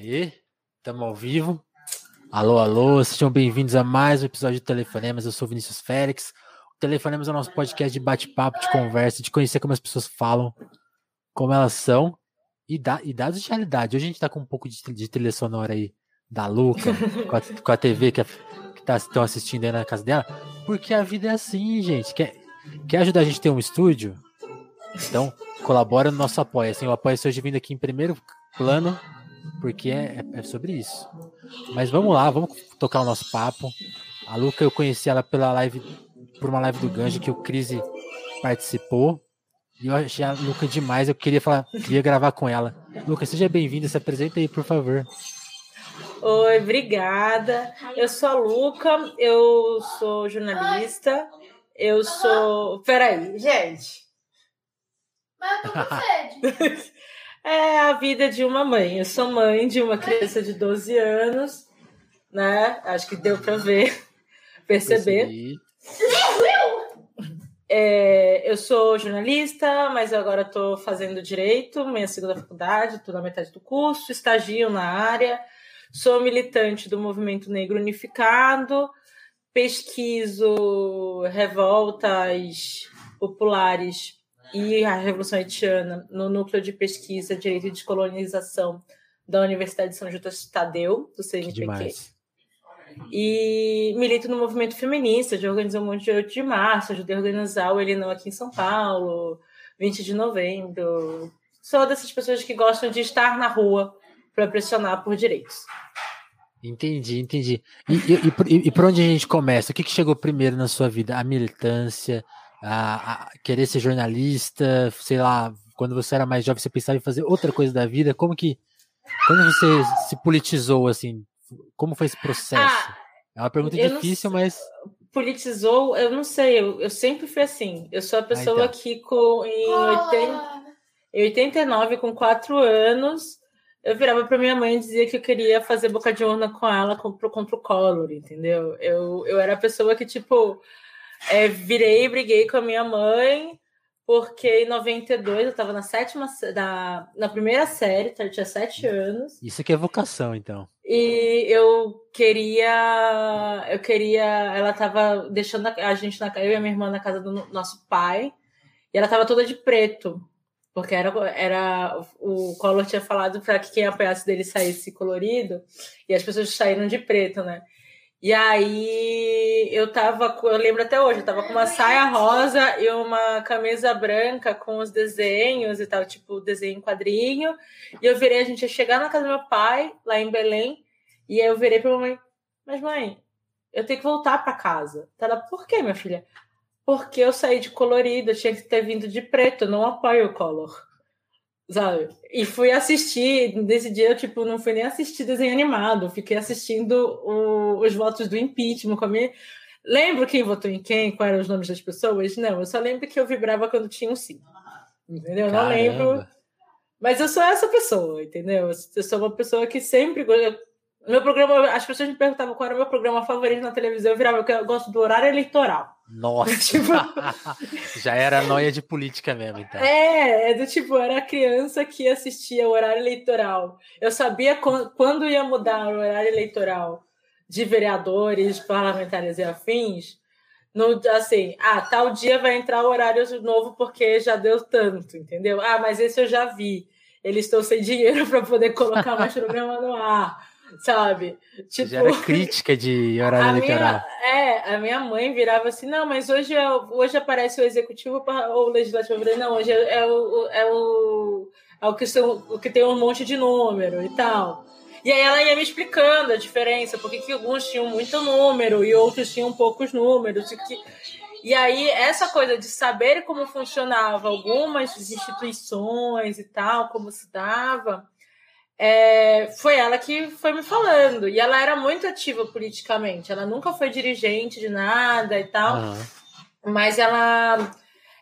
Aí, estamos ao vivo. Alô, alô, sejam bem-vindos a mais um episódio do Telefonemas. Eu sou Vinícius Félix. O Telefonemas é o nosso podcast de bate-papo, de conversa, de conhecer como as pessoas falam, como elas são e, da, e dados de realidade. Hoje a gente está com um pouco de, de trilha sonora aí da Luca, com a, com a TV que, tá, estão assistindo aí na casa dela, porque a vida é assim, gente. Quer, quer ajudar a gente a ter um estúdio? Então, colabora no nosso apoio. Assim, o apoio hoje vindo aqui em primeiro plano, porque é, é, é, sobre isso. Mas vamos lá, vamos tocar o nosso papo. A Luca, eu conheci ela pela live, por uma live do Ganja que o Crise participou. E eu achei a Luca demais. Eu queria falar, queria gravar com ela. Luca, seja bem-vinda, se apresenta aí, por favor. Oi, obrigada. Eu sou a Luca, eu sou jornalista. Eu sou. Peraí, gente. Mas eu tô com sede. é a vida de uma mãe. Eu sou mãe de uma criança de 12 anos, né? Acho que deu para ver, perceber. É, eu sou jornalista, mas agora estou fazendo direito, minha segunda faculdade, estou na metade do curso, estagio na área, sou militante do Movimento Negro Unificado, pesquiso revoltas populares e a Revolução Haitiana no núcleo de pesquisa Direito e Descolonização da Universidade de São Judas Tadeu, do CNPq. E milito no movimento feminista, de organizar um monte de 8 de março, ajudei a organizar o Elinão aqui em São Paulo, 20 de novembro. Sou dessas pessoas que gostam de estar na rua para pressionar por direitos. Entendi, entendi. E, e, e, e, por onde a gente começa? O que, que chegou primeiro na sua vida? A militância, a, a, querer ser jornalista, sei lá, quando você era mais jovem, você pensava em fazer outra coisa da vida? Como que. Quando você se politizou, assim, como foi esse processo? Ah, é uma pergunta difícil, mas. Politizou, eu não sei, eu, eu sempre fui assim. Eu sou a pessoa ah, então. que com, em, 80, em 89, com 4 anos, eu virava para minha mãe e dizia que eu queria fazer boca de urna com ela contra, contra o Collor, entendeu? Eu, eu era a pessoa que, tipo, é, virei e briguei com a minha mãe, porque em 92 eu estava na sétima, na, na primeira série, então eu tinha sete anos. Isso que é vocação, então. E eu queria, eu queria, ela estava deixando a gente, na, eu e a minha irmã na casa do nosso pai, e ela estava toda de preto, porque era, era o Collor tinha falado para que quem apoiasse dele saísse colorido, e as pessoas saíram de preto, né? E aí eu tava, eu lembro até hoje, eu tava com uma saia rosa e uma camisa branca com os desenhos e tal, tipo desenho em quadrinho. E eu virei, a gente ia chegar na casa do meu pai, lá em Belém, e aí eu virei pra mamãe, mas mãe, eu tenho que voltar para casa. Ela, por quê, minha filha? Porque eu saí de colorido, eu tinha que ter vindo de preto, eu não apoio o color sabe? E fui assistir, nesse dia eu, tipo, não fui nem assistir desenho animado, fiquei assistindo o, os votos do impeachment com a minha... Lembro quem votou em quem, quais eram os nomes das pessoas? Não, eu só lembro que eu vibrava quando tinha um sim. Entendeu? Eu não lembro. Mas eu sou essa pessoa, entendeu? Eu sou uma pessoa que sempre. Meu programa, as pessoas me perguntavam qual era o meu programa favorito na televisão, eu virava, eu gosto do horário eleitoral. Nossa! tipo... Já era noia de política mesmo, então. É, é do tipo, era criança que assistia o horário eleitoral. Eu sabia quando ia mudar o horário eleitoral de vereadores, parlamentares e afins. No, assim, ah, tal dia vai entrar o horário novo porque já deu tanto, entendeu? Ah, mas esse eu já vi. Eles estão sem dinheiro para poder colocar mais programa no ar sabe? Tipo, Já era crítica de horário eleitoral. Minha, é, a minha mãe virava assim, não, mas hoje, é, hoje aparece o executivo ou o legislativo. Não, hoje é, é, o, é, o, é o, que são, o que tem um monte de número e tal. E aí ela ia me explicando a diferença, porque que alguns tinham muito número e outros tinham poucos números. E, que... e aí, essa coisa de saber como funcionava algumas instituições e tal, como se dava, é, foi ela que foi me falando. E ela era muito ativa politicamente. Ela nunca foi dirigente de nada e tal. Uhum. Mas ela,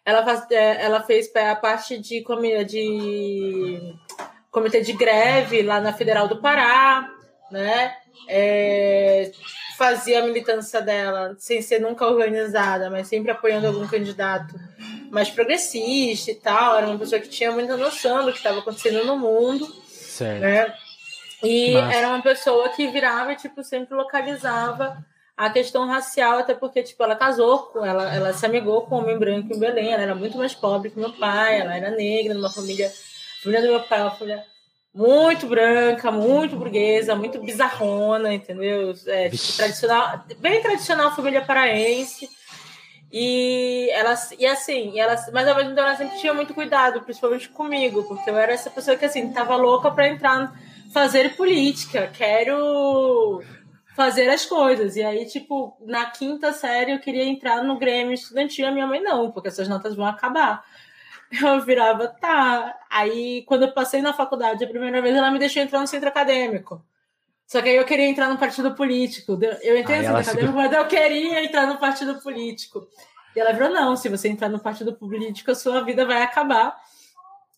ela, faz, é, ela fez a parte de, de comitê de greve lá na Federal do Pará, né? É, fazia a militância dela sem ser nunca organizada, mas sempre apoiando algum candidato mais progressista e tal. Era uma pessoa que tinha muita noção do que estava acontecendo no mundo. Certo. Né? E era uma pessoa que virava e, tipo, sempre localizava a questão racial, até porque, tipo, ela casou, com, ela, ela se amigou com um homem branco em Belém, ela era muito mais pobre que meu pai, ela era negra, numa família, a família do meu pai, uma família muito branca, muito burguesa, muito bizarrona, entendeu? É, tipo, tradicional, bem tradicional família paraense. E ela, e assim, ela, mas ao mesmo tempo ela sempre tinha muito cuidado, principalmente comigo, porque eu era essa pessoa que assim, tava louca para entrar, fazer política, quero fazer as coisas. E aí, tipo, na quinta série eu queria entrar no Grêmio Estudantil, a minha mãe não, porque essas notas vão acabar. Eu virava, tá. Aí, quando eu passei na faculdade a primeira vez, ela me deixou entrar no centro acadêmico. Só que aí eu queria entrar no partido político. Eu entrei no centro acadêmico, mas eu queria entrar no partido político. E ela virou, não, se você entrar no partido político, a sua vida vai acabar.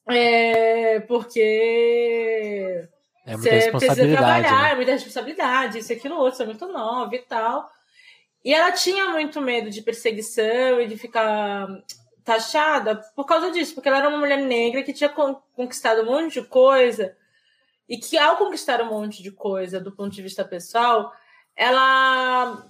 É, porque é você precisa trabalhar, né? é muita responsabilidade, isso, aquilo, outro, você é muito nova e tal. E ela tinha muito medo de perseguição e de ficar taxada por causa disso, porque ela era uma mulher negra que tinha conquistado um monte de coisa e que ao conquistar um monte de coisa do ponto de vista pessoal, ela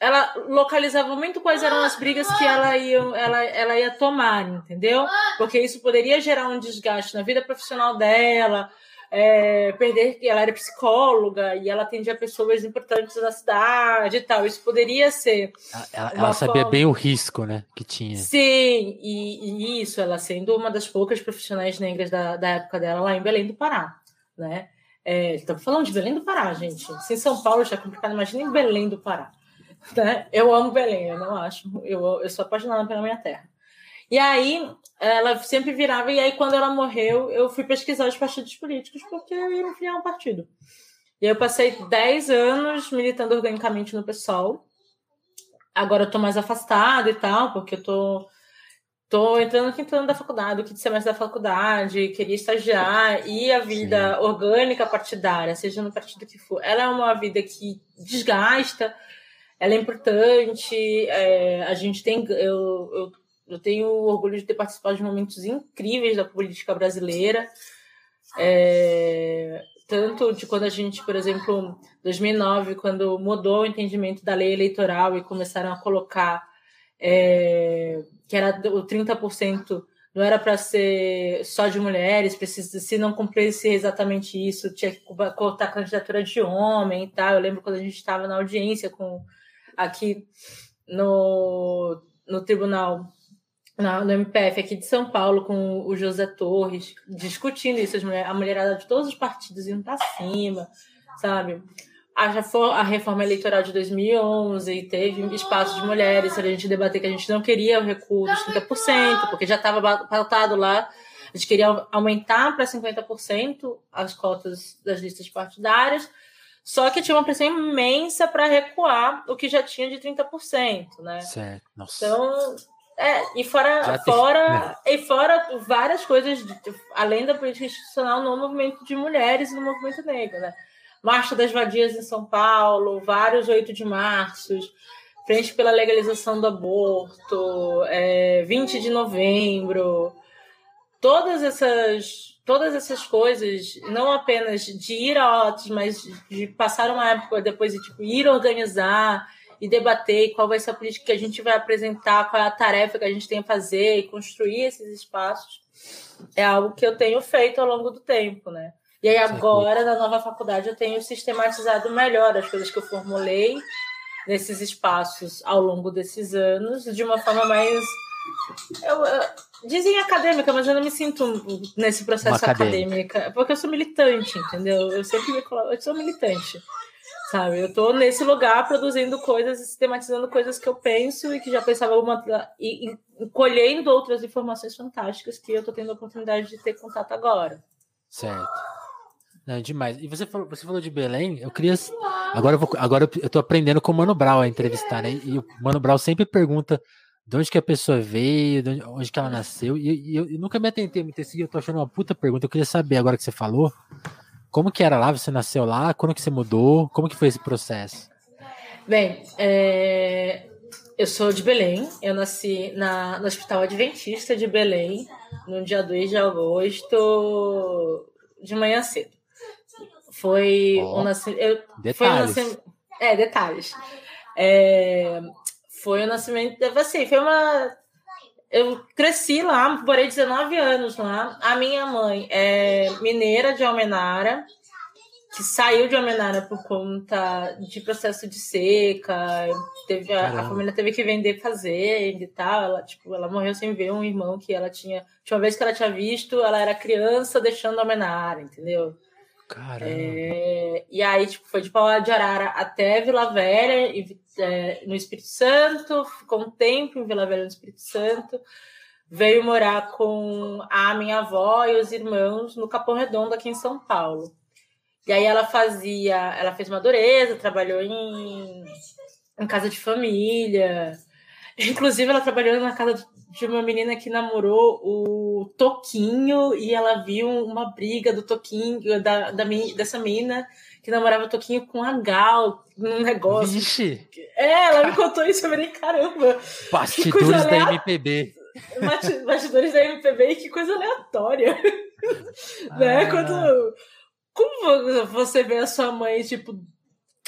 ela localizava muito quais eram as brigas que ela ia, ela, ela ia tomar, entendeu? Porque isso poderia gerar um desgaste na vida profissional dela, é, perder que ela era psicóloga e ela atendia pessoas importantes da cidade e tal. Isso poderia ser. Ela, ela sabia forma... bem o risco, né? Que tinha. Sim, e, e, isso, ela sendo uma das poucas profissionais negras da, da época dela lá em Belém do Pará, né? É, estamos falando de Belém do Pará, gente. Se em São Paulo já é complicado, imagina em Belém do Pará. Né? Eu amo Belém, eu não acho. Eu, eu sou apaixonada pela minha terra. E aí, ela sempre virava, e aí, quando ela morreu, eu fui pesquisar os partidos políticos, porque eu ia me um partido. E eu passei 10 anos militando organicamente no PSOL. Agora eu tô mais afastada e tal, porque eu tô, tô entrando no quinto ano da faculdade, o quinto semestre da faculdade, queria estagiar, e a vida Sim. orgânica partidária, seja no partido que for, ela é uma vida que desgasta, ela é importante, é, a gente tem. Eu, eu eu tenho orgulho de ter participado de momentos incríveis da política brasileira. É, tanto de quando a gente, por exemplo, 2009, quando mudou o entendimento da lei eleitoral e começaram a colocar é, que era o 30% não era para ser só de mulheres, precisa, se não cumprisse exatamente isso, tinha que cortar a candidatura de homem e tal. Eu lembro quando a gente estava na audiência com aqui no, no tribunal na, no MPF aqui de São Paulo com o José Torres, discutindo isso, a mulherada de todos os partidos indo para cima, sabe? A, a reforma eleitoral de 2011 teve espaço de mulheres, a gente debater que a gente não queria o recuo dos 30%, porque já estava pautado lá, a gente queria aumentar para 50% as cotas das listas partidárias, só que tinha uma pressão imensa para recuar o que já tinha de 30%, né? Certo. Nossa. Então, é, e fora, fora, e fora várias coisas, de, além da política institucional, no movimento de mulheres e no movimento negro, né? Marcha das Vadias em São Paulo, vários 8 de março, frente pela legalização do aborto, é, 20 de novembro, todas essas, todas essas coisas, não apenas de ir a atos, mas de passar uma época depois de tipo, ir organizar e debater qual vai ser a política que a gente vai apresentar, qual é a tarefa que a gente tem a fazer e construir esses espaços, é algo que eu tenho feito ao longo do tempo, né? E aí agora, na nova faculdade, eu tenho sistematizado melhor as coisas que eu formulei nesses espaços ao longo desses anos, de uma forma mais... Eu, eu, dizem acadêmica, mas eu não me sinto nesse processo acadêmico, porque eu sou militante, entendeu? Eu sempre me coloco, eu sou militante sabe? Eu tô nesse lugar produzindo coisas, sistematizando coisas que eu penso e que já pensava alguma e, e colhendo outras informações fantásticas que eu tô tendo a oportunidade de ter contato agora. Certo. Não, demais. E você falou, você falou de Belém, eu queria. Agora eu, vou, agora eu tô aprendendo com o Mano Brown a entrevistar, né? E o Mano Brown sempre pergunta de onde que a pessoa veio, de onde, onde que ela nasceu. E, e eu, eu, nunca me atentei muito assim, eu tô achando uma puta pergunta. Eu queria saber agora que você falou. Como que era lá? Você nasceu lá? Quando que você mudou? Como que foi esse processo? Bem, é... eu sou de Belém. Eu nasci na... no Hospital Adventista de Belém no dia 2 de agosto, de manhã cedo. Foi Ó, um nascimento. Foi um Detalhes. nascimento. É, detalhes. É, foi o nascimento. Assim, foi uma. Eu cresci lá, morei 19 anos lá. A minha mãe é mineira de Almenara, que saiu de Almenara por conta de processo de seca. Teve, a, a família teve que vender fazenda e tal. Ela, tipo, ela morreu sem ver um irmão que ela tinha. Tinha uma vez que ela tinha visto, ela era criança deixando Almenara, entendeu? Caramba. É, e aí, tipo, foi de Paula de Arara até Vila Velha, e, é, no Espírito Santo, ficou um tempo em Vila Velha, no Espírito Santo. Veio morar com a minha avó e os irmãos no Capão Redondo, aqui em São Paulo. E aí ela fazia, ela fez madureza, trabalhou em, em casa de família. Inclusive, ela trabalhou na casa de uma menina que namorou o Toquinho e ela viu uma briga do Toquinho, da, da, dessa menina que namorava o Toquinho com a Gal num negócio. Vixe, É, ela me contou isso, eu falei, caramba, bastidores da alea- MPB. bastidores da MPB, que coisa aleatória. né? Ah. Quando. Como você vê a sua mãe, tipo,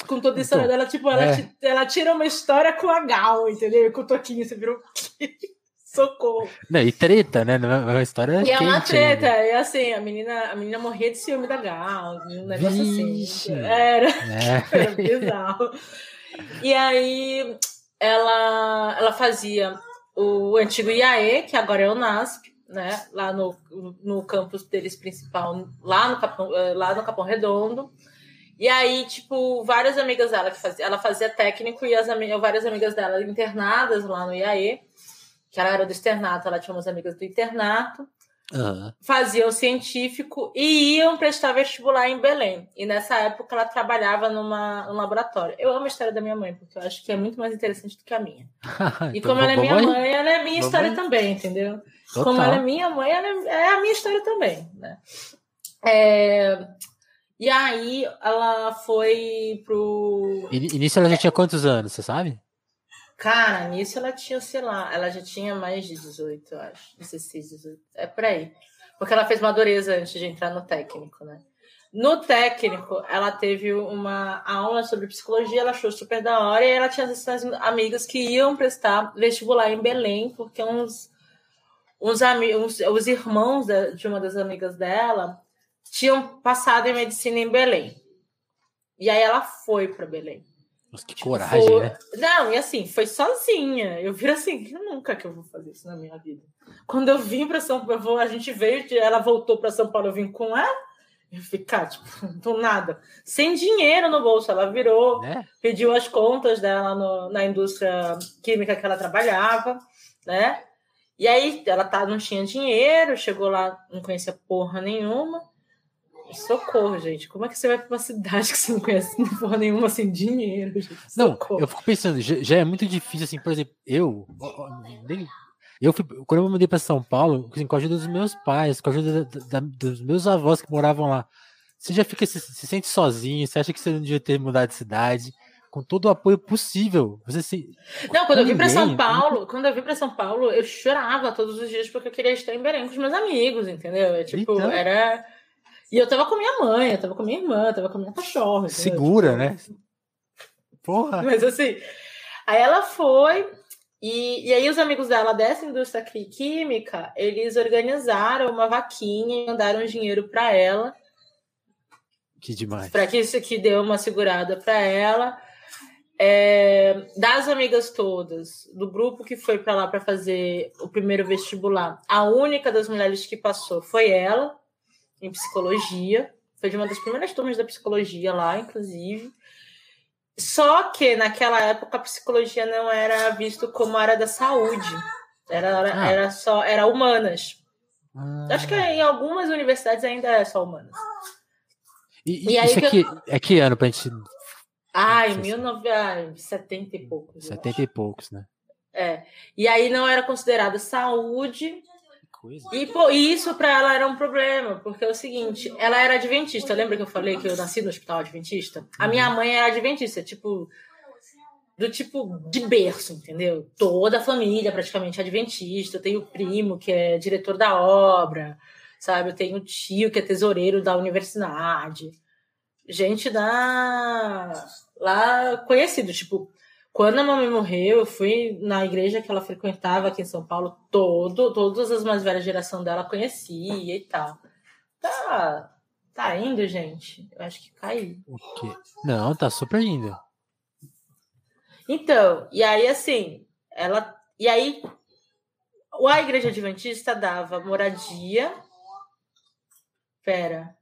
com toda a história Então, dela, tipo, ela, é. ela tira uma história com a Gal, entendeu? Com o Toquinho, você virou. Socorro. Não, e treta, né? Não é uma história E é uma quente treta, ainda. é assim, a menina, a menina morria de ciúme da Gal, um negócio Vixe. assim. Era, É. era bizarro. E aí ela, ela fazia o antigo IAE, que agora é o NASP, né? Lá no, no campus deles principal, lá no Capão, eh, lá no Capão Redondo. E aí, tipo, várias amigas dela que fazia, ela fazia técnico e as várias amigas dela internadas lá no IAE, que ela era do externato, ela tinha umas amigas do internato Aham. faziam científico e iam prestar vestibular em Belém. E nessa época ela trabalhava numa, num laboratório. Eu amo a história da minha mãe, porque eu acho que é muito mais interessante do que a minha. E Então, como ela é minha aí? mãe, ela é minha história aí. também, entendeu? Total. Como ela é minha mãe, ela é, é a minha história também, né? É, E aí ela foi pro. Nisso ela já tinha quantos anos, você sabe? Cara, nisso ela tinha, sei lá, ela já tinha mais de 18, eu acho. 16, 18. É por aí. Porque ela fez madureza antes de entrar no técnico, né? No técnico, ela teve uma aula sobre psicologia, ela achou super da hora, e ela tinha essas amigas que iam prestar vestibular em Belém, porque uns, uns, ami- uns os irmãos de uma das amigas dela tinham passado em medicina em Belém. E aí ela foi para Belém. Nossa, que Tipo, coragem, foi- né? Não, e assim, foi sozinha. Eu vi assim, que nunca que eu vou fazer isso na minha vida. Quando eu vim para São Paulo, a gente veio, ela voltou para São Paulo, eu vim com ela. Eu ficar, tipo, do nada. Sem dinheiro no bolso. Ela virou, Né? pediu as contas dela no- na indústria química que ela trabalhava, né? E aí ela tá, não tinha dinheiro, chegou lá, não conhecia porra nenhuma. Socorro, gente. Como é que você vai para uma cidade que você não conhece porra nenhuma sem dinheiro? Gente? Não, eu fico pensando, já, já é muito difícil, assim, por exemplo, eu. nem- Eu fui, quando eu me mudei para São Paulo, assim, com a ajuda dos meus pais, com a ajuda da- da- dos meus avós que moravam lá, você já fica, se, se sente sozinho, você acha que você não devia ter mudado de cidade, com todo o apoio possível. Você se. Não, quando eu vim para São Paulo, quando eu vim para São Paulo, eu chorava todos os dias porque eu queria estar em Belém com os meus amigos, entendeu? É, tipo, Então. era. E eu tava com minha mãe, eu tava com minha irmã, eu tava com minha cachorra. Segura, Tipo, né? Porra! Mas assim, aí ela foi, e, e aí os amigos dela dessa indústria química, eles organizaram uma vaquinha e mandaram dinheiro para ela, Que demais. para que isso aqui deu uma segurada para ela. É, das amigas todas, do grupo que foi para lá para fazer o primeiro vestibular, a única das mulheres que passou foi ela, em psicologia. Foi de uma das primeiras turmas da psicologia lá, inclusive. Só que naquela época a psicologia não era visto como área da saúde. Era, era, Ah. era só era humanas. Ah, Acho que em algumas universidades ainda é só humanas. e, e aí isso que- aqui é que ano pra gente. Ai, Não sei se- 1970 e poucos. eu 70 e poucos, né? É. E aí não era considerada saúde. Coisa. E, pô, e isso para ela era um problema, porque é o seguinte, ela era adventista. Lembra que eu falei que eu nasci no hospital adventista? A minha mãe era adventista, tipo do tipo de berço, entendeu? Toda a família praticamente é adventista. Eu tenho primo que é diretor da obra, sabe? Eu tenho tio que é tesoureiro da universidade. gente da lá conhecido, tipo, quando a mamãe morreu, eu fui na igreja que ela frequentava aqui em São Paulo, todo, todas as mais velhas geração dela conhecia e tal. Tá, tá indo, gente. Eu acho que caiu. O quê? Não, tá super indo. Então, e aí assim, ela e aí a igreja adventista dava moradia. Pera.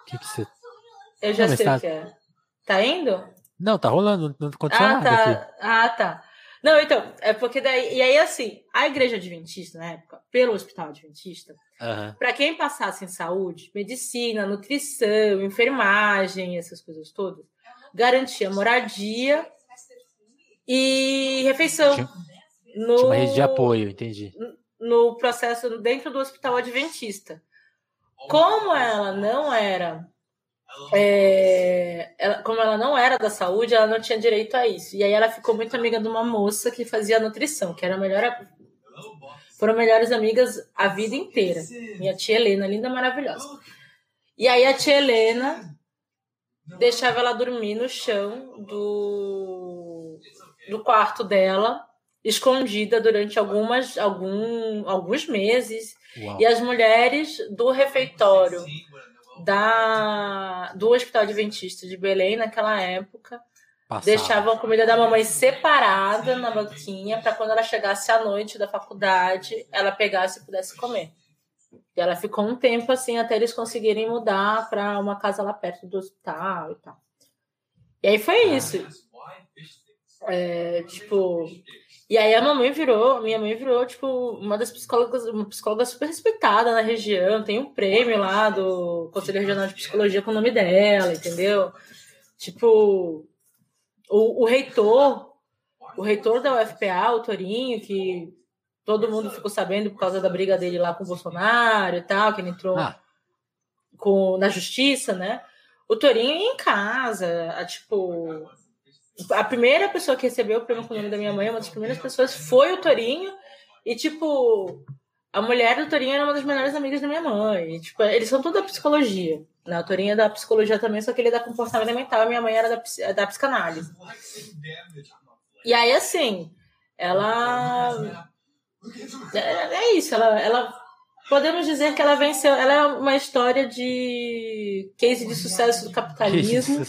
O que que você Eu já sei tá- o que é. Tá indo? Não, tá rolando, não aconteceu Ah, nada aqui. tá. Ah, tá. Não, então, é porque daí. E aí, assim, a igreja adventista, na época, pelo hospital adventista, Aham. para quem passasse em saúde, medicina, nutrição, enfermagem, essas coisas todas, garantia moradia e refeição. Tinha- no, Tinha uma rede de apoio, entendi. no processo dentro do hospital adventista. Como ela não era, é, ela- como ela não era da saúde, ela não tinha direito a isso. E aí ela ficou muito amiga de uma moça que fazia nutrição, que era a melhor, foram melhores amigas a vida inteira. Minha tia Helena, linda, maravilhosa. E aí a tia Helena deixava ela dormir no chão do, do quarto dela, escondida durante algumas, algum, alguns meses. Uau. E as mulheres do refeitório da, do Hospital Adventista de Belém, naquela época, Passava. deixavam a comida da mamãe separada na banquinha para quando ela chegasse à noite da faculdade, ela pegasse e pudesse comer. E ela ficou um tempo assim até eles conseguirem mudar para uma casa lá perto do hospital e tal. E aí foi isso. É, tipo, e aí a mamãe virou, minha mãe virou, tipo, uma das psicólogas, uma psicóloga super respeitada na região, tem um prêmio lá do Conselho Regional de Psicologia com o nome dela, entendeu? Tipo, o, o reitor, o reitor da UFPA, o Torinho, que todo mundo ficou sabendo por causa da briga dele lá com o Bolsonaro e tal, que ele entrou Ah, com, na justiça, né? O Torinho ia em casa, a, tipo. A primeira pessoa que recebeu o prêmio com o nome da minha mãe, uma das primeiras pessoas, foi o Torinho. E, tipo, a mulher do Torinho era uma das melhores amigas da minha mãe. E, tipo, eles são tudo da psicologia. Né? O Torinho é da psicologia também, só que ele é da comportamento mental. A minha mãe era da, da psicanálise. E aí, assim, ela. É, é isso, ela, ela. Podemos dizer que ela venceu. Ela é uma história de case de sucesso do capitalismo.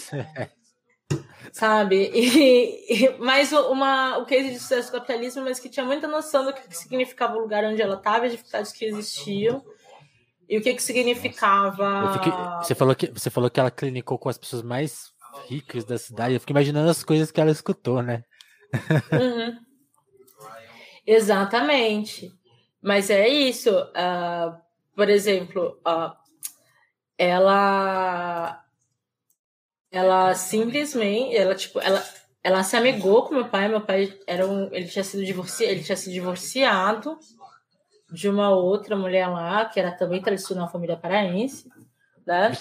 Sabe? E, e- mas o- uma, o case de sucesso do capitalismo, mas que tinha muita noção do que significava o lugar onde ela estava, as dificuldades que existiam. E o que, que significava. Fiquei- você, falou que, você falou que ela clinicou com as pessoas mais ricas da cidade. Eu fico imaginando as coisas que ela escutou, né? Uhum. Exatamente. Mas é isso. ah, por exemplo, ah, ela ela simplesmente ela tipo ela ela se amigou com meu pai meu pai era um ele tinha sido divorciado ele tinha se divorciado de uma outra mulher lá que era também tradicional família paraense né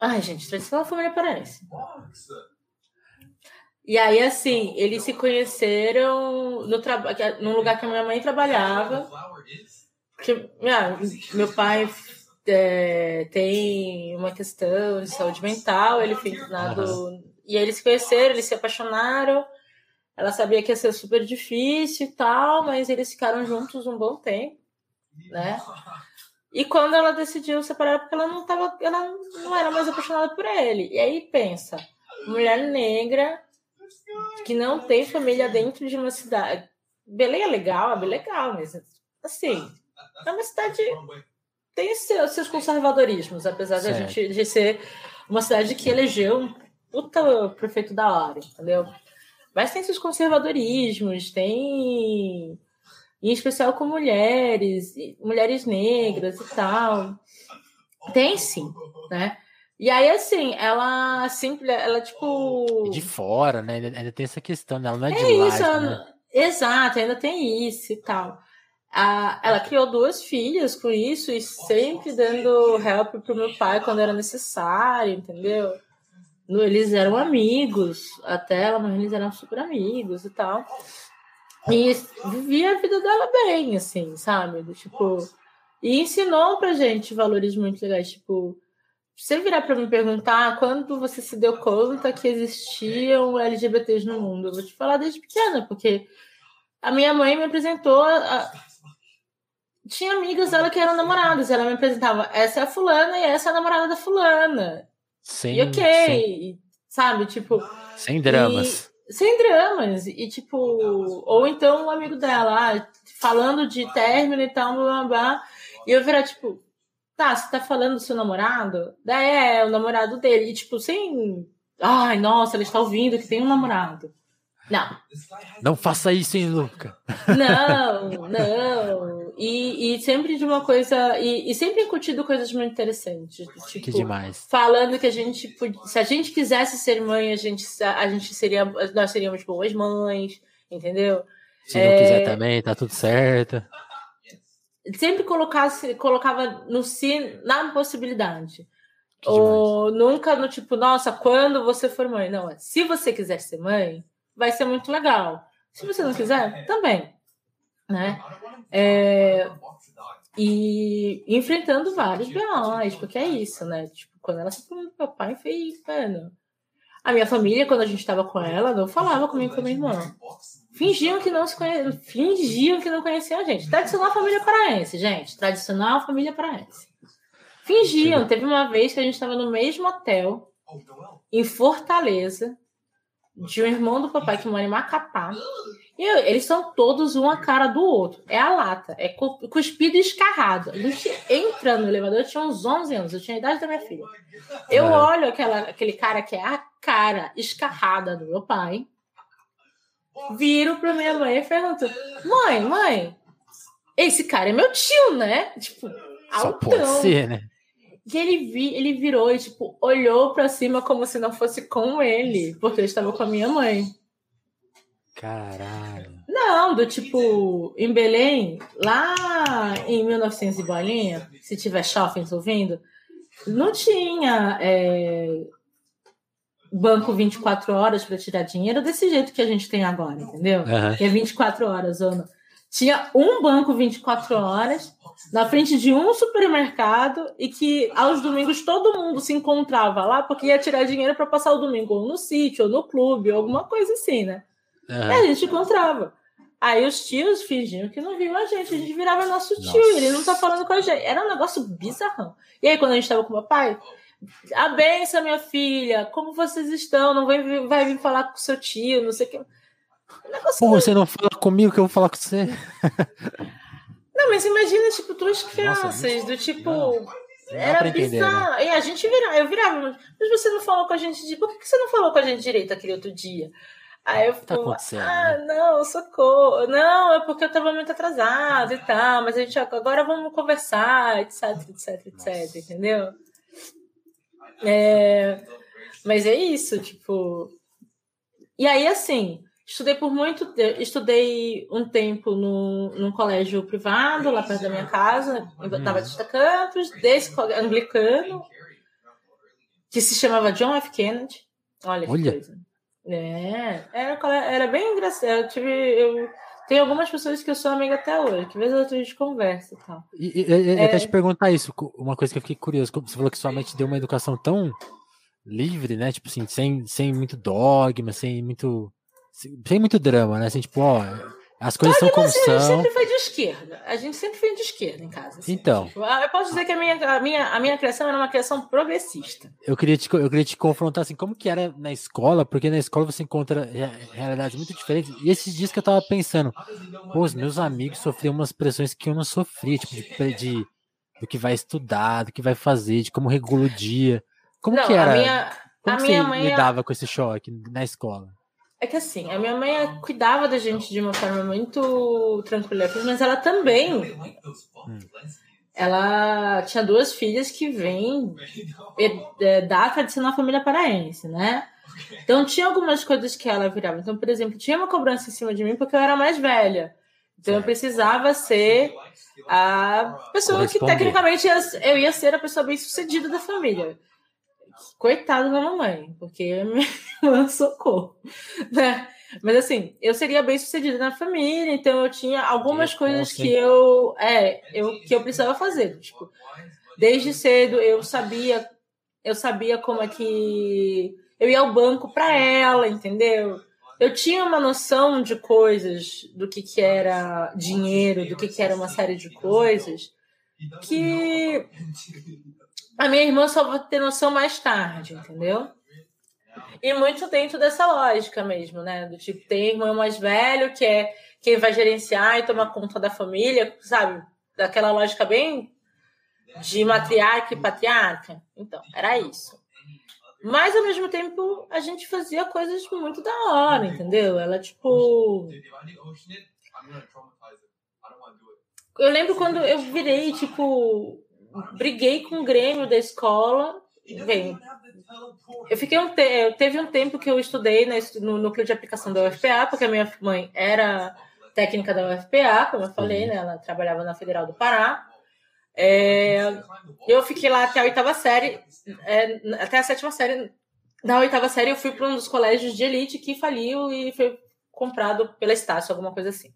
ai gente tradicional família paraense e aí, assim, eles se conheceram no, traba- no lugar que a minha mãe trabalhava. Porque, ah, meu pai é, tem uma questão de saúde mental, ele foi internado. E aí eles se conheceram, eles se apaixonaram. Ela sabia que ia ser super difícil e tal, mas eles ficaram juntos um bom tempo, né? E quando ela decidiu separar, porque ela não tava, ela não era mais apaixonada por ele. E aí pensa, mulher negra que não tem família dentro de uma cidade. Belém é legal, é bem legal, mas assim, é uma cidade tem seus, seus conservadorismos, apesar de a Certo. gente de ser uma cidade que elegeu um puta prefeito da hora, entendeu? Mas tem seus conservadorismos, tem em especial com mulheres, mulheres negras e tal. Tem sim, né? E aí, assim, ela sempre, ela, tipo. De fora, né? Ainda, tem essa questão, né? Ela não é de É lá. isso, ela- né? exato, ainda tem isso e tal. A, ela criou duas filhas com isso e sempre dando help pro meu pai quando era necessário, entendeu? Eles eram amigos, até ela, mas eles eram super amigos e tal. E vivia a vida dela bem, assim, sabe? Tipo. E ensinou pra gente valores muito legais, tipo, você virar para me perguntar quando você se deu conta que existiam LGBTs no mundo, eu vou te falar desde pequena, porque a minha mãe me apresentou. A... Tinha amigas dela que eram namoradas, ela me apresentava, essa é a fulana e essa é a namorada da fulana. Sim. E ok, sim. sabe? Tipo. Sem dramas. E, sem dramas. E tipo. Ou então um amigo dela, ah, falando de término e tal, blá blá blá. E eu virar, tipo, tá, você tá falando do seu namorado? Daí é, o namorado dele. E tipo, sem. Ai, nossa, ele está ouvindo que tem um namorado. Não. Não faça isso, hein, Luca? Não, não. E, e sempre de uma coisa. E, e sempre incutido coisas muito interessantes. Tipo, que demais. Falando que a gente. Se a gente quisesse ser mãe, a gente, a gente seria. Nós seríamos boas mães, entendeu? Se não é... quiser também, tá tudo certo. Sempre colocasse, colocava no si na possibilidade. Ou nunca no tipo, nossa, quando você for mãe. Não, é se você quiser ser mãe, vai ser muito legal. Se você não quiser, também. Né? É, e enfrentando vários BOs, porque é isso, né? Tipo, quando ela se falou do meu pai, foi, mano. A minha família, quando a gente tava com ela, não falava comigo com a minha irmã. Fingiam que não se conhe... fingiam que não conheciam a gente. Tradicional família paraense, gente. Tradicional família paraense. Fingiam. Teve uma vez que a gente estava no mesmo hotel, em Fortaleza, de um irmão do papai que mora em Macapá. E eu, eles são todos uma cara do outro. É a lata. É cuspido e escarrado. A gente entra no elevador, eu tinha uns 11 anos, eu tinha a idade da minha filha. Eu olho aquela, aquele cara que é a cara escarrada do meu pai viro pra minha mãe e pergunto: Mãe, mãe, esse cara é meu tio, né? Tipo, Só altão. pode ser, né? E ele, vi, ele virou e, tipo, olhou pra cima como se não fosse com ele, porque eu estava com a minha mãe. Caralho. Não, do tipo, em Belém, lá em 1900 e bolinha, se tiver shoppings ouvindo, não tinha é, banco 24 horas para tirar dinheiro desse jeito que a gente tem agora, entendeu? Uhum. Que é 24 horas, Ana. Tinha um banco 24 horas na frente de um supermercado e que aos domingos todo mundo se encontrava lá porque ia tirar dinheiro para passar o domingo ou no sítio, ou no clube, ou alguma coisa assim, né? Uhum. E a gente encontrava. Aí os tios fingiam que não viam a gente, a gente virava nosso tio, Nossa. ele não tá falando com a gente. Era um negócio bizarrão. E aí, quando a gente tava com o meu pai, a benção, minha filha, como vocês estão? Não vai, vai vir falar com seu tio, não sei o que. Pô, você não fala comigo que eu vou falar com você. Não, mas imagina, tipo, duas crianças, Nossa, do tipo. Não, era bizarro. Né? E a gente virava, eu virava, mas você não falou com a gente de. Por que você não falou com a gente direito aquele outro dia? Aí eu tá acontecendo, ah, né? não, socorro. Não, é porque eu tava muito atrasado e tal, mas a gente agora vamos conversar, etc, etc, etc, Nossa. entendeu? É, mas é isso, tipo. E aí, assim, estudei por muito tempo. Estudei um tempo no, num colégio privado, lá perto da minha casa, em Batista Campos, desse anglicano, que se chamava John F. Kennedy. Olha que Olha. coisa. É, era, era bem engraçado. Eu tive. Eu, tem algumas pessoas que eu sou amiga até hoje, que vez outra a gente conversa e tal. E, e, é... até te perguntar isso, uma coisa que eu fiquei curioso, você falou que sua mãe te deu uma educação tão livre, né? Tipo assim, sem, sem muito dogma, sem muito. Sem muito drama, né? Assim, tipo, ó, as coisas são como são. A gente sempre foi de esquerda. A gente sempre foi de esquerda em casa. Assim, então. Tipo, eu posso dizer que a minha, a, minha, a minha criação era uma criação progressista. Eu queria, te, eu queria te confrontar assim, como que era na escola, porque na escola você encontra realidades muito diferentes. E esses dias que eu tava pensando, pô, os meus amigos sofriam umas pressões que eu não sofria, tipo, de, de do que vai estudar, do que vai fazer, de como regula o dia. Como não, que era? A minha, como a você minha mãe lidava é... com esse choque na escola? É que assim, a minha mãe cuidava da gente de uma forma muito tranquila, mas ela também. Hum. Ela tinha duas filhas que vêm da tradicional família paraense, né? Então tinha algumas coisas que ela virava. Então, por exemplo, tinha uma cobrança em cima de mim porque eu era mais velha. Então eu precisava ser a pessoa que tecnicamente eu ia ser a pessoa bem sucedida da família coitado da mamãe, porque minha irmã socorro, né? Mas assim, eu seria bem sucedida na família, então eu tinha algumas Que coisas que hein? eu, é, eu que eu precisava fazer, tipo, desde cedo eu sabia, eu sabia como é que eu ia ao banco para ela, entendeu? Eu tinha uma noção de coisas, do que que era dinheiro, do que que era uma série de coisas que a minha irmã só vai ter noção mais tarde, entendeu? E muito dentro dessa lógica mesmo, né? Do tipo, tem irmão mais velho que é quem vai gerenciar e tomar conta da família, sabe? Daquela lógica bem de matriarca e patriarca. Então, era isso. Mas, ao mesmo tempo, a gente fazia coisas muito da hora, entendeu? Ela, tipo. Eu lembro quando eu virei, tipo, briguei com o Grêmio da escola. Bem, eu fiquei um te... teve um tempo que eu estudei no núcleo de aplicação da UFPA, porque a minha mãe era técnica da UFPA, como eu falei, né? Ela trabalhava na Federal do Pará. É, Eu fiquei lá até a oitava série, é, até a sétima série. Na oitava série eu fui para um dos colégios de elite que faliu e foi comprado pela Estácio, alguma coisa assim.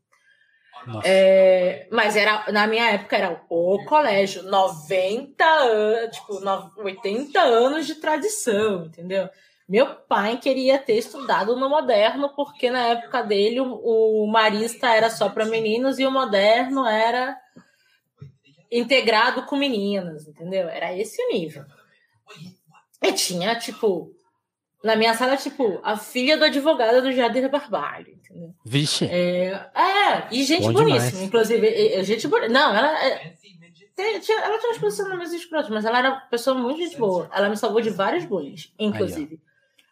É, mas era, na minha época era o colégio, 90 anos, tipo, no- 80 anos de tradição, entendeu? Meu pai queria ter estudado no moderno, porque na época dele o, o marista era só para meninos e o moderno era integrado com meninas, entendeu? Era esse o nível. E tinha, tipo, na minha sala, tipo, a filha do advogado do Jardim da Barbalho, entendeu? Vixe. É, é, e gente Bom boníssima, demais. inclusive, e- e gente bonita. Não, ela, é, tem- tinha, ela tinha uma exposição no meus escrotos, mas ela era uma pessoa muito gente boa. Ela me salvou de vários bullying, inclusive.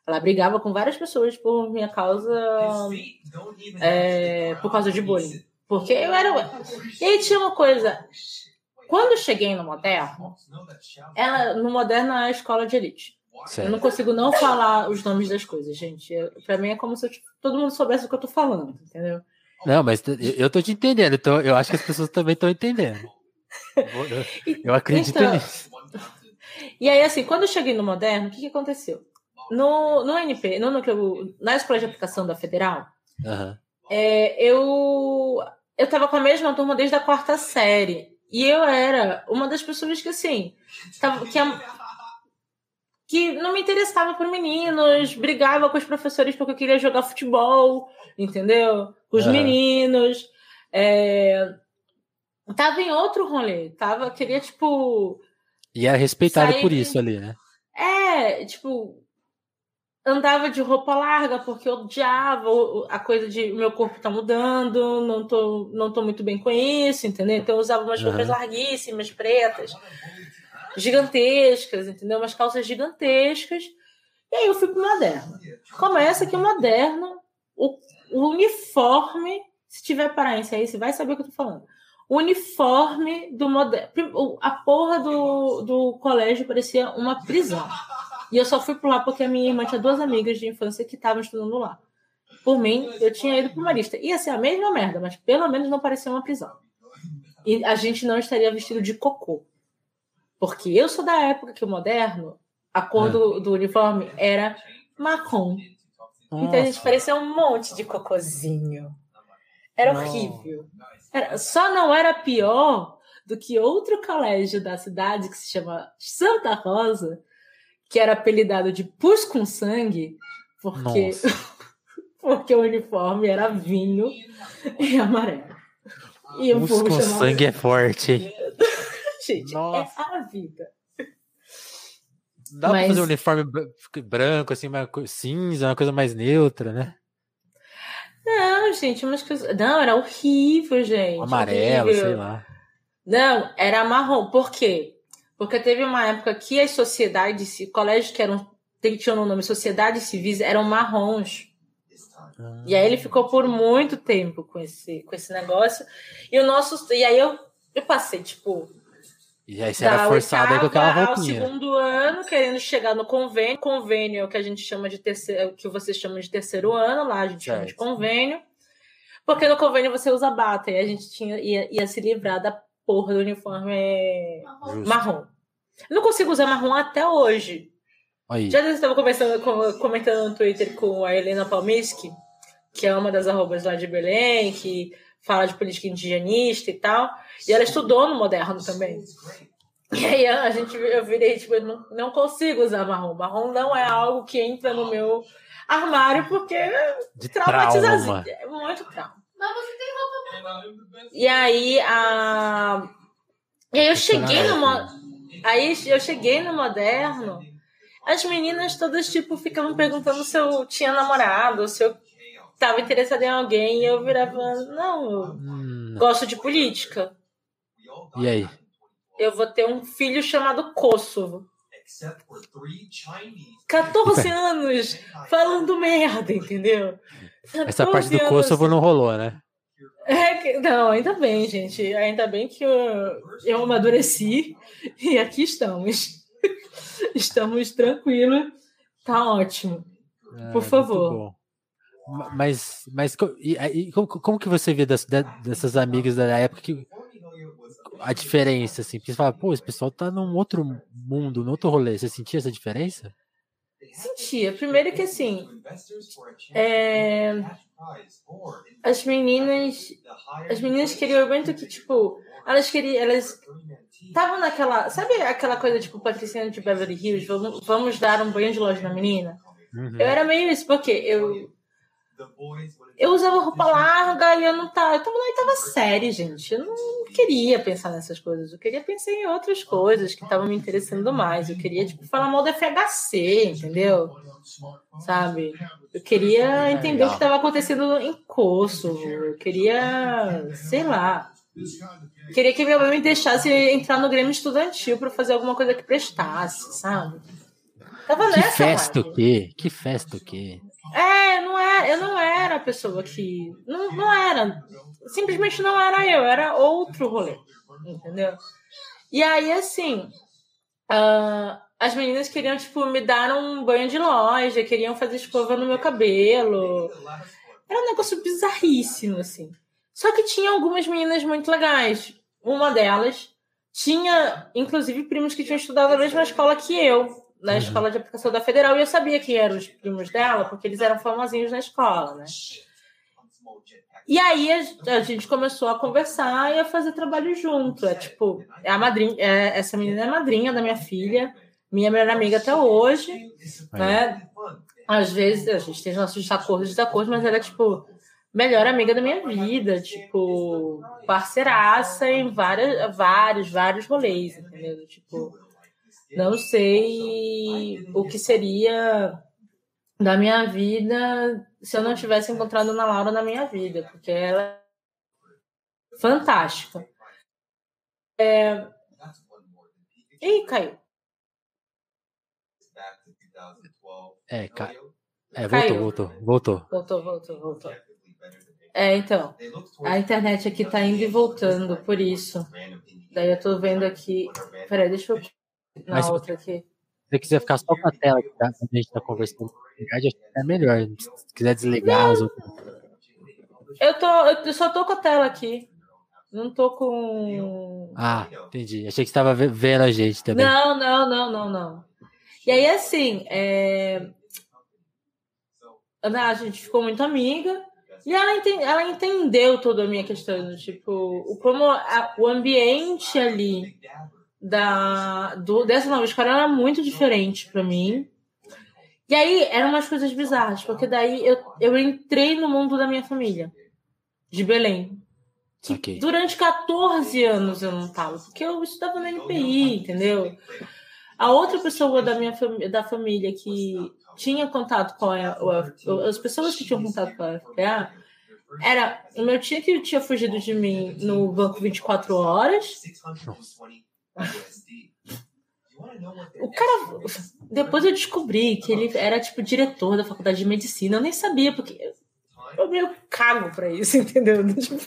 ela brigava com várias pessoas por minha causa, é, por causa de bullying. Porque eu era. E aí tinha uma coisa. Quando eu cheguei no Moderno, ela, no Moderno é a escola de elite. Eu não Certo. consigo não falar os nomes das coisas, gente. Pra mim é como se eu, tipo, todo mundo soubesse o que eu tô falando, entendeu? Não, mas eu, tô te entendendo, então eu acho que as pessoas também estão entendendo. Eu, acredito Então, nisso. E aí, assim, quando eu cheguei no Moderno, o que, que aconteceu? No, no NP, no, núcleo- na escola de aplicação da Federal, Aham. é, eu, eu tava com a mesma turma desde a quarta série. E eu era uma das pessoas que, assim, tava, que, a- que não me interessava por meninos, brigava com os professores porque eu queria jogar futebol, entendeu? Com os Aham. meninos. É, tava em outro rolê. Tava, queria, tipo. E era respeitado Saí por isso ali, né? É, tipo, andava de roupa larga porque eu odiava a coisa de meu corpo tá mudando, não tô, não tô muito bem com isso, entendeu? Então eu usava umas Aham. roupas larguíssimas, pretas, gigantescas, entendeu? Umas calças gigantescas. E aí eu fui pro moderno. Começa que o moderno, o, o uniforme, se tiver paraense aí, você vai saber o que eu tô falando. O uniforme do moderno. A porra do, do colégio parecia uma prisão. E eu só fui por lá porque a minha irmã tinha duas amigas de infância que estavam estudando lá. Por mim, eu tinha ido pro Marista. Ia ser a mesma merda, mas pelo menos não parecia uma prisão. E a gente não estaria vestido de cocô. Porque eu sou da época que o moderno, a cor É. do, do uniforme era marrom. Então a gente parecia um monte de cocôzinho. Era Nossa. horrível. Era- só não era pior do que outro colégio da cidade que se chama Santa Rosa, que era apelidado de Pus com Sangue, porque, porque o uniforme era vinho e amarelo. E Pus com sangue é forte. Gente, Nossa. é a vida. Dá pra Mas- fazer um uniforme br- branco, assim, uma cinza, uma coisa mais neutra, né? Não, gente, umas coisas. Não, era horrível, gente. Amarelo, horrível. sei lá. Não, era marrom. Por quê? Porque teve uma época que as sociedades, colégios que eram que tinham o nome sociedades civis eram marrons. Ah, E aí ele ficou por muito tempo com esse, com esse negócio. E o nosso. E aí eu, eu passei, tipo, E aí você era da forçado aí com aquela oitava ao roupinha. segundo ano, querendo chegar no convênio. Convênio é o que a gente chama de terceiro, que vocês chamam de terceiro ano, lá a gente chama de Certo. convênio. Porque no convênio você usa bata, e a gente tinha, ia, ia se livrar da porra do uniforme Justo. marrom. Eu não consigo usar marrom até hoje. Aí. Já eu estava conversando, com- comentando no Twitter com a Helena Palmiski, que é uma das arrobas lá de Belém, que fala de política indigenista e tal. E ela estudou no moderno também. E aí a gente, eu virei, tipo, eu não, não consigo usar marrom. Marrom não é algo que entra no meu armário porque De traumatiza trauma. É muito trauma. Mas você tem roupa E aí a. E aí eu cheguei no. mo- Aí eu cheguei no moderno. As meninas todas, tipo, ficavam perguntando se eu tinha namorado, se eu tava interessada em alguém. E eu virava, não, eu Hum, gosto de política. e aí? Eu vou ter um filho chamado Kosovo. 14 anos falando merda, entendeu? Essa parte 14 do Kosovo não rolou, né? É que- não, ainda bem, gente. Ainda bem que eu, eu amadureci e aqui estamos. Estamos tranquilos. Tá ótimo. Ah, Por muito favor. Mas, mas co- e, e como, como que você vê das- da- dessas amigas da época que a diferença, assim? Porque você fala, pô, esse pessoal tá num outro mundo, num outro rolê. Você sentia essa diferença? Sentia. Primeiro que assim, é, as meninas. As meninas queriam muito que, tipo, elas queriam. Elas estavam naquela. Sabe aquela coisa, tipo, Patricinha de Beverly Hills? Vamos, vamos dar um banho de loja na menina? Uhum. Eu era meio isso, porque eu, eu usava roupa larga e eu não tava. Eu tava na oitava série, gente. Eu não queria pensar nessas coisas. Eu queria pensar em outras coisas que estavam me interessando mais. Eu queria, tipo, falar mal do FHC, entendeu? Sabe? Eu queria entender o que estava acontecendo em Kosovo. Eu queria, sei lá. Eu queria que minha mãe me deixasse entrar no Grêmio Estudantil para fazer alguma coisa que prestasse, sabe? Tava Que nessa festa vibe. o quê? Que festa o quê? É, não eu não era a pessoa que. Não, não era. Simplesmente não era eu, era outro rolê. Entendeu? E aí, assim. ah, as meninas queriam, tipo, me dar um banho de loja, queriam fazer escova no meu cabelo. Era um negócio bizarríssimo, assim. Só que tinha algumas meninas muito legais. Uma delas tinha, inclusive, primos que tinham estudado na mesma escola que eu, na Uhum. escola de aplicação da Federal, e eu sabia quem eram os primos dela, porque eles eram famosinhos na escola, né? E aí a, gente começou a conversar e a fazer trabalho junto. É tipo, é a madrinha, é- essa menina é a madrinha da minha filha, minha melhor amiga até hoje, né? Às vezes a gente tem nossos acordos e desacordos, mas ela é tipo melhor amiga da minha vida, tipo parceiraça em várias, vários, vários rolês, entendeu? Tipo, não sei o que seria da minha vida se eu não tivesse encontrado Ana Laura na minha vida, porque ela é fantástica. É... Ih, caiu. É, ca... é Caiu. voltou, voltou, voltou. Voltou, voltou, voltou. É, então, a internet aqui tá indo e voltando, por isso. Daí eu tô vendo aqui. Peraí, deixa eu. Na Mas- outra aqui. Se você quiser ficar só com a tela que tá, a gente tá conversando, acho que é melhor. Se quiser desligar as outras. Eu, tô, eu só tô com a tela aqui. Não tô com. Ah, entendi. Achei que você tava ve- vendo a gente também. Não, não, não, não, não. E aí, assim, é... A gente ficou muito amiga. E ela, enten- ela entendeu toda a minha questão, tipo, o, como a- o ambiente ali da, do, dessa nova escola era muito diferente pra mim. E aí eram umas coisas bizarras, porque daí eu, eu entrei no mundo da minha família, de Belém. Que Ok. durante 14 anos eu não tava, porque eu estudava na NPI, entendeu? A outra pessoa da minha fami- da família que tinha contato com a, F- as pessoas que tinham contato com a FPA era o meu tio que tinha fugido de mim no banco 24 horas. O cara. Depois eu descobri que ele era, tipo, diretor da faculdade de medicina. Eu nem sabia, porque eu meio cago pra isso, entendeu? Tipo,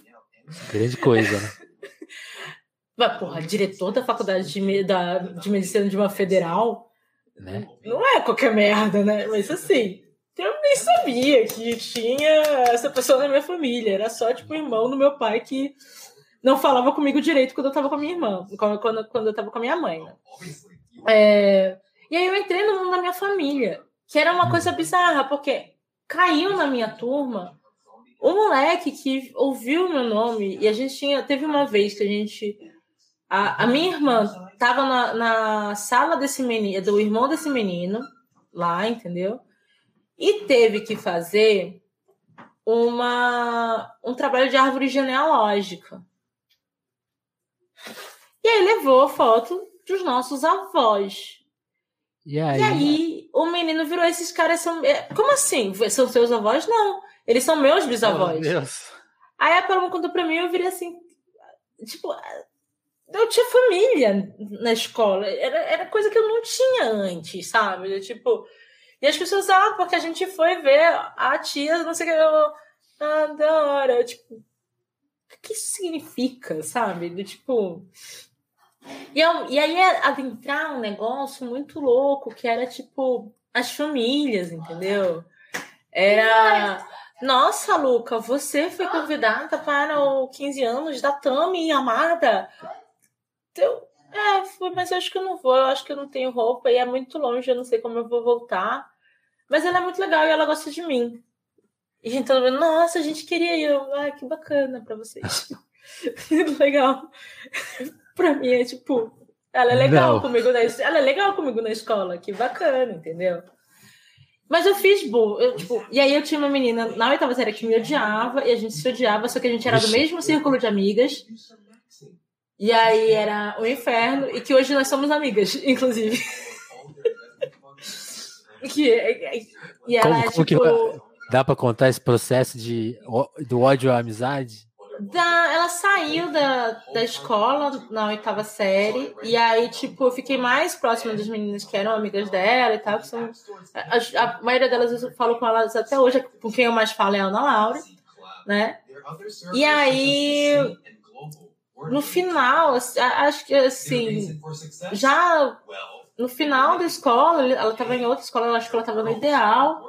Grande coisa, né? mas, porra, diretor da faculdade de, da, de medicina de uma federal né? não é qualquer merda, né? Mas assim, eu nem sabia que tinha essa pessoa na minha família. Era só, tipo, o irmão do meu pai que não falava comigo direito quando eu tava com a minha irmã, quando, quando, quando eu tava com a minha mãe, né? É, E aí eu entrei no mundo da minha família, que era uma coisa bizarra, porque caiu na minha turma O moleque que ouviu meu nome, e a gente tinha. Teve uma vez que a gente. A, a minha irmã estava na, na sala desse menino, do irmão desse menino, lá, entendeu? E teve que fazer uma, um trabalho de árvore genealógica. E aí levou foto dos nossos avós. E aí? E aí o menino virou esses caras são. Como assim? São seus avós? Não. Eles são meus bisavós. Oh, Deus. Aí a Paloma contou pra mim eu virei assim. Tipo, eu tinha família na escola. Era, era coisa que eu não tinha antes, sabe? Eu, tipo. E as pessoas, ah, porque a gente foi ver a tia, não sei o que. Eu, ah, da hora. Eu, tipo, o que isso significa, sabe? Do tipo. E, eu- e aí é adentrar um negócio muito louco, que era tipo as famílias, entendeu? Era. Nossa, Luca, você foi convidada para o 15 anos da Tami amada. Eu, é, foi, mas eu acho que eu não vou, eu acho que eu não tenho roupa e é muito longe, eu não sei como eu vou voltar. Mas ela é muito legal e ela gosta de mim. E mundo, nossa, a gente queria ir. Eu, ah, que bacana pra vocês. legal. Pra mim é tipo, ela é legal Não. comigo na ela é legal comigo na escola, que bacana, entendeu? Mas eu fiz boa, eu, tipo, e aí eu tinha uma menina na oitava série que me odiava e a gente se odiava, só que a gente era do mesmo círculo de amigas. E aí era o inferno e que hoje nós somos amigas, inclusive. que, e ela Como- é como tipo Dá pra contar esse processo de, do ódio à amizade? Da, ela saiu da, da escola na oitava série, e aí, tipo, eu fiquei mais próxima das meninas que eram amigas dela e tal, são. A, a maioria delas eu falo com elas até hoje, com quem eu mais falo é a Ana Laura, né? E aí, No final, assim, acho que assim, já no final da escola, ela tava em outra escola, eu acho que ela tava no ideal.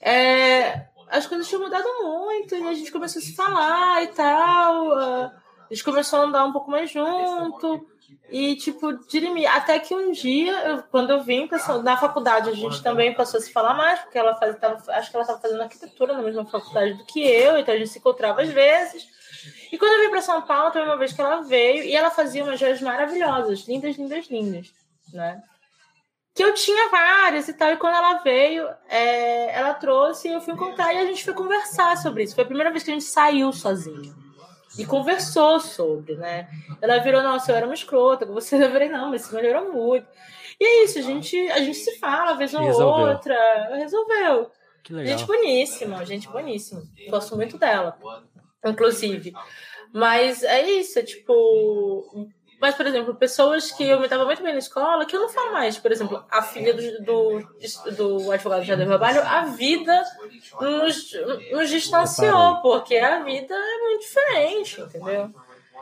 É, as coisas tinham mudado muito e a gente começou a se falar e tal. ah, A gente começou a andar um pouco mais junto. E, tipo, dirimir. Até que um dia, eu- quando eu vim pra, na faculdade, a gente também passou a se falar mais, porque ela faz, tava, acho que ela estava fazendo arquitetura na mesma faculdade do que eu, então a gente se encontrava às vezes. E quando eu vim para São Paulo, teve uma vez que ela veio e ela fazia umas joias maravilhosas, lindas, lindas, lindas, né? Que eu tinha várias e tal, e quando ela veio, é, ela trouxe e eu fui encontrar e a gente foi conversar sobre isso. Foi a primeira vez que a gente saiu sozinho. E conversou sobre, né? Ela virou, nossa, eu era uma escrota, você eu falei, não, mas você melhorou muito. E é isso, a gente, a gente se fala, vez ou Resolveu. outra. Resolveu. Que legal. Gente boníssima, gente boníssima. Gosto muito dela, inclusive. Mas é isso, é tipo. Mas, por exemplo, pessoas que eu me dava muito bem na escola, que eu não falo mais. Por exemplo, a filha do, do, do advogado Jader Trabalho, a vida nos, nos distanciou, porque a vida é muito diferente, entendeu?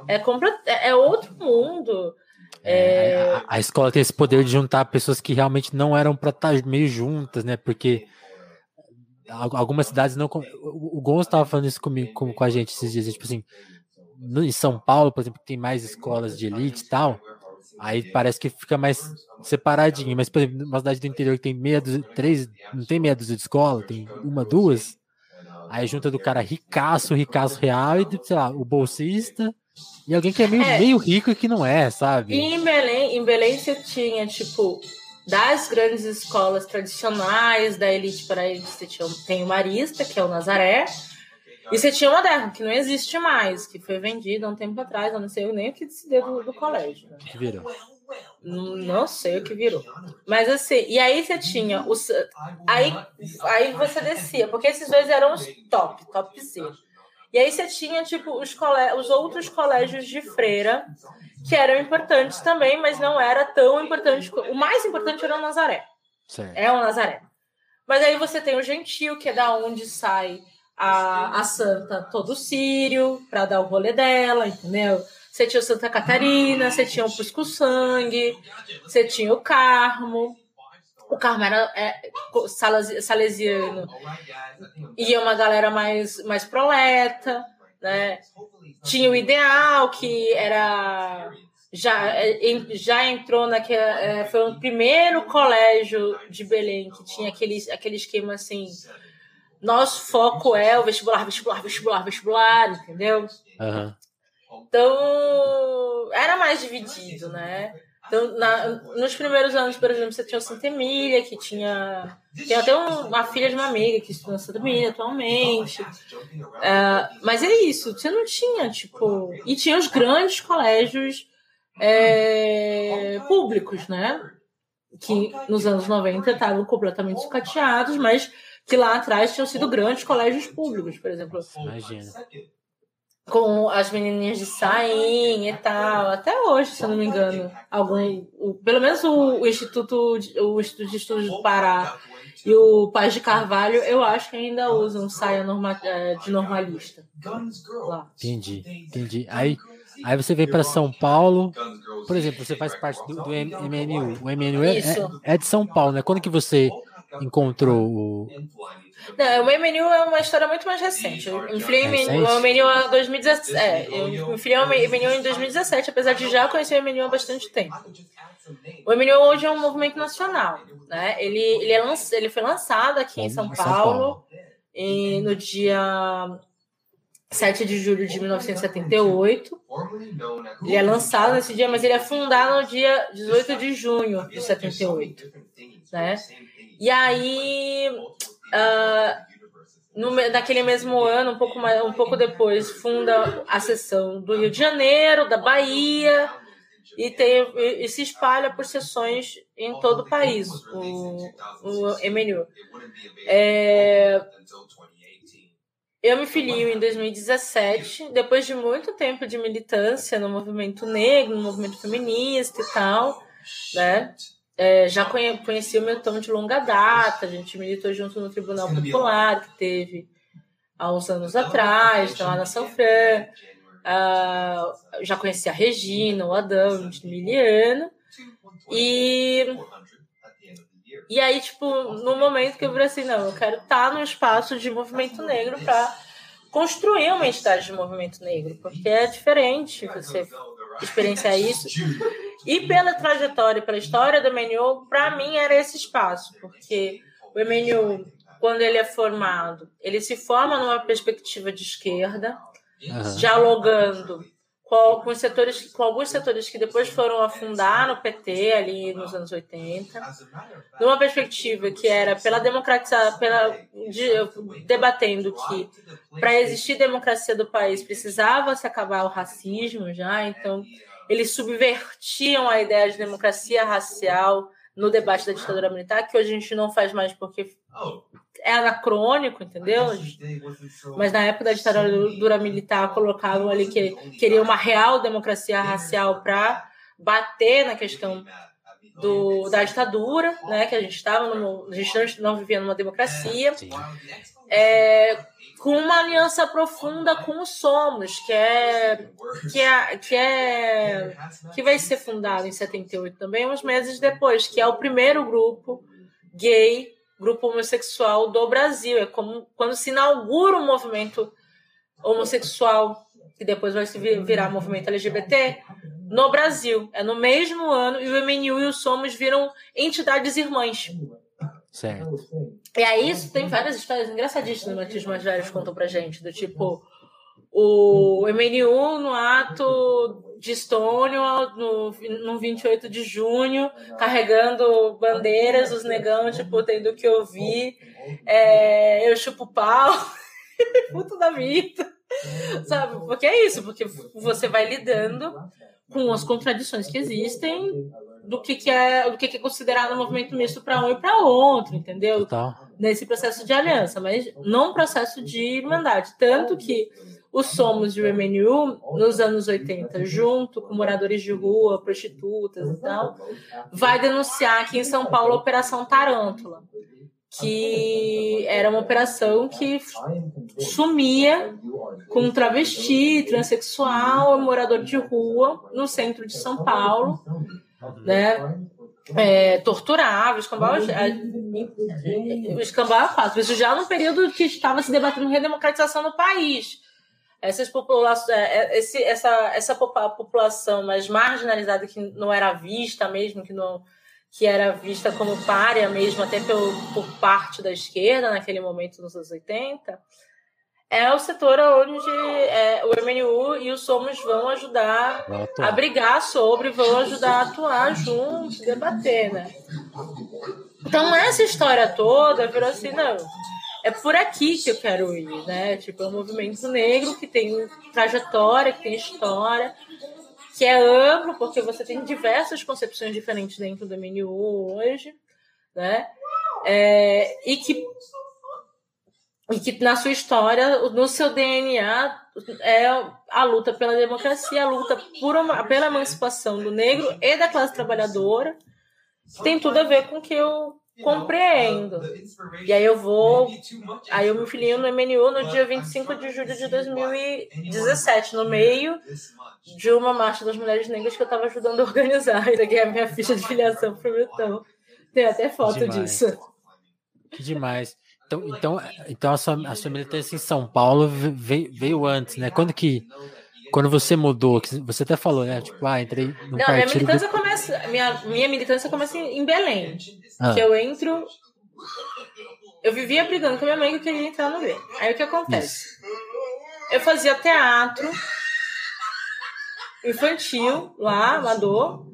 É, complet... é outro mundo. É, a, a escola tem esse poder de juntar pessoas que realmente não eram pra estar meio juntas, né? Porque al- algumas cidades não. o Gonçalo estava falando isso comigo, com, com a gente esses dias. Tipo assim, no, em São Paulo, por exemplo, que tem mais escolas de elite e tal. Aí parece que fica mais separadinho. Mas, por exemplo, numa cidade do interior que tem meia dúzia, três, não tem meia dúzia de escola, tem uma, duas. Aí junta do cara ricaço, ricaço real, e, sei lá, o bolsista. E alguém que é meio, É. meio rico e que não é, sabe? E em Belém, em Belém você tinha, tipo, das grandes escolas tradicionais da elite para a elite, você tinha, tem o Marista, que é o Nazaré, e você tinha o Moderno, que não existe mais, que foi vendido há um tempo atrás, eu não sei nem o que se deu do, do colégio. né? que virou. Não não sei o que virou. Mas assim, e aí você tinha os. Aí, aí você descia, porque esses dois eram os top, top Z. E aí você tinha, tipo, os, cole... os outros colégios de freira, que eram importantes também, mas não era tão importante. O mais importante era o Nazaré. Certo. É o Nazaré. Mas aí você tem o Gentil, que é da onde sai a, a Santa Todo Sírio, para dar o rolê dela, entendeu? Você tinha o Santa Catarina, você tinha o Pusco Sangue, você tinha o Carmo. O Carmo era é, salesi- salesiano. Ia uma galera mais, mais proleta, né? Tinha o Ideal, que era já, é, já entrou naquela. é, foi o primeiro colégio de Belém que tinha aquele, aquele esquema assim. Nosso foco é o vestibular, vestibular, vestibular, vestibular, entendeu? Aham. Então, era mais dividido, né? Então, na- nos primeiros anos, por exemplo, você tinha o Santa Emília, que tinha. Tem até um- uma filha de uma amiga que estuda na Santa Emília atualmente. É, mas é isso, você não tinha, tipo. E tinha os grandes colégios é, públicos, né? Que nos anos 90 estavam completamente sucateados, mas que lá atrás tinham sido grandes colégios públicos, por exemplo Imagina. com as menininhas de sainha e tal, até hoje, se eu não me engano, algum, o- pelo menos o, o Instituto, de- o Instituto de Estudos do Pará e o Paz de Carvalho, eu acho que ainda usam saia norma, eh, de normalista lá. Entendi, entendi. Aí, aí você veio para São Paulo, por exemplo, você faz parte do, do MNU. O MNU é, é, é de São Paulo, né? Quando que você encontrou o. Não, o MNU é uma história muito mais recente. Eu me filiei em Recente? MNU, o MNU em 2017. É, eu filiei ao MNU em 2017, apesar de já conhecer o MNU há bastante tempo. O MNU hoje é um movimento nacional, né? Ele, ele, é lanç, ele foi lançado aqui em São Em São Paulo, e no dia 7 de julho de 1978. Ele é lançado nesse dia, mas ele é fundado no dia 18 de junho de 78, né? E aí, ah, no, naquele mesmo ano, um pouco, mais, um pouco depois, funda a seção do Rio de Janeiro, da Bahia, e, tem, e, e se espalha por seções em todo o país, o, o MNU. É, eu me filio em 2017, depois de muito tempo de militância no movimento negro, no movimento feminista e tal, né? É, já conhe, conheci o Milton de longa data, a gente militou junto no Tribunal Popular, que teve há uns anos atrás, tá lá na São Fran. Ah, já conheci a Regina, o Adão, de Miliano. E, e aí, tipo, no momento que eu falei assim, não, eu quero estar no espaço de movimento negro para construir uma entidade de movimento negro, porque é diferente você experienciar isso. E pela trajetória, pela história do MNU, para mim era esse espaço, porque o MNU, quando ele é formado, ele se forma numa perspectiva de esquerda, Aham. dialogando com, os setores, com alguns setores que depois foram afundar no PT ali nos anos 80, numa perspectiva que era pela democratização, pela, de, debatendo que para existir democracia do país precisava se acabar o racismo já, então eles subvertiam a ideia de democracia racial no debate da ditadura militar, que hoje a gente não faz mais porque é anacrônico, entendeu? Mas na época da ditadura militar colocavam ali que queria uma real democracia racial para bater na questão do, da ditadura, né? Que a gente estava, a gente não vivia numa democracia. É, com uma aliança profunda com o Somos, que é que é que é que vai ser fundado em 78 também, uns meses depois, que é o primeiro grupo gay, grupo homossexual do Brasil. É como quando se inaugura o um movimento homossexual, que depois vai se virar movimento LGBT, no Brasil. É no mesmo ano, e o MNU e o Somos viram entidades irmãs. Certo. E aí isso tem várias histórias engraçadíssimas que os mais velhos contam pra gente, do tipo o MNU no ato de Stonewall, no, no 28 de junho, carregando bandeiras, os negão, tipo, tendo que ouvir é, eu chupo pau, puto da vida, sabe? Porque é isso, porque você vai lidando com as contradições que existem do que, que é do que, que é considerado um movimento misto para um e para outro, entendeu? Total. Nesse processo de aliança, mas não um processo de irmandade. Tanto que o Somos e o MNU, nos anos 80, junto com moradores de rua, prostitutas e tal, vai denunciar aqui em São Paulo a Operação Tarântula, que era uma operação que sumia com um travesti, transexual, morador de rua no centro de São Paulo, né? É, torturava, escambava, escambava quatro. Isso já no período que estava se debatendo redemocratização no país. Essas populações, esse, essa, essa população mais marginalizada que não era vista mesmo, que não, que era vista como párea mesmo, até pelo, por parte da esquerda naquele momento, nos anos 80, é o setor onde é, o MNU e o Somos vão ajudar a brigar sobre, vão ajudar a atuar juntos, debater, né? Então, essa história toda virou assim, não, é por aqui que eu quero ir, né? Tipo, é um movimento negro que tem trajetória, que tem história, que é amplo, porque você tem diversas concepções diferentes dentro do MNU hoje, né? É, e que e que na sua história, no seu DNA, é a luta pela democracia, a luta por uma, pela emancipação do negro e da classe trabalhadora, tem tudo a ver com o que eu compreendo. E aí eu vou. Aí eu me filiei no MNU no dia 25 de julho de 2017, no meio de uma marcha das mulheres negras que eu estava ajudando a organizar. Isso aqui é a minha ficha de filiação pro Milton. Tem até foto demais. disso. Que demais. Então, então, então a, sua, a sua militância em São Paulo veio, veio antes, né? Quando que. Quando você mudou, você até falou, né? Tipo, ah, entrei no Não, minha militância do... começa. Minha, minha militância começa em Belém. Ah. Que eu entro. Eu vivia brigando com a minha mãe que eu queria entrar no B. Aí o que acontece? Isso. Eu fazia teatro infantil lá, amador,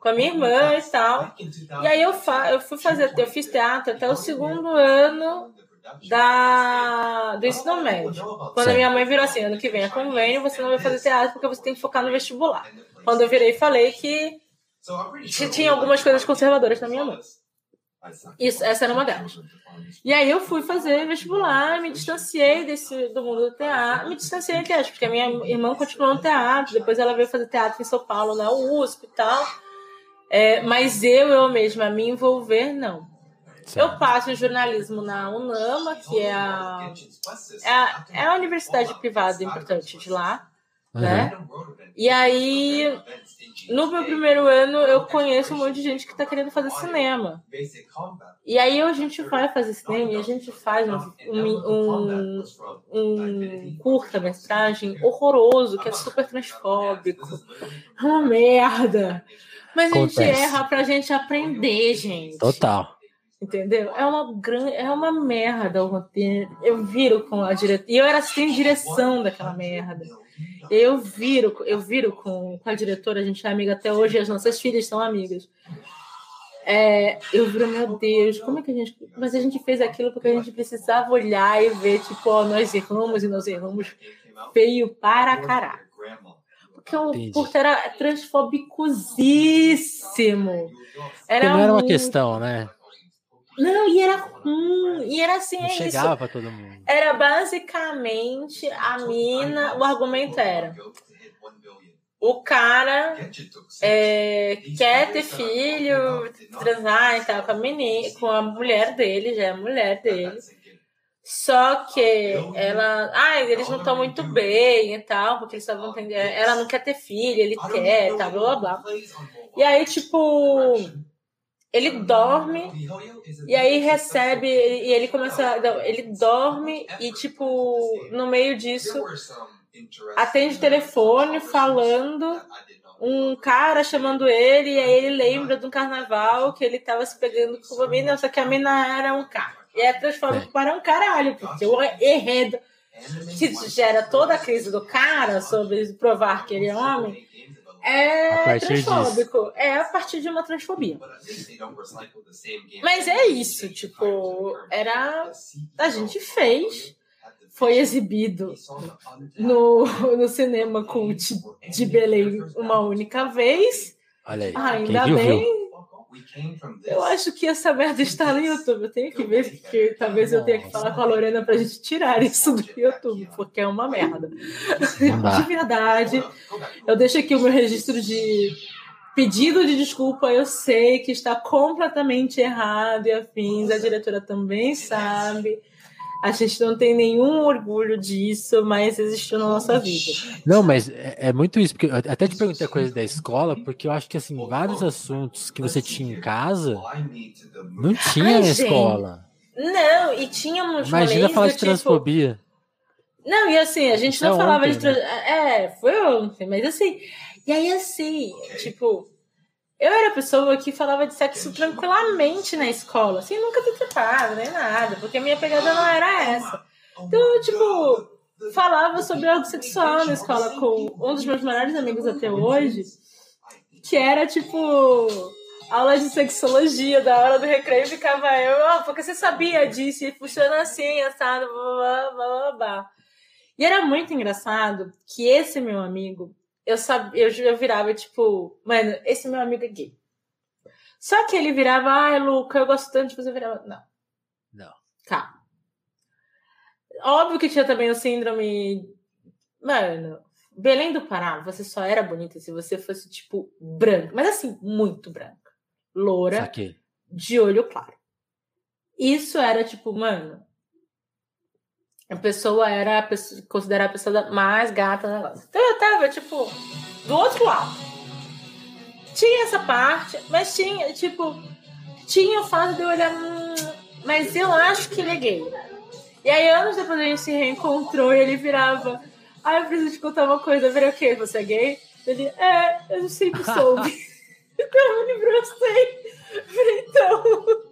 com a minha irmã e tal. E aí eu, fa eu fui fazer, eu fiz teatro até o segundo ano da, do ensino médio. Quando a minha mãe virou assim, ano que vem é convênio, você não vai fazer teatro porque você tem que focar no vestibular. Quando eu virei, falei que tinha algumas coisas conservadoras na minha mãe. Isso, essa era uma delas. E aí eu fui fazer vestibular, me distanciei desse, do mundo do teatro, me distanciei do teatro, porque a minha irmã continuou no teatro, depois ela veio fazer teatro em São Paulo, na USP e tal. É, mas eu, eu mesma, me envolver, não. Eu passo em jornalismo na UNAMA, que é a, é a, é a universidade privada importante de lá. Uhum. Né? E aí, no meu primeiro ano, eu conheço um monte de gente que está querendo fazer cinema. E aí a gente vai fazer cinema e a gente faz um, um, um curta-metragem horroroso, que é super transfóbico. É uma merda. Mas a gente erra pra gente aprender, gente. Total. Entendeu? É uma grande, é uma merda o roteiro. Eu viro com a direção. E eu era sem direção daquela merda. Eu viro, eu viro com, com a diretora, a gente é amiga até hoje, as nossas filhas são amigas. É, eu viro, meu Deus, como é que a gente. Mas a gente fez aquilo porque a gente precisava olhar e ver, tipo, ó, nós erramos e nós erramos feio para caralho. Porque o curto era transfobicosíssimo. Era não era uma questão, né? Não, e era ruim. E era assim, não é chegava isso. todo mundo. Era basicamente a mina. O argumento era. O cara é, quer ter filho, transar e tal com a menina, com a mulher dele, já é a mulher dele. Só que ela. Ah, eles não estão muito bem e tal, porque eles estavam entendendo. Ela não quer ter filho, ele quer, tal, blá blá blá. E aí, tipo ele dorme e aí recebe e ele começa ele dorme e tipo no meio disso atende telefone falando um cara chamando ele e aí ele lembra de um carnaval que ele tava se pegando com uma mina só que a mina era um cara. E é transforma para um caralho porque o enredo que gera toda a crise do cara sobre provar que ele é homem é transfóbico. Disso. É a partir de uma transfobia. Mas é isso, tipo, era. A gente fez. Foi exibido no, no cinema cult de Belém uma única vez. Olha aí. Ainda viu, bem. Viu. Eu acho que essa merda está no YouTube. Eu tenho que ver, porque talvez eu tenha que falar com a Lorena pra gente tirar isso do YouTube, porque é uma merda. De verdade. Eu deixo aqui o meu registro de pedido de desculpa. Eu sei que está completamente errado e afins. A diretora também sabe. A gente não tem nenhum orgulho disso, mas existiu na nossa vida. Não, mas é, é muito isso, porque eu até te perguntei a coisa da escola, porque eu acho que assim, vários assuntos que você tinha em casa não tinha Ai, na gente, escola. Não, e tínhamos Imagina falar de tipo... transfobia. Não, e assim, a gente Isso não é falava ontem, de. Trans... É, foi ontem, mas assim. E aí, assim, tipo, Eu era a pessoa que falava de sexo tranquilamente na escola, sem nunca ter tratado, nem nada, porque a minha pegada não era essa. Então, eu, tipo, falava sobre algo sexual na escola com um dos meus melhores amigos até hoje, que era, tipo, aula de sexologia, da hora do recreio, ficava eu, oh, porque você sabia disso, e funciona assim, assado, blá, blá, blá, blá. E era muito engraçado que esse meu amigo, eu sabia, eu, eu virava tipo, mano, esse meu amigo é gay. Só que ele virava, ai, Luca, eu gosto tanto de você virava. Não. Não. Calma. Óbvio que tinha também o síndrome. Mano, Belém do Pará, você só era bonita se você fosse, tipo, branca. Mas assim, muito branca. Loura, Saquei. de olho claro. Isso era, tipo, mano. A pessoa era a pessoa, considerada a pessoa mais gata do negócio. Então eu tava, tipo, do outro lado. Tinha essa parte, mas tinha, tipo, tinha o fato de eu olhar, hum, mas eu acho que ele é gay. E aí, anos depois a gente se reencontrou e ele virava, ah, eu preciso te contar uma coisa, eu virei o quê? Você é gay? Ele, é, eu sempre soube. então eu me. Falei, então.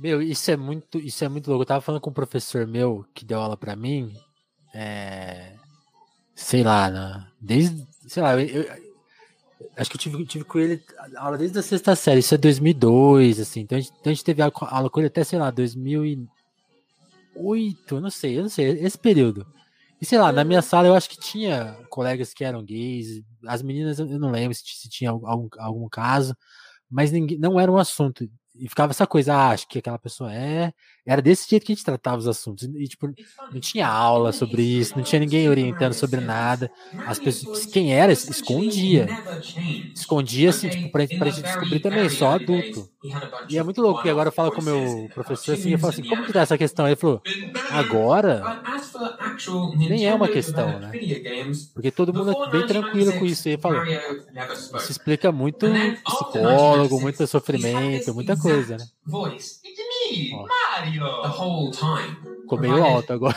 Meu, isso é muito, isso é muito louco. Eu tava falando com um professor meu que deu aula pra mim, é, sei lá, né? desde, sei lá, eu, eu- acho que eu tive, tive com ele aula desde a sexta série, isso é 2002, assim, então a gente, então a gente teve aula aula com ele até, sei lá, 2008, eu não sei, eu não sei, esse período. E sei lá, na minha sala eu acho que tinha colegas que eram gays, as meninas eu não lembro se, se tinha algum, algum caso, mas ninguém, não era um assunto. E ficava essa coisa, ah, acho que aquela pessoa é. Era desse jeito que a gente tratava os assuntos. E, tipo, não tinha aula sobre isso, não tinha ninguém orientando sobre nada. As pessoas, quem era, escondia. Escondia, assim, tipo, pra, pra gente descobrir também, só adulto. E é muito louco, porque agora eu falo com o meu professor assim, eu falo assim, como que tá essa questão? Ele falou, agora, nem é uma questão, né? porque todo mundo é bem tranquilo com isso. E ele falou, isso explica muito psicólogo, muito sofrimento, muita coisa, né? Ó. Mario. The whole time. Ficou meio alto agora.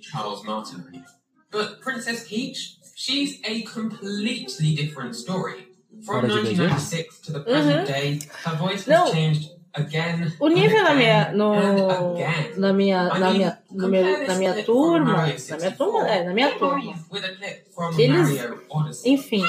Charles Martin. But Princess Peach, she's a completely different story. From Fora de beijo? 1996 to the present day, her voice Não. has changed again. O nível na minha, no, na minha, na minha, na minha clip from turma, na minha 64 turma, é, na minha turma. Eles-. Enfim,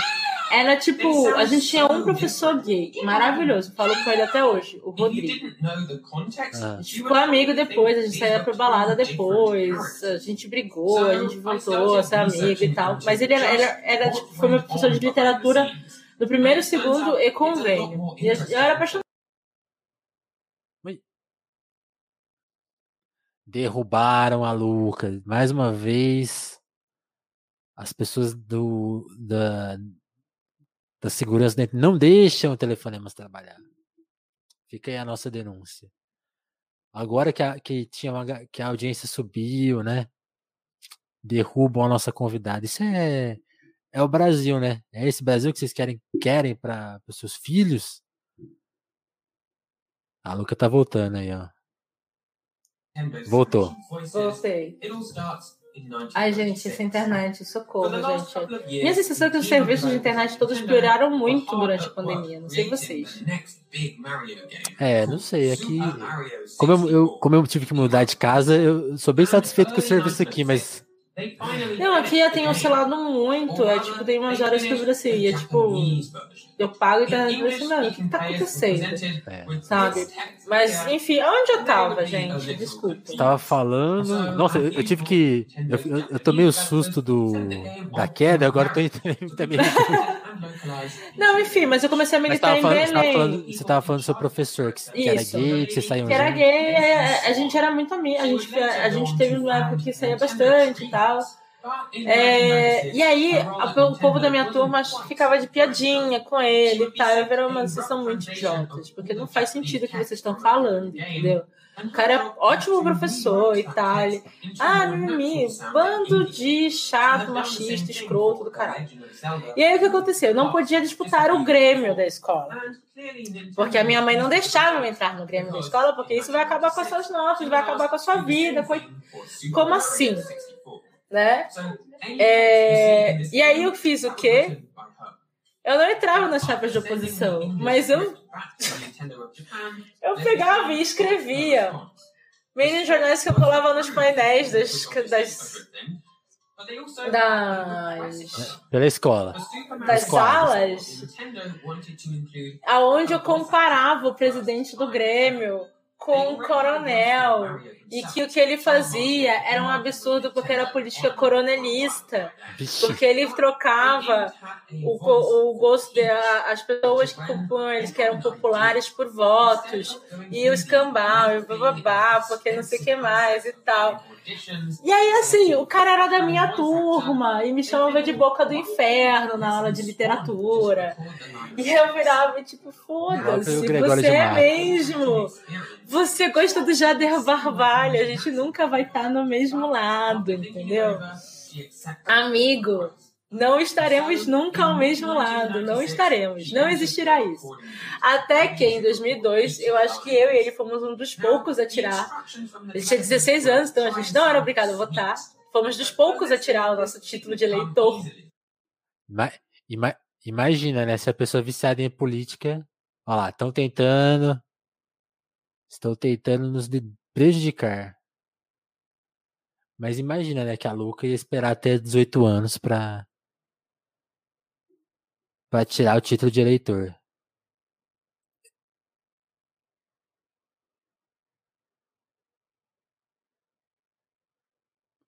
era tipo, a gente tinha um professor gay, maravilhoso, falo com ele até hoje, o Rodrigo. Ah. A gente ficou amigo depois, a gente were pra balada depois, a gente brigou, a gente voltou a ser amigo e tal. Mas ele era, era, era tipo, foi meu professor de literatura do primeiro, segundo e convênio. E eu era apaixonada. Derrubaram a Luca. Mais uma vez, as pessoas do, da, da segurança dentro não deixam o telefonemas trabalhar. Fica aí a nossa denúncia. Agora que a, que tinha uma que a audiência subiu, né? Derrubam a nossa convidada. Isso é, é o Brasil, né? É esse Brasil que vocês querem, querem para os seus filhos? A Luca tá voltando aí, ó. Voltou. Voltei. Ai, gente, essa 1996. internet, socorro, gente. Minha sensação é que os serviços de internet todos pioraram muito durante a pandemia, não sei vocês. É, não sei, aqui. Mario Como eu, eu- 64. como eu tive que mudar de casa, eu sou bem satisfeito com o serviço aqui, mas Não, aqui tem the oscilado muito. É tipo, tem umas horas que eu viro assim, é tipo. Eu pago e tá mano, o que tá acontecendo? É. Sabe? Mas, enfim, onde eu tava, gente? Desculpa. estava falando. Nossa, eu, eu tive que. Eu, eu, eu tomei o susto do, da queda, agora eu tô entrando também. Não, enfim, mas eu comecei a militar tava em falando, você, tava Belém. falando, você tava falando do seu professor, que, que era gay, que vocês saíam Que era gay, é, a gente era muito amigo. A gente, a gente teve uma época que saía bastante e tal. É, e aí, o povo da minha turma ficava de piadinha com ele e tal. Eu falei, mano, vocês são muito idiotas, porque não faz sentido o que vocês estão falando, entendeu? O cara é ótimo professor e tal. Ah, mimimi, bando de chato, machista, escroto do caralho. E aí o que aconteceu? Eu não podia disputar o Grêmio da escola. Porque a minha mãe não deixava eu entrar no Grêmio da escola, porque isso vai acabar com as suas notas, vai acabar com a sua vida. coi- Como assim? Né? É, e aí eu fiz o quê? Eu não entrava nas chapas de oposição, mas eu, eu pegava e escrevia. Mini jornais que eu colava nos painéis das, das, das, Pela escola. das salas, aonde eu comparava o presidente do Grêmio com o coronel e que o que ele fazia era um absurdo porque era política coronelista, porque ele trocava o, o gosto de a- as pessoas que compunham eles que eram populares por votos e o escambau e o bababá, porque não sei o que mais e tal. E aí, assim, o cara era da minha turma e me chamava de boca do inferno na aula de literatura. E eu virava, tipo, foda-se, Gregório você é mesmo. Você gosta do Jader Barbalho, a gente nunca vai estar no mesmo lado, entendeu? Amigo, não estaremos nunca ao mesmo lado, não estaremos, não existirá isso. Até que em 2002, eu acho que eu e ele fomos um dos poucos a tirar. Ele tinha 16 anos, então a gente não era obrigado a votar. Fomos dos poucos a tirar o nosso título de eleitor. Ima- ima- imagina, né? Se a pessoa viciada em política. Olha lá, estão tentando. Estão tentando nos prejudicar. Mas imagina, né? Que a Luca ia esperar até 18 anos pra. pra tirar o título de eleitor.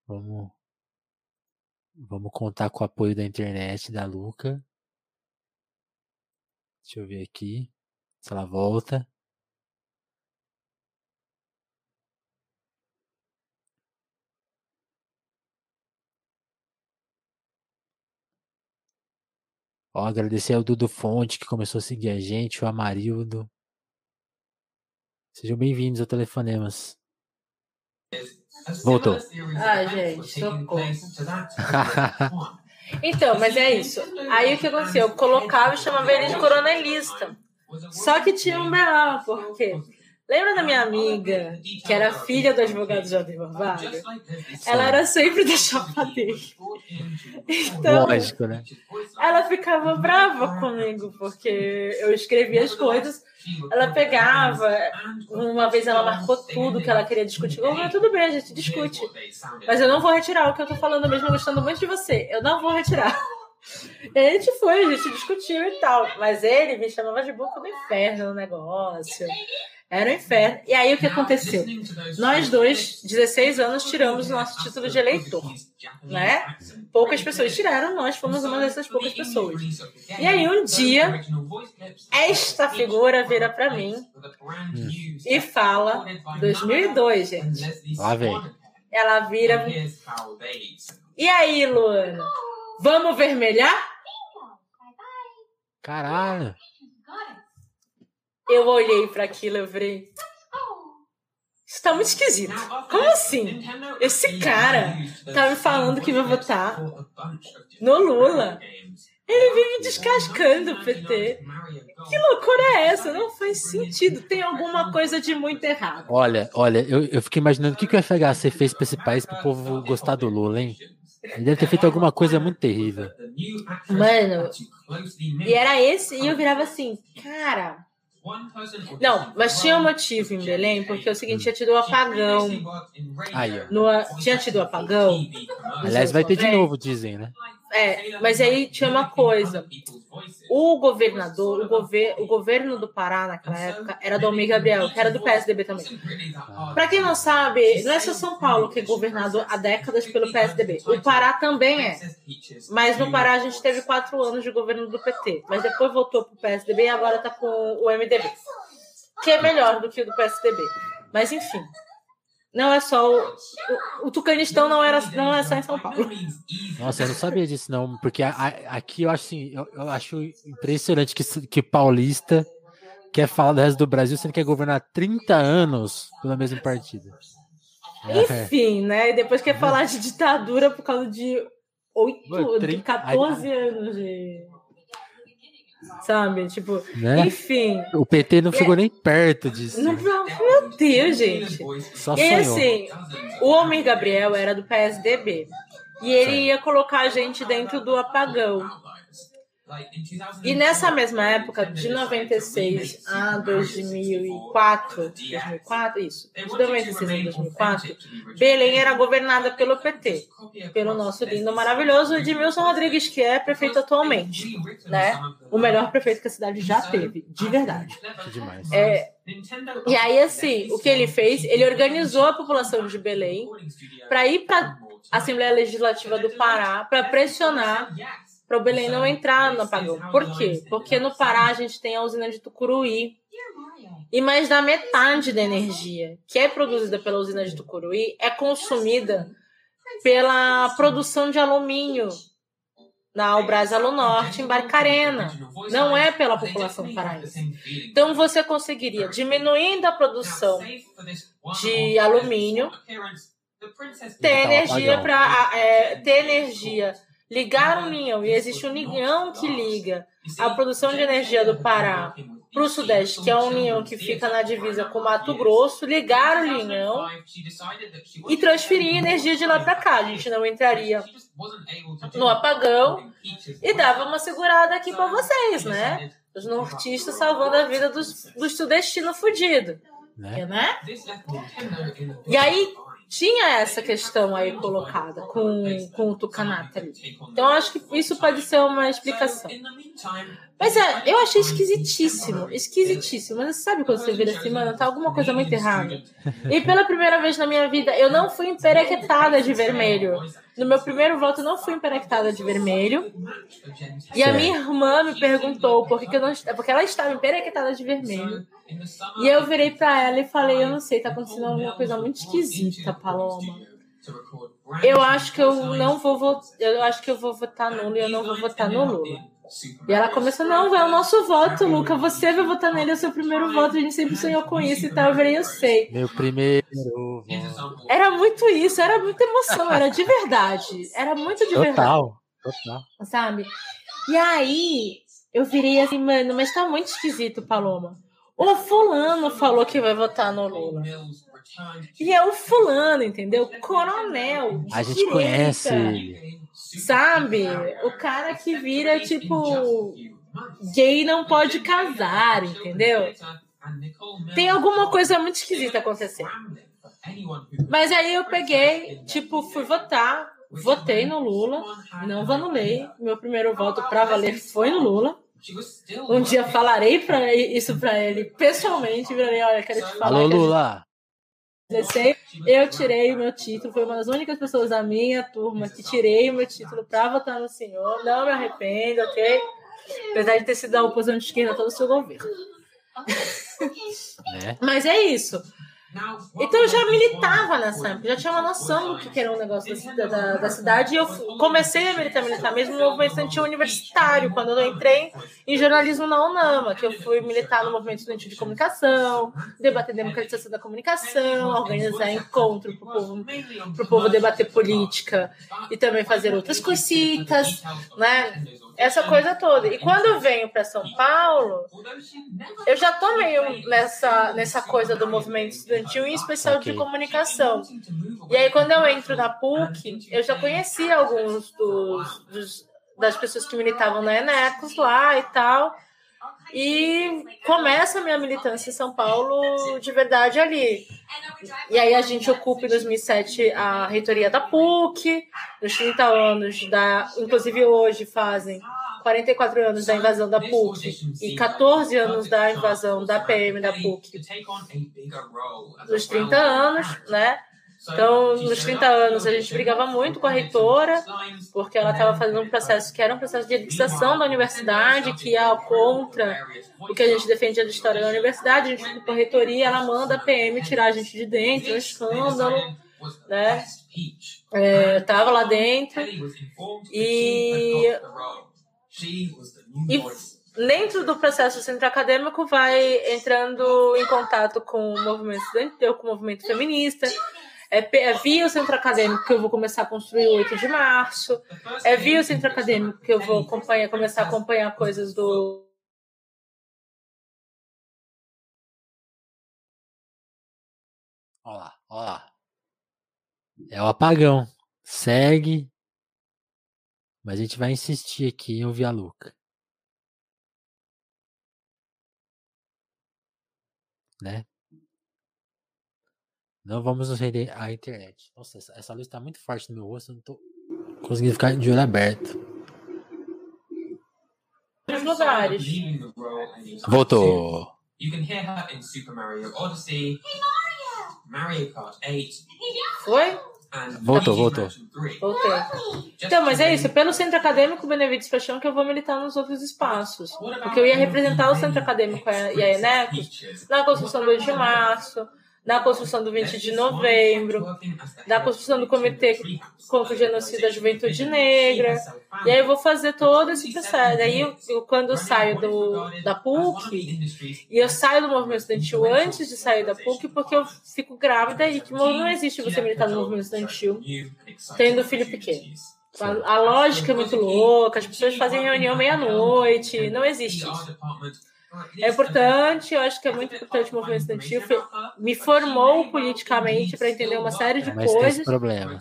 Vamos. Vamos contar com o apoio da internet da Luca. Deixa eu ver aqui. Se ela volta. Ó, agradecer ao Dudu Fonte que começou a seguir a gente, o Amarildo. Sejam bem-vindos ao Telefonemas. Voltou. Ah, gente, socorro. Então, mas é isso. Aí o que aconteceu? Eu colocava e chamava ele de coronelista. Só que tinha um B.A., porque lembra da minha amiga, que era filha do advogado Jader Barbalho? Ela era sempre da chapa dele. Então, Lógico, né? ela ficava brava comigo, porque eu escrevia as coisas, ela pegava, uma vez ela marcou tudo que ela queria discutir. Eu falei, tudo bem, a gente discute. Mas eu não vou retirar o que eu tô falando, mesmo gostando muito de você. Eu não vou retirar. E a gente foi, a gente discutiu e tal. Mas ele me chamava de boca do inferno no negócio. Era um inferno. E aí o que aconteceu? Nós dois, 16 anos, tiramos o nosso título de eleitor. Né? Poucas pessoas tiraram, nós fomos uma dessas poucas pessoas. E aí um dia, esta figura vira pra mim e fala, 2002, gente. Lá vem. Ela vira. E aí, Luana? Vamos vermelhar? Caralho. Eu olhei pra aquilo e falei. Isso tá muito esquisito. Como assim? Esse cara tá me falando que vai votar no Lula. Ele vive descascando o PT. Que loucura é essa? Não faz sentido. Tem alguma coisa de muito errado. Olha, olha, eu, eu fiquei imaginando o que, que o FHC fez pra esse país pro povo gostar do Lula, hein? Ele deve ter feito alguma coisa muito terrível. Mano, E era esse, e eu virava assim, cara. Não, mas tinha um motivo em Belém, porque é o seguinte, tinha tido o apagão. Aí, ó. No, tinha tido o apagão. Aliás, vai ter de novo, dizem, né? É, mas aí tinha uma coisa. O governador, o, gover, o governo do Pará naquela época era do Almir Gabriel, que era do PSDB também. Pra quem não sabe, não é só São Paulo que é governado há décadas pelo PSDB. O Pará também é. Mas no Pará a gente teve quatro anos de governo do PT. Mas depois voltou pro PSDB e agora tá com o MDB. Que é melhor do que o do PSDB. Mas enfim. Não é só o. O, o Tucanistão não, era, não é só em São Paulo. Nossa, eu não sabia disso, não. Porque a- a- aqui eu acho assim, eu, eu acho impressionante que, que paulista quer falar do resto do Brasil, sendo que quer governar 30 anos pelo mesmo partido. É. Enfim, né? E depois quer falar de ditadura por causa de oito, Mano, de trinta- 14 anos de. Sabe? Tipo, Né? enfim. O PT não chegou nem perto disso. Não, meu Deus, gente. Só E sonhou. assim, o Homem Gabriel era do PSDB. E ele ia colocar a gente dentro do apagão. E nessa mesma época, de 96 a 2004, 2004, isso, de 96 a 2004, Belém era governada pelo PT, pelo nosso lindo, maravilhoso Edmilson Rodrigues, que é prefeito atualmente, né? O melhor prefeito que a cidade já teve, de verdade. Que demais. É, e aí, assim, o que ele fez? Ele organizou a população de Belém para ir para a Assembleia Legislativa do Pará para pressionar para o Belém não entrar no apagão. Por quê? Porque no Pará a gente tem a usina de Tucuruí. E mais da metade da energia que é produzida pela usina de Tucuruí é consumida pela produção de alumínio na Albras Alo Norte, em Barcarena. Não é pela população paraense. Então você conseguiria, diminuindo a produção de alumínio, ter energia para é, ter energia ligar um ninhão e existe um ninhão que liga a produção de energia do Pará para o Sudeste, que é um ninhão que fica na divisa com Mato Grosso, ligar o ninhão e transferir energia de lá para cá. A gente não entraria no apagão e dava uma segurada aqui para vocês, né? Os nortistas salvando a vida dos, dos sudestinos fudidos. Né? né? E aí, tinha essa questão aí colocada com, com o ali. Então, acho que isso pode ser uma explicação. Mas é, eu achei esquisitíssimo, esquisitíssimo. Mas sabe quando você vira assim, mano, tá alguma coisa muito errada? E pela primeira vez na minha vida, eu não fui emperequetada de vermelho. No meu primeiro voto, eu não fui emperequetada de vermelho. E a minha irmã me perguntou por que, eu não porque ela estava emperequetada de vermelho. E eu virei para ela e falei, eu não sei, tá acontecendo alguma coisa muito esquisita, Paloma. Eu acho que eu não vou votar, eu acho que eu vou votar nulo e eu não vou votar no Lula. E ela começou, não, é o nosso voto, Luca. Você vai votar nele, é o seu primeiro voto. A gente sempre sonhou com isso e tal. Eu falei, eu sei. Meu primeiro voto. Era muito isso, era muita emoção, era de verdade. Era muito de total, verdade. Total, total. Sabe? E aí, eu virei assim, mano, mas tá muito esquisito, Paloma. O fulano falou que vai votar no Lula. E é o fulano, entendeu? Coronel. A gente direita. conhece ele. Sabe? O cara que vira, tipo, gay não pode casar, entendeu? Tem alguma coisa muito esquisita acontecendo. Mas aí eu peguei, tipo, fui votar, votei no Lula, não vanulei. Meu primeiro voto pra valer foi no Lula. Um dia falarei pra, isso pra ele pessoalmente. Virei, olha, quero te falar. Alô, Lula. Eu tirei o meu título, foi uma das únicas pessoas da minha turma que tirei o meu título para votar no senhor. Não me arrependo, ok? Apesar de ter sido a oposição de esquerda todo o seu governo. É. Mas é isso. Então eu já militava nessa época, já tinha uma noção do que era um negócio da, da, da cidade. E eu comecei a militar, militar mesmo no movimento estudantil universitário, quando eu entrei em jornalismo na UNAMA, que eu fui militar no movimento estudantil de comunicação, debater democratização da comunicação, organizar encontro para o povo, pro povo debater política e também fazer outras coisitas, né? Essa coisa toda. E quando eu venho para São Paulo, eu já tô meio nessa, nessa coisa do movimento estudantil, em especial de comunicação. E aí, quando eu entro na PUC, eu já conheci alguns dos, dos das pessoas que militavam na Enecos lá e tal. E começa a minha militância em São Paulo de verdade ali. E aí a gente ocupa em 2007 a reitoria da PUC, nos 30 anos da. Inclusive hoje fazem 44 anos da invasão da PUC e 14 anos da invasão da PM da PUC. Nos 30 anos, né? Então, nos 30 anos, a gente brigava muito com a reitora, porque ela estava fazendo um processo que era um processo de elitização da universidade, que ia contra o que a gente defendia da história da universidade. A gente ficou com a reitoria, ela manda a PM tirar a gente de dentro, um escândalo, né? É, tava lá dentro e, e dentro do processo centro acadêmico vai entrando em contato com o movimento estudantil, com o movimento feminista, é, é, via o centro acadêmico que eu vou começar a construir o 8 de março. É via o centro acadêmico que eu vou acompanhar, começar a acompanhar coisas do. Olha lá, olha lá. É o apagão. Segue. Mas a gente vai insistir aqui em ouvir a Luca. Né? Não vamos nos render à internet. Nossa, essa, essa luz tá muito forte no meu rosto, eu não tô conseguindo ficar de olho aberto. Os lugares. Voltou. You can hear her in Super Mario Odyssey, Mario Kart 8, Foi? and Voltou, voltou. Mansion 3. Voltei. Então, mas é isso. Pelo Centro Acadêmico Benevides Paixão que eu vou militar nos outros espaços. Porque eu ia representar o Centro Acadêmico e a Enecos na construção do 8 de março, na construção do 20 de novembro, na construção do Comitê contra o Genocídio da Juventude Negra. E aí eu vou fazer todo esse processo. Aí, eu, eu, quando eu saio do, da PUC, e eu saio do movimento estudantil antes de sair da PUC, porque eu fico grávida e que não existe você militar no movimento estudantil tendo filho pequeno. A, a lógica é muito louca, as pessoas fazem reunião meia-noite, não existe. É importante, eu acho que é muito importante o movimento estudantil. Me formou politicamente para entender uma série de Mas tem esse coisas. problema.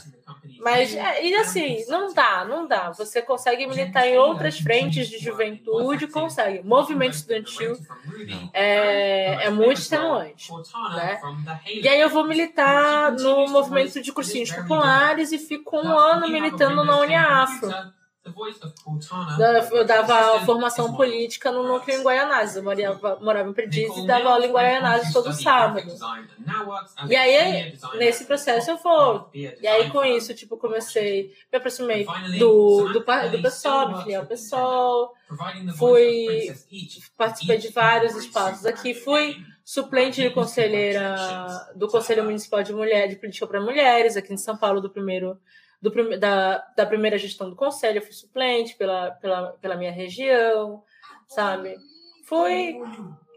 Mas, é, e assim, não dá, não dá. Você consegue militar em outras frentes de juventude, consegue. Movimento estudantil é, é muito extenuante. né? E aí eu vou militar no movimento de cursinhos populares e fico um ano militando na Uniafro. Da- Eu dava formação política no núcleo em Guaianazes. Eu morava, morava em Perdiz e dava aula em Guaianazes todo sábado. E aí, nesse processo, eu vou. E aí, com isso, tipo, comecei, me aproximei do, do, do PSOL, me filiei ao PSOL, fui- participei de vários espaços aqui, fui suplente de conselheira do Conselho Municipal de Mulher, de Política para Mulheres, aqui em São Paulo, do primeiro, do, da, da primeira gestão do Conselho, eu fui suplente pela, pela, pela minha região, sabe? Fui,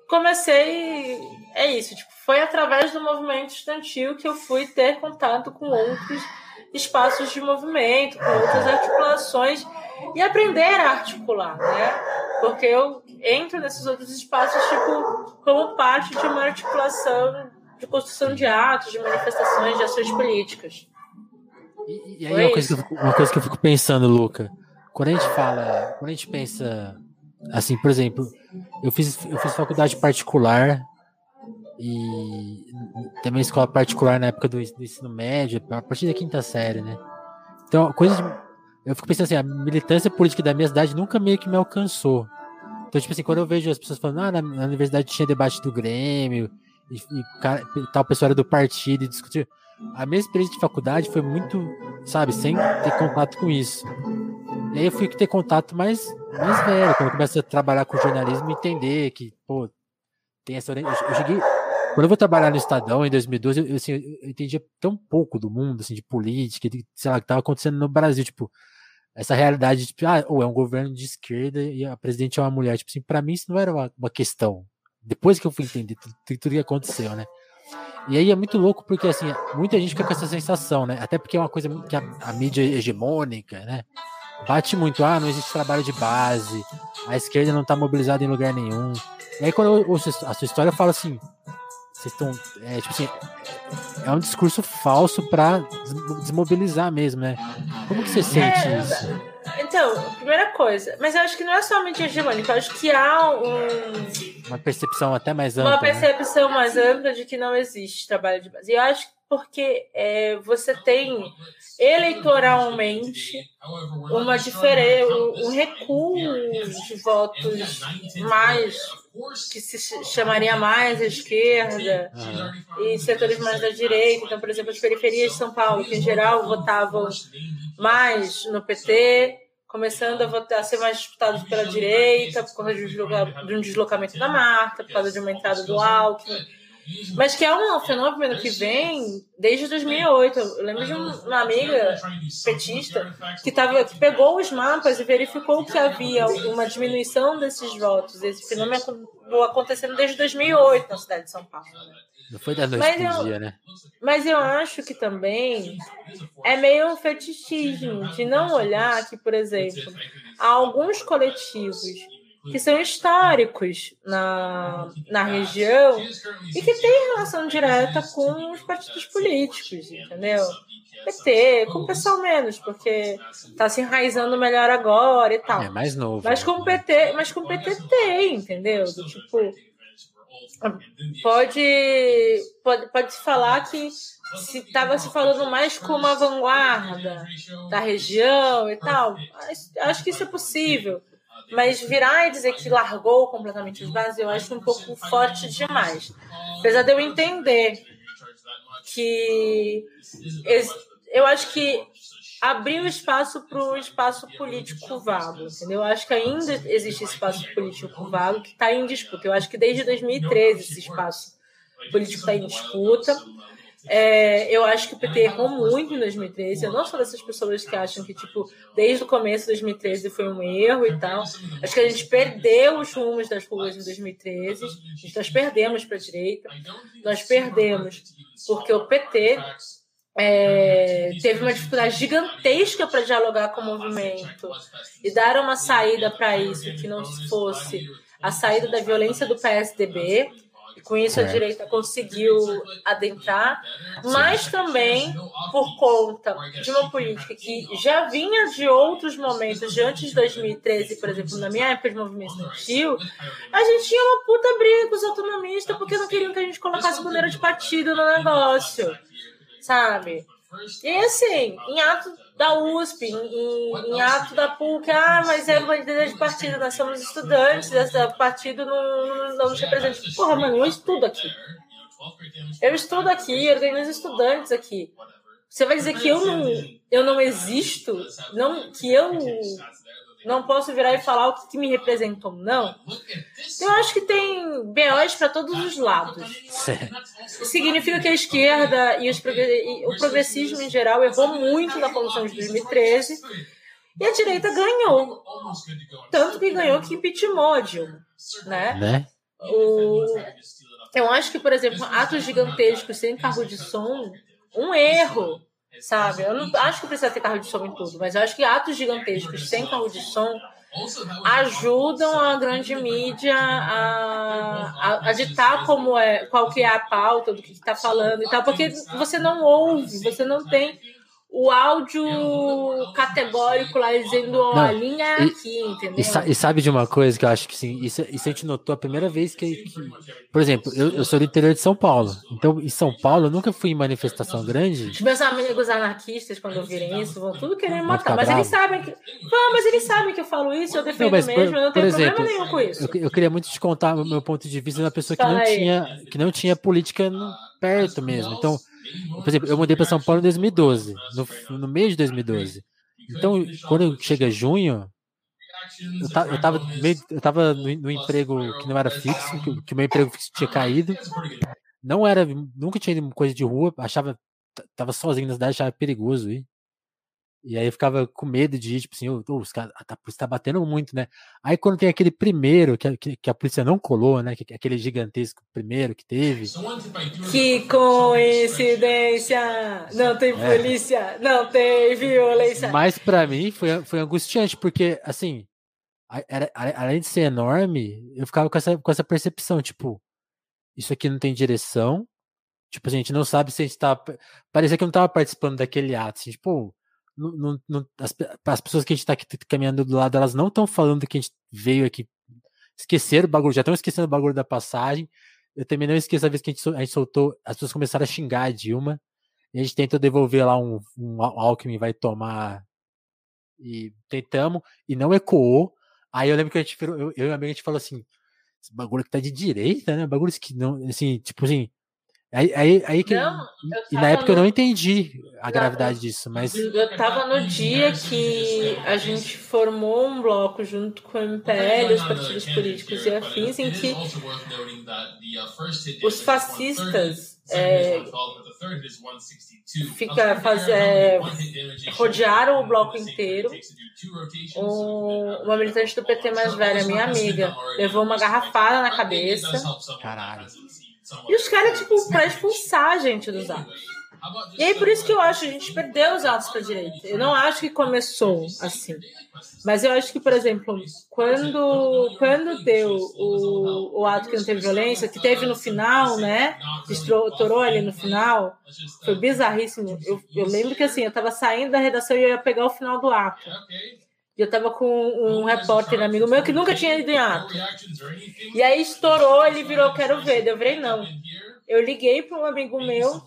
comecei, é isso, tipo, foi através do movimento estudantil que eu fui ter contato com outros espaços de movimento, com outras articulações e aprender a articular, né? Porque eu entro nesses outros espaços, tipo, como parte de uma articulação de construção de atos, de manifestações, de ações políticas. E, e aí Foi uma coisa, que eu isso. fico, uma coisa que eu fico pensando, Luca, quando a gente fala, quando a gente pensa, assim, por exemplo, eu fiz, eu fiz faculdade particular e também escola particular na época do, do ensino médio, a partir da quinta série, né? Então, coisa de, eu fico pensando assim, a militância política da minha cidade nunca meio que me alcançou. Então, tipo assim, quando eu vejo as pessoas falando, ah, na, na universidade tinha debate do Grêmio, e, e cara- tal pessoa era do partido e discutia. A minha experiência de faculdade foi muito, sabe, sem ter contato com isso. E aí eu fui ter contato mais, mais velho, quando eu comecei a trabalhar com jornalismo entender que, pô, tem essa eu, cheguei. Quando eu vou trabalhar no Estadão em 2012, eu, eu, assim, eu entendia tão pouco do mundo, assim, de política, de, sei lá, o que estava acontecendo no Brasil, tipo, essa realidade, tipo, ah, ou é um governo de esquerda e a presidente é uma mulher, tipo assim, pra mim isso não era uma, uma questão. Depois que eu fui entender tudo, tudo que aconteceu, né? E aí é muito louco porque, assim, muita gente fica com essa sensação, né? Até porque é uma coisa que a, a mídia hegemônica, né? Bate muito, ah, não existe trabalho de base, a esquerda não tá mobilizada em lugar nenhum. E aí quando eu ouço a sua história, eu falo assim, vocês estão, é, tipo assim, é um discurso falso pra des- desmobilizar mesmo, né? Como que você sente É, isso? Então, primeira coisa, mas eu acho que não é somente hegemônica, eu acho que há um, Uma percepção até mais ampla, uma né? percepção mais ampla de que não existe trabalho de base. E eu acho que porque é, você tem eleitoralmente uma diferença, um recuo de votos mais que se ch- chamaria mais à esquerda e setores mais da direita. Então, por exemplo, as periferias de São Paulo, que em geral votavam mais no PT, começando a, votar, a ser mais disputados pela direita por causa de um deslocamento da Marta, por causa de uma entrada do Alckmin. Mas que é um fenômeno que vem desde 2008. Eu lembro de um- uma amiga petista que, tava, que pegou os mapas e verificou que havia uma diminuição desses votos. Esse fenômeno acontecendo desde 2008 na cidade de São Paulo. né? Não foi da noite Mas eu- dia, né? Mas eu acho que também é meio um fetichismo de não olhar que, por exemplo, há alguns coletivos que são históricos na, na região e que têm relação direta com os partidos políticos, entendeu? PT, com o pessoal menos, porque tá se enraizando melhor agora e tal. É mais novo. Mas né? com o PT, mas com o PT tem, entendeu? Do tipo, pode pode pode se falar que se estava se falando mais como a vanguarda da região e tal. Acho que isso é possível. Mas virar e dizer que largou completamente os bases, eu acho um pouco forte demais. Apesar de eu entender que eu acho que abriu espaço para o espaço político vago, entendeu? Eu acho que ainda existe espaço político vago que está em disputa. Eu acho que desde 2013 esse espaço político está em disputa. É, eu acho que o PT errou muito em 2013. Eu não sou dessas pessoas que acham que, tipo, desde o começo de 2013 foi um erro e tal. Acho que a gente perdeu os rumos das ruas em 2013. Nós perdemos para a direita. Nós perdemos porque o PT é, teve uma dificuldade gigantesca para dialogar com o movimento e dar uma saída para isso que não fosse a saída da violência do PSDB. Com isso a direita conseguiu adentrar, mas também por conta de uma política que já vinha de outros momentos, de antes de 2013, por exemplo, na minha época de movimento estudantil, a gente tinha uma puta briga com os autonomistas porque não queriam que a gente colocasse bandeira de partido no negócio sabe? E assim, em ato da USP, em, em ato da PUC, ah, mas é bandeira de partido, nós somos estudantes, esse partido não, não nos representa. Porra, mano, eu estudo aqui. Eu estudo aqui, organizo estudantes aqui. Você vai dizer que eu não, eu não existo? Não, que eu não posso virar e falar o que, me representou, não. Eu acho que tem BOs para todos os lados. Significa que a esquerda e, e o progressismo em geral errou muito na Constituição de 2013 e a direita ganhou. Tanto que ganhou que impeachmentou a Dilma. Né? né? O, eu acho que, por exemplo, atos gigantescos sem carro de som, um erro sabe? Eu não acho que precisa ter carro de som em tudo, mas eu acho que atos gigantescos sem carro de som ajudam a grande mídia a, a, a ditar como é, qual que é a pauta do que está falando e tal, porque você não ouve, você não tem o áudio categórico lá dizendo ó, a linha é aqui, entendeu? E, e, sabe de uma coisa que eu acho que sim, isso, isso a gente notou a primeira vez que, que por exemplo, eu, eu, sou do interior de São Paulo, então em São Paulo eu nunca fui em manifestação grande. Os meus amigos anarquistas, quando virem isso, vão tudo querer matar, mas eles sabem que. Não, mas eles sabem que eu falo isso, eu defendo não, mesmo, por, eu não tenho exemplo, problema nenhum com isso. Eu, eu, queria muito te contar o meu ponto de vista da pessoa que não, tinha, que não tinha política perto mesmo. Então, por exemplo, eu mudei para São Paulo em 2012, no, no mês de 2012. Então, quando chega junho, eu, ta, eu tava, meio, eu tava no, no, emprego que não era fixo, que, que meu emprego fixo tinha caído. Não era, nunca tinha ido coisa de rua, achava, tava sozinho na cidade, achava perigoso ir. E aí eu ficava com medo de ir, tipo assim, oh, os caras, a polícia tá batendo muito, né? Aí quando tem aquele primeiro, que, que, que a polícia não colou, né? Que, aquele gigantesco primeiro que teve. Que coincidência! Não tem é. polícia, não tem violência. Mas para mim foi, foi angustiante, porque, assim, era, além de ser enorme, eu ficava com essa, com essa percepção, tipo, isso aqui não tem direção. Tipo, a gente não sabe se a gente tá. Parecia que eu não tava participando daquele ato. Assim, tipo, não, não, as, as, pessoas que a gente está caminhando do lado, elas não estão falando que a gente veio aqui. Esqueceram o bagulho, já estão esquecendo o bagulho da passagem. Eu também não esqueço a vez que a gente, a gente soltou, as pessoas começaram a xingar a Dilma. E a gente tentou devolver lá um, um Alckmin vai tomar. E tentamos, e não ecoou. Aí eu lembro que a gente, eu, eu e a amiga, a gente falou assim: esse bagulho que tá de direita, né? Bagulho que não, assim, tipo assim, Aí, aí, aí que, não, e na época no... eu não entendi a gravidade disso, mas. Eu tava no dia que a gente formou um bloco junto com o MPL, os partidos políticos e afins, em que os fascistas é, fica, faz, é, rodearam o bloco inteiro. Um, uma militante do PT mais velha, minha amiga, levou uma garrafada na cabeça. Caralho. E os caras, tipo, pra expulsar a gente dos atos. E aí, por isso que eu acho que a gente perdeu os atos pra direita. Eu não acho que começou assim. Mas eu acho que, por exemplo, quando, quando deu o, o ato que não teve violência, que teve no final, né? Que estourou ali no final, foi bizarríssimo. Eu, eu lembro que assim, eu tava saindo da redação e eu ia pegar o final do ato. E eu tava com um repórter amigo meu que nunca tinha ido em ato. E aí estourou, ele virou, quero ver. Eu virei, não. Eu liguei para um amigo meu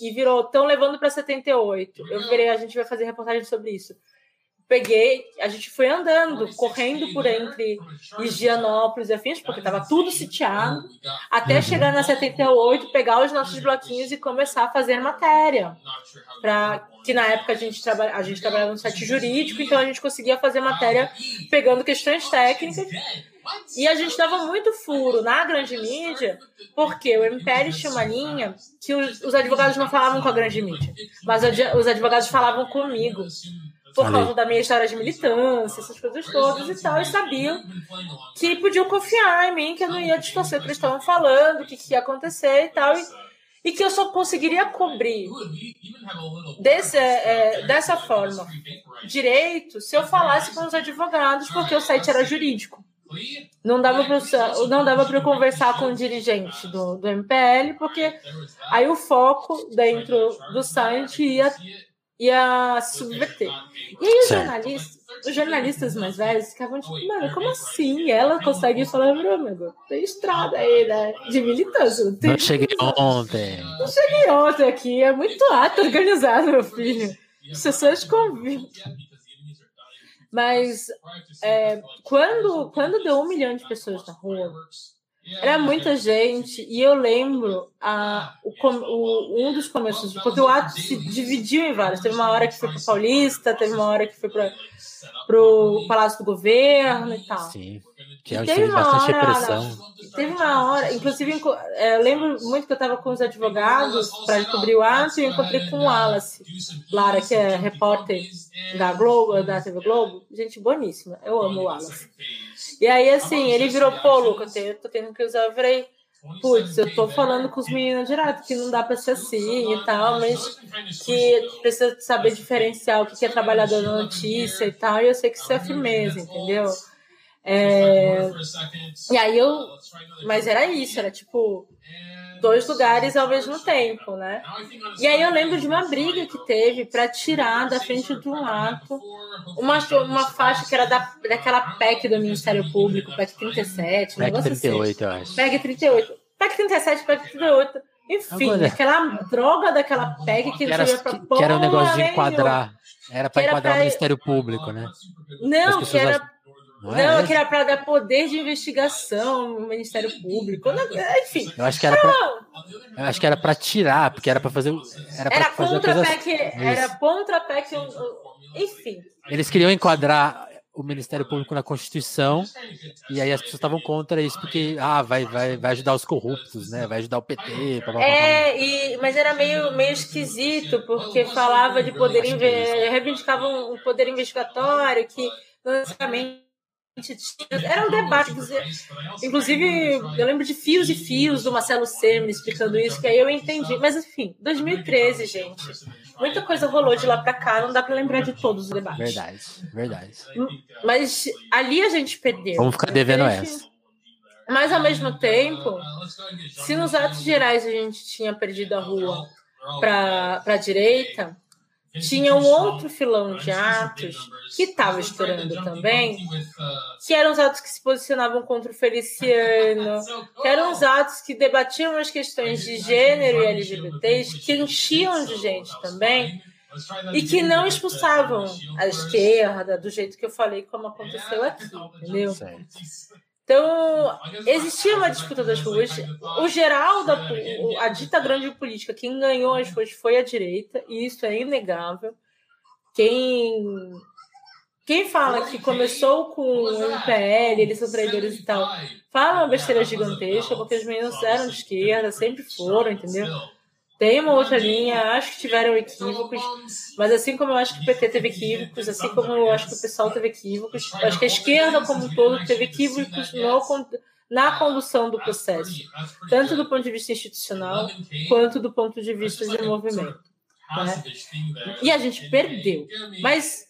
e virou, estão levando para 78. Eu virei, a gente vai fazer reportagem sobre isso. Peguei, a gente foi andando, correndo por entre Higienópolis e afins, porque estava tudo sitiado, até chegar na 78, pegar os nossos bloquinhos e começar a fazer matéria. Pra, que na época a gente, traba, a gente trabalhava no site jurídico, então a gente conseguia fazer matéria pegando questões técnicas. E a gente dava muito furo na grande mídia, porque o MPL tinha uma linha que os, os advogados não falavam com a grande mídia, mas os advogados falavam comigo por causa da minha história de militância, essas coisas todas e tal, e sabiam que podiam confiar em mim, que eu não ia distorcer o que eles estavam falando, o que, que ia acontecer e tal, e, e que eu só conseguiria cobrir desse, é, dessa forma direito se eu falasse com os advogados, porque o site era jurídico. Não dava para não dava para conversar com o dirigente do, do MPL, porque aí o foco dentro do site ia ia subverter. E aí os jornalistas, os jornalistas mais velhos ficavam tipo, mano, como assim? Ela consegue falar, amigo, tem estrada aí, né? De militância. Não, não cheguei ontem. Não cheguei ontem aqui, é muito ato organizado, meu filho. As pessoas convivem. Mas é, quando, quando deu um milhão de pessoas na rua, era muita gente, e eu lembro a, o, o, um dos começos, porque o ato se dividiu em vários. Teve uma hora que foi para Paulista, teve uma hora que foi para o Palácio do Governo e tal. Sim, que é teve bastante hora, repressão. Teve uma hora, inclusive, é, eu lembro muito que eu estava com os advogados para cobrir o ato e eu encontrei com o Wallace Lara, que é repórter da Globo, da TV Globo. Gente boníssima, eu amo o Wallace. E aí, assim, ele virou, pô, Lucas, eu tô tendo que usar. Eu falei, putz, eu tô falando com os meninos direto que não dá pra ser assim e tal, mas que precisa saber diferenciar o que é trabalhador na notícia e tal, e eu sei que isso é firmeza, entendeu? É... E aí eu. Mas era isso, era tipo dois lugares ao mesmo tempo, né? E aí eu lembro de uma briga que teve para tirar da frente de um ato uma, uma faixa que era da, daquela PEC do Ministério Público, PEC 37, PEC 38, assim. eu acho. PEC 38. PEC 37, PEC 38. Enfim, Agora, aquela droga daquela PEC que, que era, pra que, que era um negócio de enquadrar. Era para enquadrar pra... o Ministério Público, né? Não, que era não, é não que era para dar poder de investigação no Ministério Público. Enfim. Eu acho que era pra, eu acho que era para tirar, porque era para fazer. Era, era fazer contra coisa... PEC, era contra a PEC. Enfim. Eles queriam enquadrar o Ministério Público na Constituição e aí as pessoas estavam contra isso porque ah vai vai vai ajudar os corruptos né vai ajudar o PT blá, blá, blá. é e mas era meio meio esquisito porque falava de poder reivindicavam um poder investigatório que basicamente era um debate, inclusive eu lembro de fios e fios do Marcelo Semer explicando isso, que aí eu entendi. Mas enfim, 2013, gente, muita coisa rolou de lá para cá, não dá para lembrar de todos os debates. Verdade, verdade. Mas ali a gente perdeu. Vamos ficar devendo essa. Mas ao mesmo tempo, se nos atos gerais a gente tinha perdido a rua para a direita, tinha um outro filão de atos que estava estourando também, que eram os atos que se posicionavam contra o Feliciano, que eram os atos que debatiam as questões de gênero e LGBTs, que enchiam de gente também, e que não expulsavam a esquerda do jeito que eu falei, como aconteceu aqui, entendeu? Então, existia uma disputa das ruas. O geral da a dita grande política, quem ganhou as ruas foi a direita, e isso é inegável. Quem quem fala que começou com o MPL, eles são traidores e tal, fala uma besteira gigantesca, porque os meninos eram de esquerda, sempre foram, entendeu? Tem uma outra linha, acho que tiveram equívocos, mas assim como eu acho que o PT teve equívocos, assim como eu acho que o pessoal teve equívocos, acho que a esquerda como um todo teve equívocos no, na condução do processo, tanto do ponto de vista institucional quanto do ponto de vista de movimento. Né? E a gente perdeu. Mas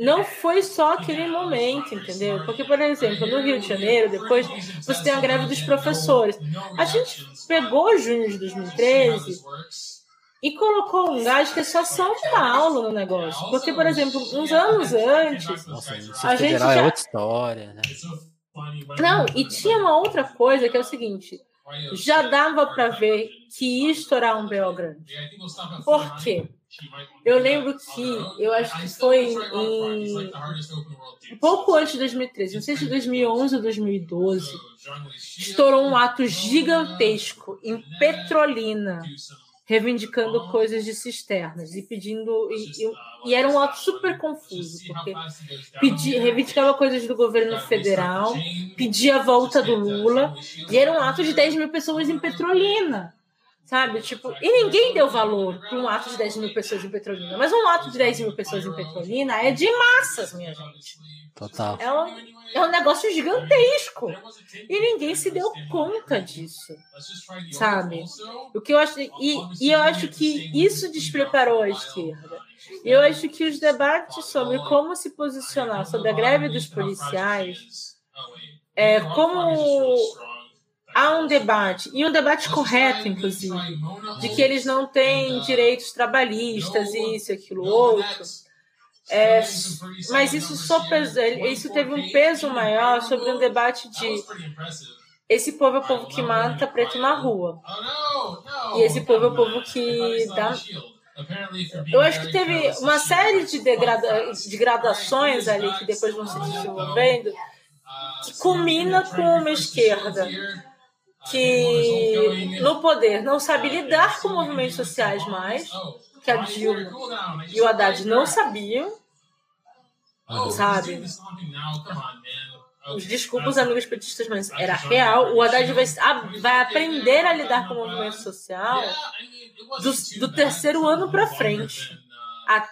não foi só aquele momento, entendeu? Porque, por exemplo, no Rio de Janeiro, depois você tem a greve dos professores. A gente pegou junho de 2013 e colocou um gás que é só São Paulo no negócio. Porque, por exemplo, uns anos antes. Nossa, A gente federal já- é outra história, né? Não, e tinha uma outra coisa que é o seguinte: já dava para ver que ia estourar um BO grande. Por quê? Eu lembro que eu acho que foi em um pouco antes de 2013, não sei se 2011 ou 2012, estourou um ato gigantesco em Petrolina, reivindicando coisas de cisternas e pedindo. E, e- e era um ato super confuso, porque pedi, reivindicava coisas do governo federal, pedia a volta do Lula, e era um ato de 10 mil pessoas em Petrolina. Sabe? Tipo, e ninguém deu valor para um ato de 10 mil pessoas em Petrolina. Mas um ato de 10 mil pessoas em Petrolina é de massas, minha gente. Total. É um, é um negócio gigantesco. E ninguém se deu conta disso. Sabe? O que eu acho. E, e eu acho que isso despreparou a esquerda. Eu acho que os debates sobre como se posicionar sobre a greve dos policiais é como há um debate, e um debate correto, inclusive, de que eles não têm direitos trabalhistas, isso, aquilo, outro. É, mas isso só pesa, isso teve um peso maior sobre um debate de esse povo é o povo que mata preto na rua. E esse povo é o povo que dá. Eu acho que teve uma série de, degrada... de gradações ali que depois vão se desenvolvendo que culmina com uma esquerda que no poder não sabe lidar com movimentos sociais mais, que a Dilma e o Haddad não sabiam, sabe? Os desculpas, amigos petistas, mas era real. O Haddad vai, vai aprender a lidar com o movimento social do, do terceiro ano para frente. A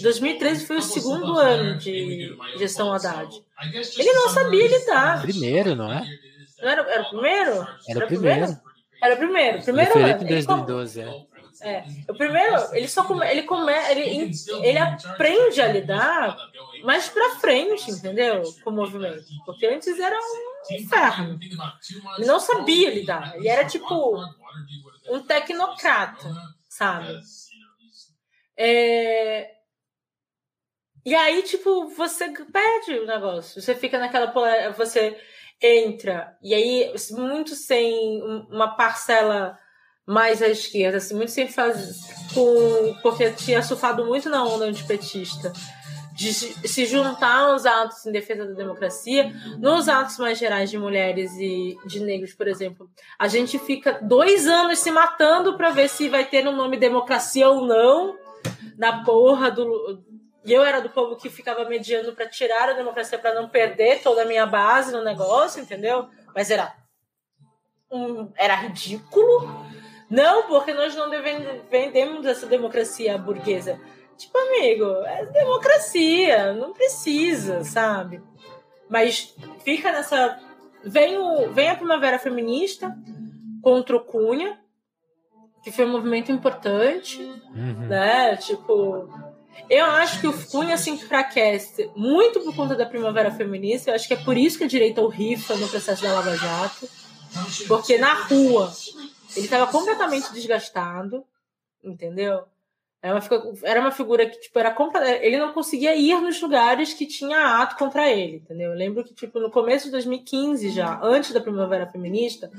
2013 foi o segundo ano de gestão Haddad. Ele não sabia lidar. Primeiro, não é? Não era, era o primeiro? Era o primeiro. Era o primeiro. Primeiro Foi ano. eleito em Ele com- 2012, é. É, o primeiro, ele só come, ele come, ele, ele aprende a lidar mais pra frente, entendeu? Com o movimento. Porque antes era um inferno. Ele não sabia lidar. Ele era tipo um tecnocrata, sabe? É... E aí, tipo, você perde o negócio. Você fica naquela. Você entra, e aí, muito sem um- uma parcela mais à esquerda, assim, muito sem fazer. Com, porque tinha surfado muito na onda antipetista. De se juntar aos atos em defesa da democracia, nos atos mais gerais de mulheres e de negros, por exemplo, a gente fica dois anos se matando para ver se vai ter no nome democracia ou não na porra do. E eu era do povo que ficava mediando para tirar a democracia para não perder toda a minha base no negócio, entendeu? Mas era um, era ridículo. Não, porque nós não vendemos essa democracia burguesa. Tipo, amigo, é democracia, não precisa, sabe? Mas fica nessa. Vem, o, vem a Primavera Feminista contra o Cunha, que foi um movimento importante, Uhum. né? Tipo, eu acho que o Cunha se enfraquece muito por conta da Primavera Feminista. Eu acho que é por isso que a direita o rifa no processo da Lava Jato. Porque na rua ele estava completamente desgastado, entendeu? Era uma, figu- era uma figura que, tipo, era ele não conseguia ir nos lugares que tinha ato contra ele, entendeu? Eu lembro que, tipo, no começo de 2015 já, antes da Primavera Feminista,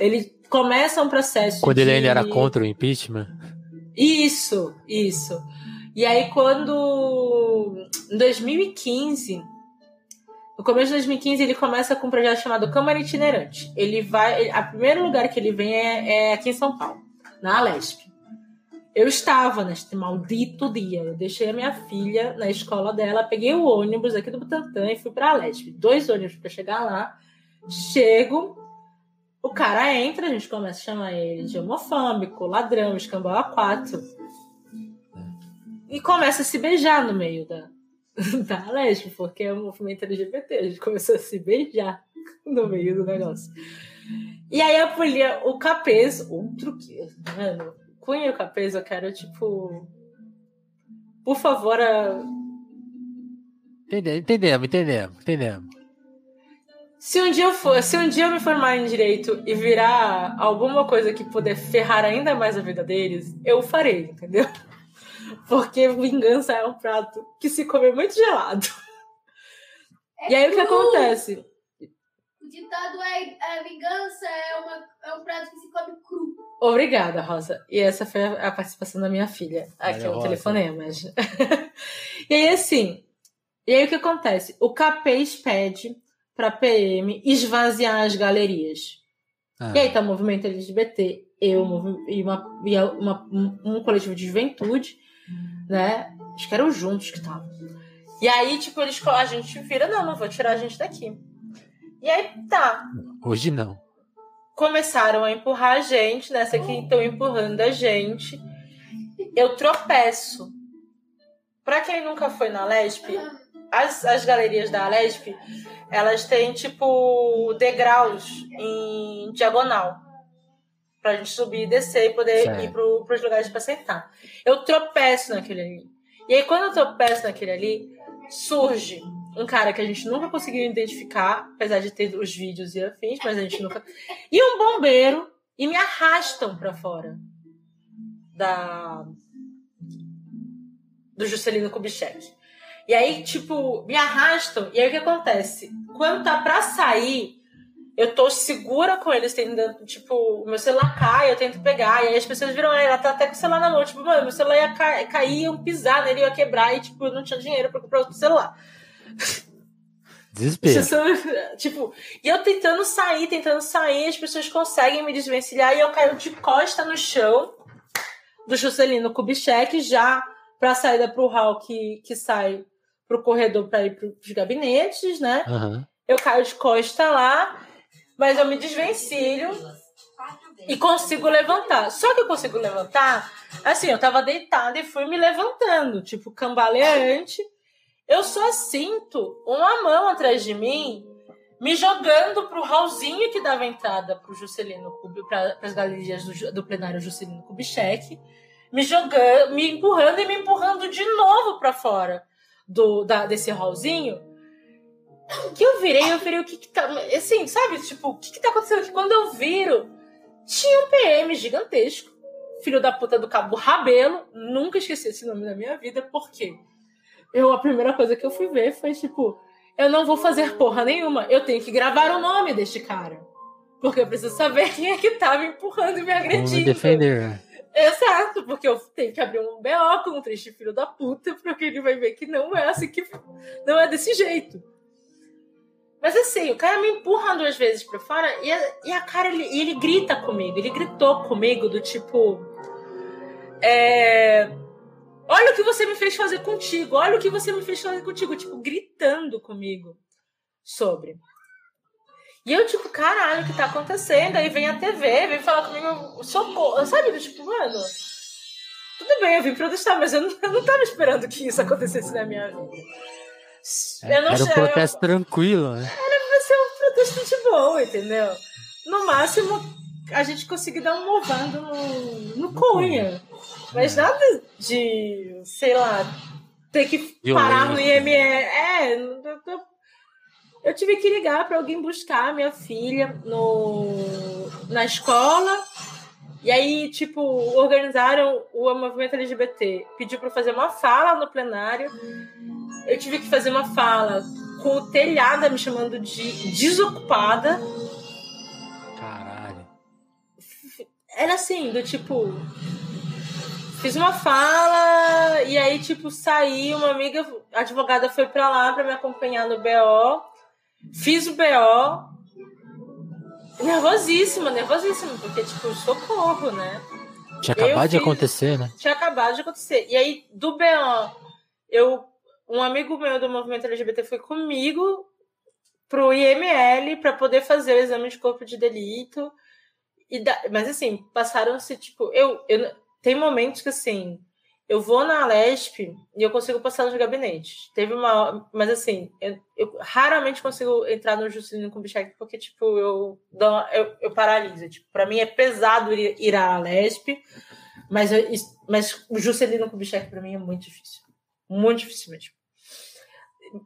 ele começa um processo Quando ele de- ainda era contra o impeachment. isso, isso. E aí, quando. Em 2015. No começo de 2015, ele começa com um projeto chamado Câmara Itinerante. Ele vai. A primeiro lugar que ele vem é, é aqui em São Paulo, na Alesp. Eu estava neste maldito dia. Eu deixei a minha filha na escola dela, peguei o ônibus aqui do Butantã e fui para Alesp. Dois ônibus para chegar lá. Chego, o cara entra, a gente começa a chamar ele de homofóbico, ladrão, escambau a quatro. E começa a se beijar no meio da, da Lesp, porque é um movimento LGBT. A gente começou a se beijar no meio do negócio. E aí a polícia, o Capês, outro que. Mano, Cunha o Capês, eu quero, tipo. Por favor, a- Entendemos, entendemos, entendemos, entendemos. Se um dia eu for, se um dia eu me formar em direito e virar alguma coisa que puder ferrar ainda mais a vida deles, eu farei, entendeu? Porque vingança é um prato que se come muito gelado. É E aí o que cru. acontece? O ditado é, é vingança é, uma, é um prato que se come cru. Obrigada, Rosa. E essa foi a a participação da minha filha. Aqui é o Rosa. telefonemas. e aí, assim. E aí o que acontece? O Capês pede pra PM esvaziar as galerias. Ah, E aí tá o movimento LGBT, eu e, uma, e a- uma- um, um coletivo de juventude, né? Acho que eram juntos que estavam. E aí, tipo, eles, a gente vira, não, não vou tirar a gente daqui. E aí tá. Hoje não. Começaram a empurrar a gente, nessa que estão empurrando a gente. Eu tropeço. Pra quem nunca foi na Lesp, as, as galerias da Lesp, elas têm, tipo, degraus em diagonal. Pra gente subir e descer e poder Certo. ir pro, pros lugares pra sentar. Eu tropeço naquele ali. E aí, quando eu tropeço naquele ali, surge um cara que a gente nunca conseguiu identificar, apesar de ter os vídeos e afins, mas a gente nunca. E um bombeiro, e me arrastam pra fora da. do Juscelino Kubitschek. E aí, tipo, me arrastam, e aí o que acontece? Quando tá pra sair, eu tô segura com eles, tentando, tipo, o meu celular cai, eu tento pegar, e aí as pessoas viram, ah, ela tá até com o celular na mão, tipo, mano, meu celular ia ca- cair, iam pisar nele, ia quebrar, e, tipo, eu não tinha dinheiro pra comprar outro celular. Desespero. Pessoas, tipo, e eu tentando sair, tentando sair, as pessoas conseguem me desvencilhar e eu caio de costa no chão do Juscelino Kubitschek, já pra saída pro hall que, que sai pro corredor pra ir pros gabinetes, né? Aham. Eu caio de costa lá, mas eu me desvencilho e consigo levantar. Só que eu consigo levantar, assim, eu tava deitada e fui me levantando, tipo, cambaleante. Eu só sinto uma mão atrás de mim me jogando pro hallzinho que dava entrada pro Juscelino Kubitschek, para as galerias do, do plenário Juscelino Kubitschek, me jogando, me empurrando e me empurrando de novo pra fora do, da, desse hallzinho. Que eu virei, eu virei o que que tá. Assim, sabe? Tipo, o que que tá acontecendo aqui? Quando eu viro, tinha um PM gigantesco, filho da puta do Cabo Rabelo. Nunca esqueci esse nome na minha vida, por quê? Eu, a primeira coisa que eu fui ver foi tipo, eu não vou fazer porra nenhuma, eu tenho que gravar o nome deste cara. Porque eu preciso saber quem é que tá me empurrando e me Como me agredindo. defender. Exato, porque eu tenho que abrir um BO contra este filho da puta, porque ele vai ver que não é assim que. Não é desse jeito. Mas assim, o cara me empurra duas vezes pra fora e a, e a cara, ele, ele grita comigo. Ele gritou comigo do tipo. É, olha o que você me fez fazer contigo, olha o que você me fez fazer contigo. Tipo, gritando comigo sobre. E eu, tipo, caralho, o que tá acontecendo? Aí vem a TV, vem falar comigo, socorro, sabe? Tipo, mano, tudo bem, eu vim protestar, mas eu não, eu não tava esperando que isso acontecesse na minha vida. Eu não Era um sei, protesto tranquilo, né? vai ser um protesto de boa, entendeu? No máximo, a gente conseguir dar um movando no, no cunha. Mas nada de, sei lá, ter que parar no Violência. IME. É, eu, eu- eu tive que ligar para alguém buscar a minha filha no, na escola. E aí, tipo, organizaram o movimento LGBT. Pediu para fazer uma fala no plenário. Eu tive que fazer uma fala com o telhada me chamando de desocupada. Caralho. Era assim, do tipo. Fiz uma fala e aí, tipo, saí. Uma amiga advogada foi pra lá pra me acompanhar no BO. Fiz o BO. Nervosíssima, nervosíssima, porque, tipo, socorro, né? Tinha Eu acabado de fiz- acontecer, né? tinha acabado de acontecer. E aí, do BO, eu, um amigo meu do movimento LGBT foi comigo pro IML para poder fazer o exame de corpo de delito. E da- mas assim, passaram-se, tipo, eu, eu. Tem momentos que assim, eu vou na Lesp e eu consigo passar nos gabinetes. Teve uma. Mas assim, eu, eu raramente consigo entrar no Juscelino Kubitschek porque, tipo, eu, eu, eu paraliso. Tipo, pra mim é pesado ir, ir à Lesp, mas, eu- mas o Juscelino Kubitschek pra mim é muito difícil. Muito difícil mesmo.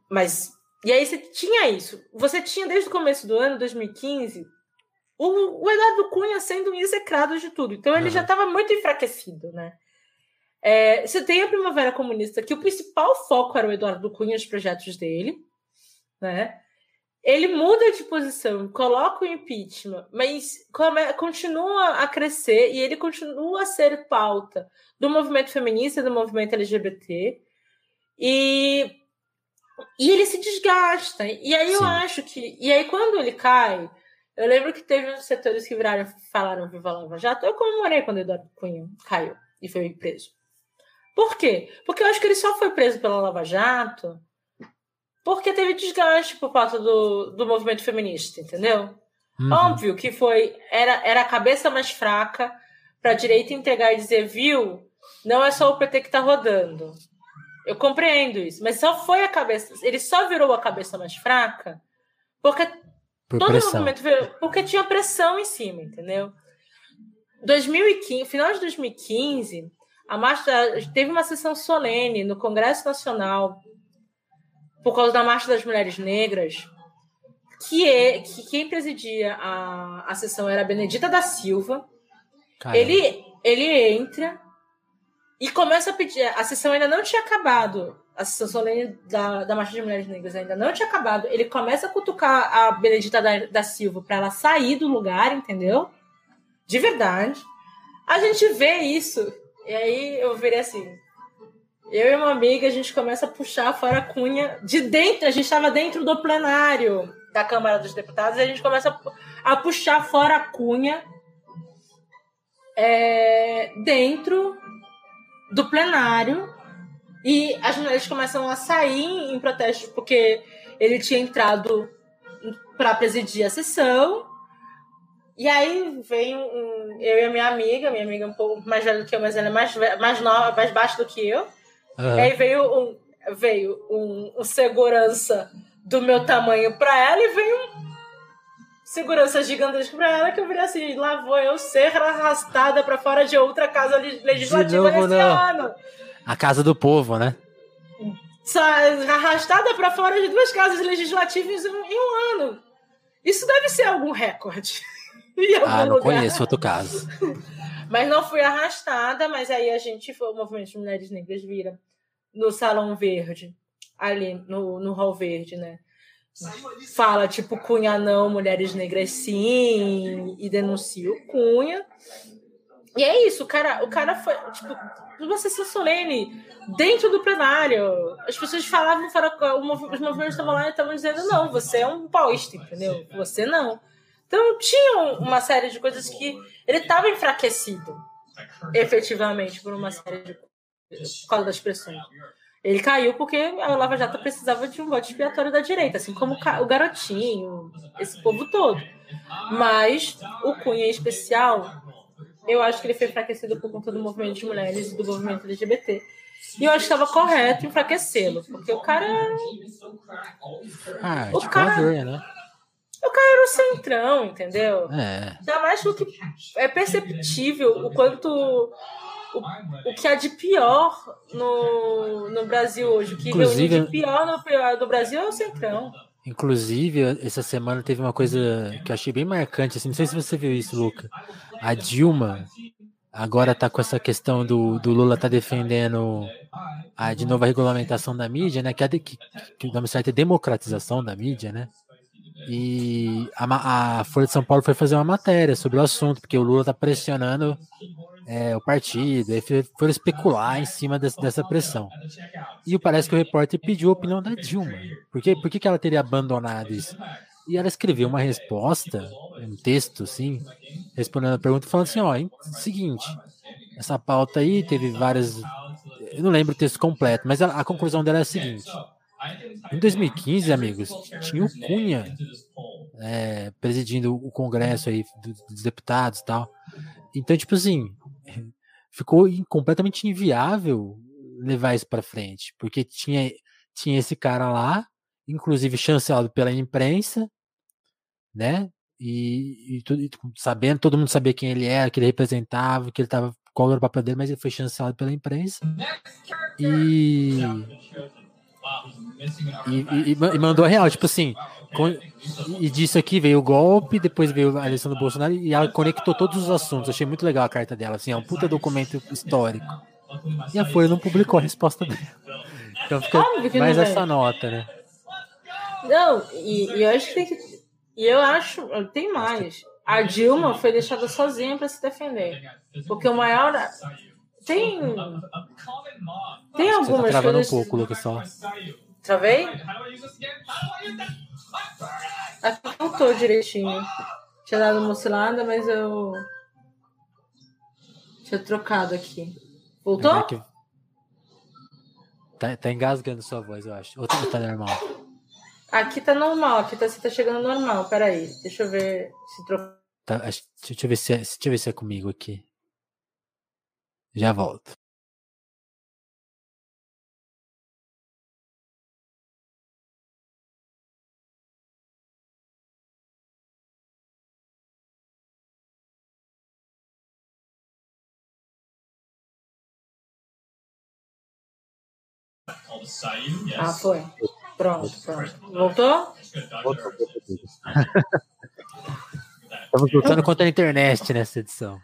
Mas. E aí você tinha isso. Você tinha desde o começo do ano, 2015, o, o Eduardo Cunha sendo um execrado de tudo. Então ele Uhum. já estava muito enfraquecido, né? É, você tem a Primavera Comunista, que o principal foco era o Eduardo Cunha e os projetos dele, né? Ele muda de posição, coloca o impeachment, mas come- continua a crescer e ele continua a ser pauta do movimento feminista, do movimento LGBT. E, e ele se desgasta. E aí eu Sim. acho que. E aí, quando ele cai, eu lembro que teve uns setores que viraram, falaram Viva Lava Jato. Eu comemorei quando o Eduardo Cunha caiu e foi preso. Por quê? Porque eu acho que ele só foi preso pela Lava Jato porque teve desgaste por parte do, do movimento feminista, entendeu? Uhum. Óbvio que foi era, era a cabeça mais fraca para a direita entregar e dizer, viu, não é só o PT que está rodando. Eu compreendo isso, mas só foi a cabeça, ele só virou a cabeça mais fraca porque Por todo o pressão. movimento porque tinha pressão em cima, entendeu? 2015, final de 2015, a marcha teve uma sessão solene no Congresso Nacional por causa da marcha das mulheres negras, que é que quem presidia a, a sessão era a Benedita da Silva. Caramba. Ele ele entra e começa a pedir. A sessão ainda não tinha acabado. A sessão solene da, da Marcha de Mulheres Negras ainda não tinha acabado. Ele começa a cutucar a Benedita da, da Silva para ela sair do lugar, entendeu? De verdade. A gente vê isso. E aí eu virei assim. Eu e uma amiga, a gente começa a puxar fora a cunha de dentro. A gente estava dentro do plenário da Câmara dos Deputados e a gente começa a, pu- a puxar fora a cunha é, dentro do plenário e as mulheres começam a sair em protesto porque ele tinha entrado para presidir a sessão. E aí vem um, eu e a minha amiga, minha amiga é um pouco mais velha do que eu, mas ela é mais, mais nova, mais baixa do que eu. E aí veio um, veio um, um segurança do meu tamanho para ela e veio um segurança gigantesco para ela que eu virei assim, lá vou eu ser arrastada para fora de outra casa le- legislativa novo, nesse não. ano. A casa do povo, né? Arrastada para fora de duas casas legislativas em um, ano. Isso deve ser algum recorde. Ah, não lugar. conheço outro caso. Mas não fui arrastada, mas aí a gente foi, o movimento de mulheres negras vira no Salão Verde, ali no, no Hall Verde, né? Fala, tipo, Cunha não, mulheres negras sim, e denuncia o Cunha. E é isso, o cara, o cara foi, tipo, uma sessão solene dentro do plenário. As pessoas falavam, mov- os movimentos estavam lá e estavam dizendo, não, você é um paulista, entendeu? Você não. Então tinha uma série de coisas que ele estava enfraquecido, efetivamente, por uma série de coisas, por causa das pressões. Ele caiu porque a Lava Jato precisava de um voto expiatório da direita, assim como o o garotinho, esse povo todo. Mas o Cunha em especial, eu acho que ele foi enfraquecido por conta do movimento de mulheres e do movimento LGBT. E eu acho que estava correto enfraquecê-lo, porque o cara Ah, O tipo cara- vergonha, né? era o centrão, entendeu? É. Ainda mais porque é perceptível o quanto. O, o que há de pior no, no Brasil hoje. O que Inclusive- reúne de pior no, do Brasil é o centrão. Inclusive, essa semana teve uma coisa que eu achei bem marcante, assim, não sei se você viu isso, Luca. A Dilma agora tá com essa questão do, do Lula tá defendendo a, de novo a regulamentação da mídia, né? Que, é de- que, que o nome certo é democratização da mídia, né? E a, a Folha de São Paulo foi fazer uma matéria sobre o assunto, porque o Lula tá pressionando é, o partido, foi- foram especular em cima desse- dessa pressão. E parece que o repórter pediu a opinião da Dilma. Por, quê? Por que, que ela teria abandonado isso? E ela escreveu uma resposta, um texto, assim, respondendo a pergunta, falando assim: ó, em- seguinte, essa pauta aí teve várias. Eu não lembro o texto completo, mas a, a conclusão dela é a seguinte: em 2015, amigos, tinha o Cunha é, presidindo o Congresso aí dos, dos deputados e tal. Então, tipo assim, ficou completamente inviável levar isso para frente, porque tinha, tinha esse cara lá, inclusive chancelado pela imprensa, né? E, e e sabendo, todo mundo sabia quem ele era, que ele representava, que ele tava, qual era o papel dele, mas ele foi chancelado pela imprensa. E E, e, e mandou a real, tipo assim, com, e disso aqui veio o golpe, depois veio a eleição do Bolsonaro e ela conectou todos os assuntos. achei muito legal a carta dela, assim, é um puta documento histórico. E a Folha não publicou a resposta dela. Então fica mais essa nota, né? Não, e, e eu acho que tem que. E eu acho, tem mais. A Dilma foi deixada sozinha para se defender. Porque o maior. Tem. Tem algumas Você tá travando coisas. um pouco, Lucas, só. Travei? Aqui voltou direitinho. Tinha dado uma oscilada, mas eu. Tinha trocado aqui. Voltou? É que- Tá, tá engasgando sua voz, eu acho. Ou tá, tá normal? Aqui tá normal, aqui tá, você tá chegando normal. Peraí, deixa eu ver se trocou. Tá, acho- deixa, eu ver se é, deixa eu ver se é comigo aqui. Já volto. Ah, foi. Pronto, pronto. Voltou? Estamos lutando contra a internet nessa edição.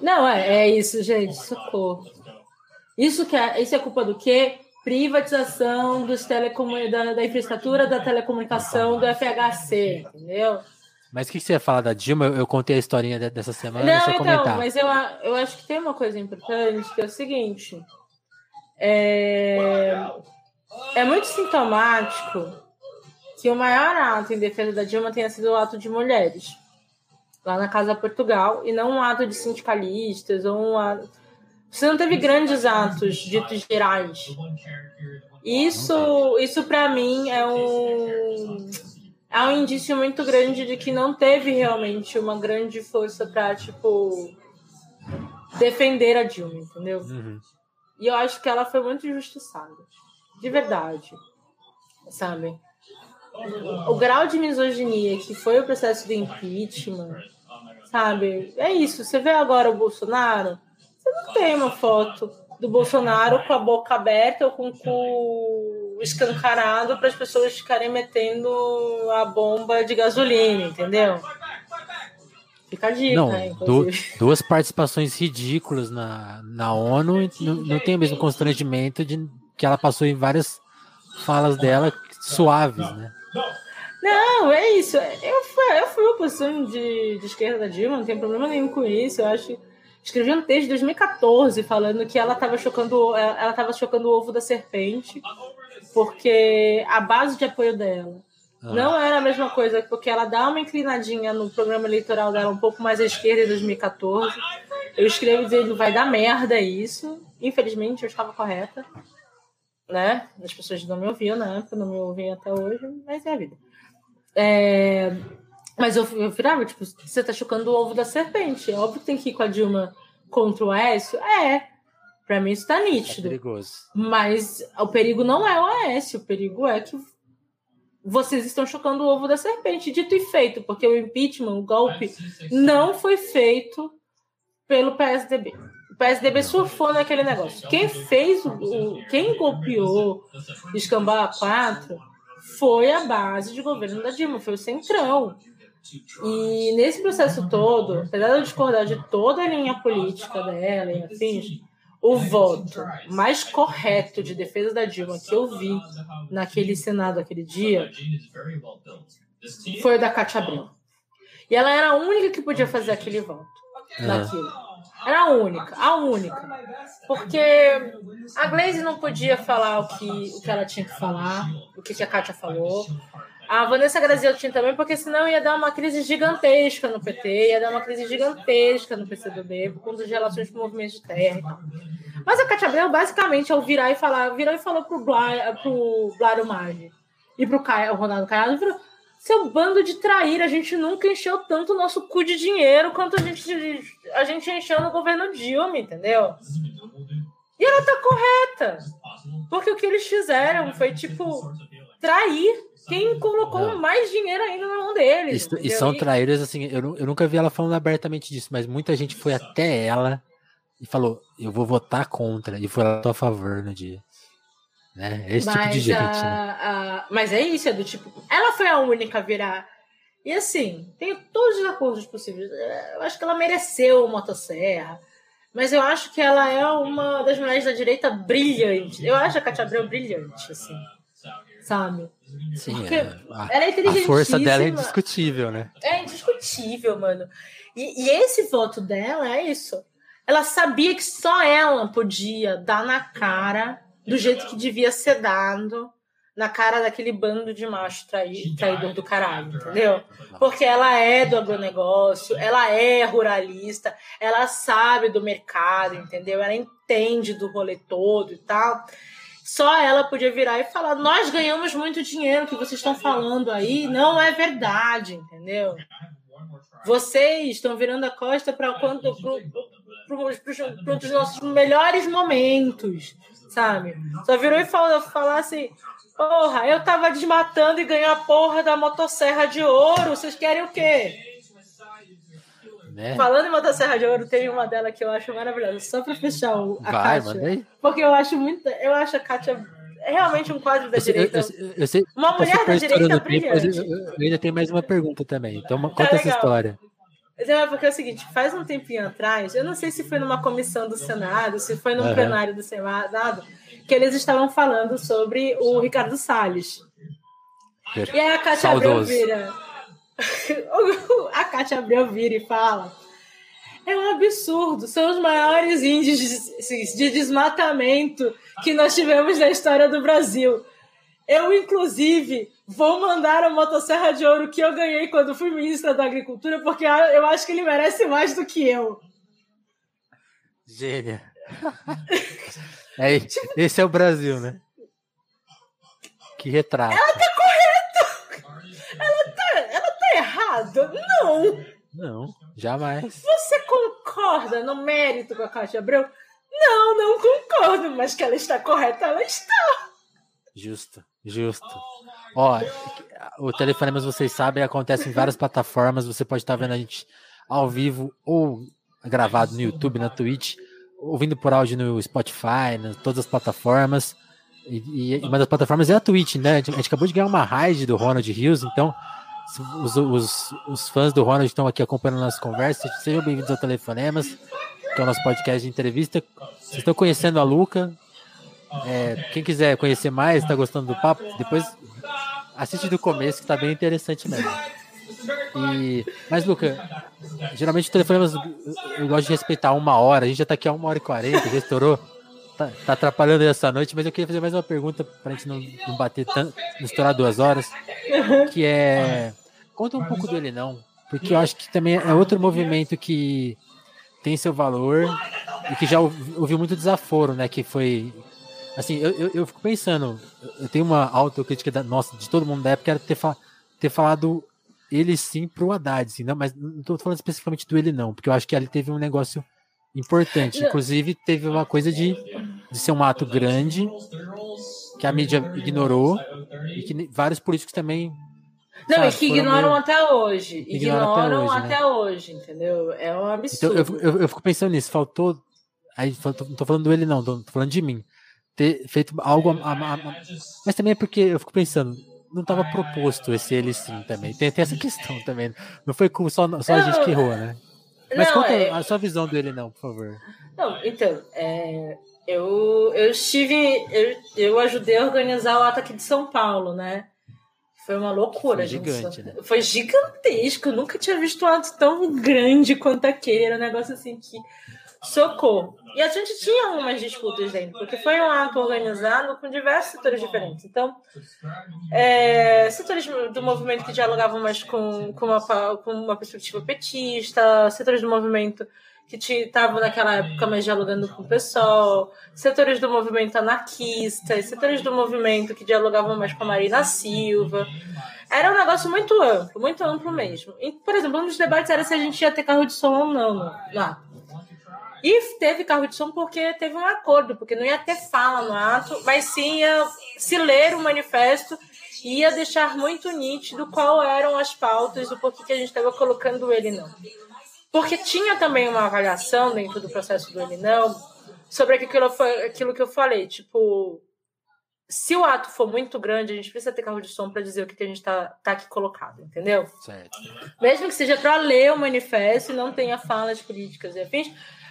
Não, é, é isso, gente. Socorro. Isso, que é, isso é culpa do quê? Privatização dos da, da infraestrutura da telecomunicação do FHC, entendeu? Mas o que que você ia falar da Dilma? Eu, eu contei a historinha de- dessa semana, deixa Não, eu então, comentar. mas eu, eu acho que tem uma coisa importante, que é o seguinte. É, é muito sintomático que o maior ato em defesa da Dilma tenha sido o ato de mulheres, lá na Casa Portugal, e não um ato de sindicalistas, ou um ato... Você não teve grandes atos ditos gerais. Isso, isso para mim é um é um indício muito grande de que não teve realmente uma grande força para tipo defender a Dilma, entendeu? Uhum. E eu acho que ela foi muito injustiçada, de verdade, sabe? O, grau de misoginia que foi o processo do impeachment, sabe? É isso. Você vê agora o Bolsonaro, você não tem uma foto do Bolsonaro com a boca aberta ou com o cu escancarado para as pessoas ficarem metendo a bomba de gasolina, entendeu? Fica a dica, Não, né, duas participações ridículas na, na ONU e não, não tem o mesmo constrangimento de que ela passou em várias falas dela suaves, né? Não, é isso. Eu fui, eu fui oposição de, de esquerda da Dilma, não tem problema nenhum com isso. Eu acho. Escrevi um texto em 2014 falando que ela estava chocando, ela estava chocando o ovo da serpente, porque a base de apoio dela Ah, não era a mesma coisa, porque ela dá uma inclinadinha no programa eleitoral dela um pouco mais à esquerda em 2014. Eu escrevi dizendo vai dar merda isso. Infelizmente eu estava correta. Né? As pessoas não me ouviam na época, não me ouviam até hoje, mas é a vida. É, Mas eu, eu virava, tipo, você tá chocando o ovo da serpente. É óbvio que tem que ir com a Dilma contra o Aécio. É. Pra mim isso tá é nítido. perigoso. Mas o perigo não é o Aécio, o perigo é que vocês estão chocando o ovo da serpente, dito e feito, porque o impeachment, o golpe, não foi feito pelo PSDB. O PSDB surfou naquele negócio. Quem fez o. o- quem golpeou Escambau 4 foi a base de governo da Dilma, foi o Centrão. E nesse processo todo, apesar de eu discordar de toda a linha política dela e afins, o voto mais correto de defesa da Dilma que eu vi naquele Senado aquele dia foi o da Cátia Abreu. E ela era a única que podia fazer aquele voto naquilo. Era a única, a única. Porque a Glaze não podia falar o que, o que ela tinha que falar, o que, que a Kátia falou. A Vanessa Graziel tinha também, porque senão ia dar uma crise gigantesca no PT, ia dar uma crise gigantesca no PCdoB, por conta de relações com movimentos de terra. e tal. Mas a Cátia Abreu, basicamente, ao virar e falar, virou e falou pro, Bla, pro Blário Maggi e pro Caio, o Ronaldo Caiado, virou, seu bando de traíra, a gente nunca encheu tanto o nosso cu de dinheiro quanto a gente, a gente encheu no governo Dilma, entendeu? E ela tá correta. Porque o que eles fizeram foi, tipo, trair quem colocou Não. mais dinheiro ainda na mão deles. E, e são traíras, assim, eu, eu nunca vi ela falando abertamente disso, mas muita gente foi até ela e falou, eu vou votar contra, e foi lá a favor no dia. Né? Esse tipo de gente. a- né? a- mas é isso, é do tipo. Ela foi a única a virar. E assim, tenho todos os acordos possíveis. É, Eu acho que ela mereceu o motosserra. Mas eu acho que ela é uma das mulheres da direita brilhante. Eu acho a Katia Abreu brilhante, assim. Sabe? Sim, porque é, a, Ela é a força dela é indiscutível, né? É indiscutível, mano. E, e esse voto dela é isso. Ela sabia que só ela podia dar na cara do jeito que devia ser dado na cara daquele bando de macho trai, traidor do caralho, entendeu? Porque ela é do agronegócio, ela é ruralista, ela sabe do mercado, entendeu? Ela entende do rolê todo e tal. Só ela podia virar e falar: Nós ganhamos muito dinheiro, que vocês estão falando aí não é verdade, entendeu? Vocês estão virando a costa para quando para os nossos melhores momentos, sabe? Só virou e falou falar assim: Porra, eu tava desmatando e ganhei a porra da motosserra de ouro. Vocês querem o quê? né? Falando em motosserra de ouro, tem uma dela que eu acho maravilhosa. Só pra fechar o, a Vai, Kátia. Porque eu acho muito. Eu acho a Kátia realmente um quadro da Eu, sei- eu, direita. eu, eu sei, Uma mulher por da direita do tempo, eu, brilhante. ainda tenho mais uma pergunta também. Então, conta essa história. Mas é porque é o seguinte, faz um tempinho atrás, eu não sei se foi numa comissão do Senado, se foi num Aham. plenário do Senado, que eles estavam falando sobre o Ricardo Salles. E aí a Cátia Abreu vira. a Cátia Abreu vira e fala. É um absurdo, são os maiores índices de desmatamento que nós tivemos na história do Brasil. Eu, inclusive, vou mandar a motosserra de ouro que eu ganhei quando fui ministra da Agricultura, porque eu acho que ele merece mais do que eu. Gênia. É, esse é o Brasil, né? Que retrato. Ela tá errada? Não! Não, jamais. Você concorda no mérito com a Cátia Abreu? Não, não concordo, mas que ela está correta, ela está. Justo, justo. Ó, o Telefonemas, vocês sabem, acontece em várias plataformas. Você pode estar vendo a gente ao vivo ou gravado no YouTube, na Twitch, ouvindo por áudio no Spotify, em todas as plataformas. E, e uma das plataformas é a Twitch, né? A gente, a gente acabou de ganhar uma raid do Ronald Rios, então os, os, os fãs do Ronald estão aqui acompanhando nossa conversa. Sejam bem-vindos ao Telefonemas, que é o nosso podcast de entrevista. Vocês estão conhecendo a Luca, é, quem quiser conhecer mais, tá gostando do papo, depois assiste do começo, que tá bem interessante mesmo. E, mas, Luca, geralmente o telefone eu, gosto de respeitar uma hora, a gente já tá aqui a uma hora e quarenta, já estourou, tá, tá atrapalhando essa noite, mas eu queria fazer mais uma pergunta pra gente não, não bater tanto, não estourar duas horas, que é, conta um pouco dele não, porque eu acho que também é outro movimento que tem seu valor e que já ouvi, ouvi muito desaforo, né, que foi assim, eu, eu, eu, fico pensando, eu tenho uma autocrítica da nossa, de todo mundo da época, era ter, fa ter falado ele sim pro Haddad, assim, não, mas não tô falando especificamente do ele não, porque eu acho que ali teve um negócio importante, inclusive teve uma coisa de, de ser um ato grande que a mídia ignorou e que vários políticos também não, sabe, e que ignoram meio... até hoje. Ignoram, ignoram até, hoje, até né? hoje, entendeu? É um absurdo. Então, eu, eu, eu, fico pensando nisso, faltou. Aí, não tô falando do ele, não, tô falando de mim. Ter feito algo. A, a, a, mas também é porque eu fico pensando, não estava proposto esse ele sim também. Tem, tem essa questão também. Não foi com só, só a gente que errou, né? Mas não, conta é... a sua visão dele, não, por favor. Não, então, é, eu, eu estive. Eu, eu ajudei a organizar o ataque de São Paulo, né? Foi uma loucura, foi gente. Gigante, né? Foi gigantesco. Eu nunca tinha visto um ato tão grande quanto aquele. Era um negócio assim que. Socorro. E a gente tinha algumas disputas dentro, porque foi um ato organizado com diversos setores diferentes. Então, é, setores do movimento que dialogavam mais com, com, uma, com uma perspectiva petista, setores do movimento que estavam naquela época mais dialogando com o pessoal, setores do movimento anarquista, setores do movimento que dialogavam mais com a Marina Silva. Era um negócio muito amplo, muito amplo mesmo. E, por exemplo, um dos debates era se a gente ia ter carro de som ou não lá. E teve carro de som porque teve um acordo, porque não ia ter fala no ato, mas sim ia se ler o manifesto e ia deixar muito nítido qual eram as pautas do porquê que a gente estava colocando ele não. Porque tinha também uma avaliação dentro do processo do ele não sobre aquilo, aquilo que eu falei, tipo, se o ato for muito grande, a gente precisa ter carro de som para dizer o que, que a gente está tá aqui colocado, entendeu? Certo. Mesmo que seja para ler o manifesto e não tenha falas políticas e afins,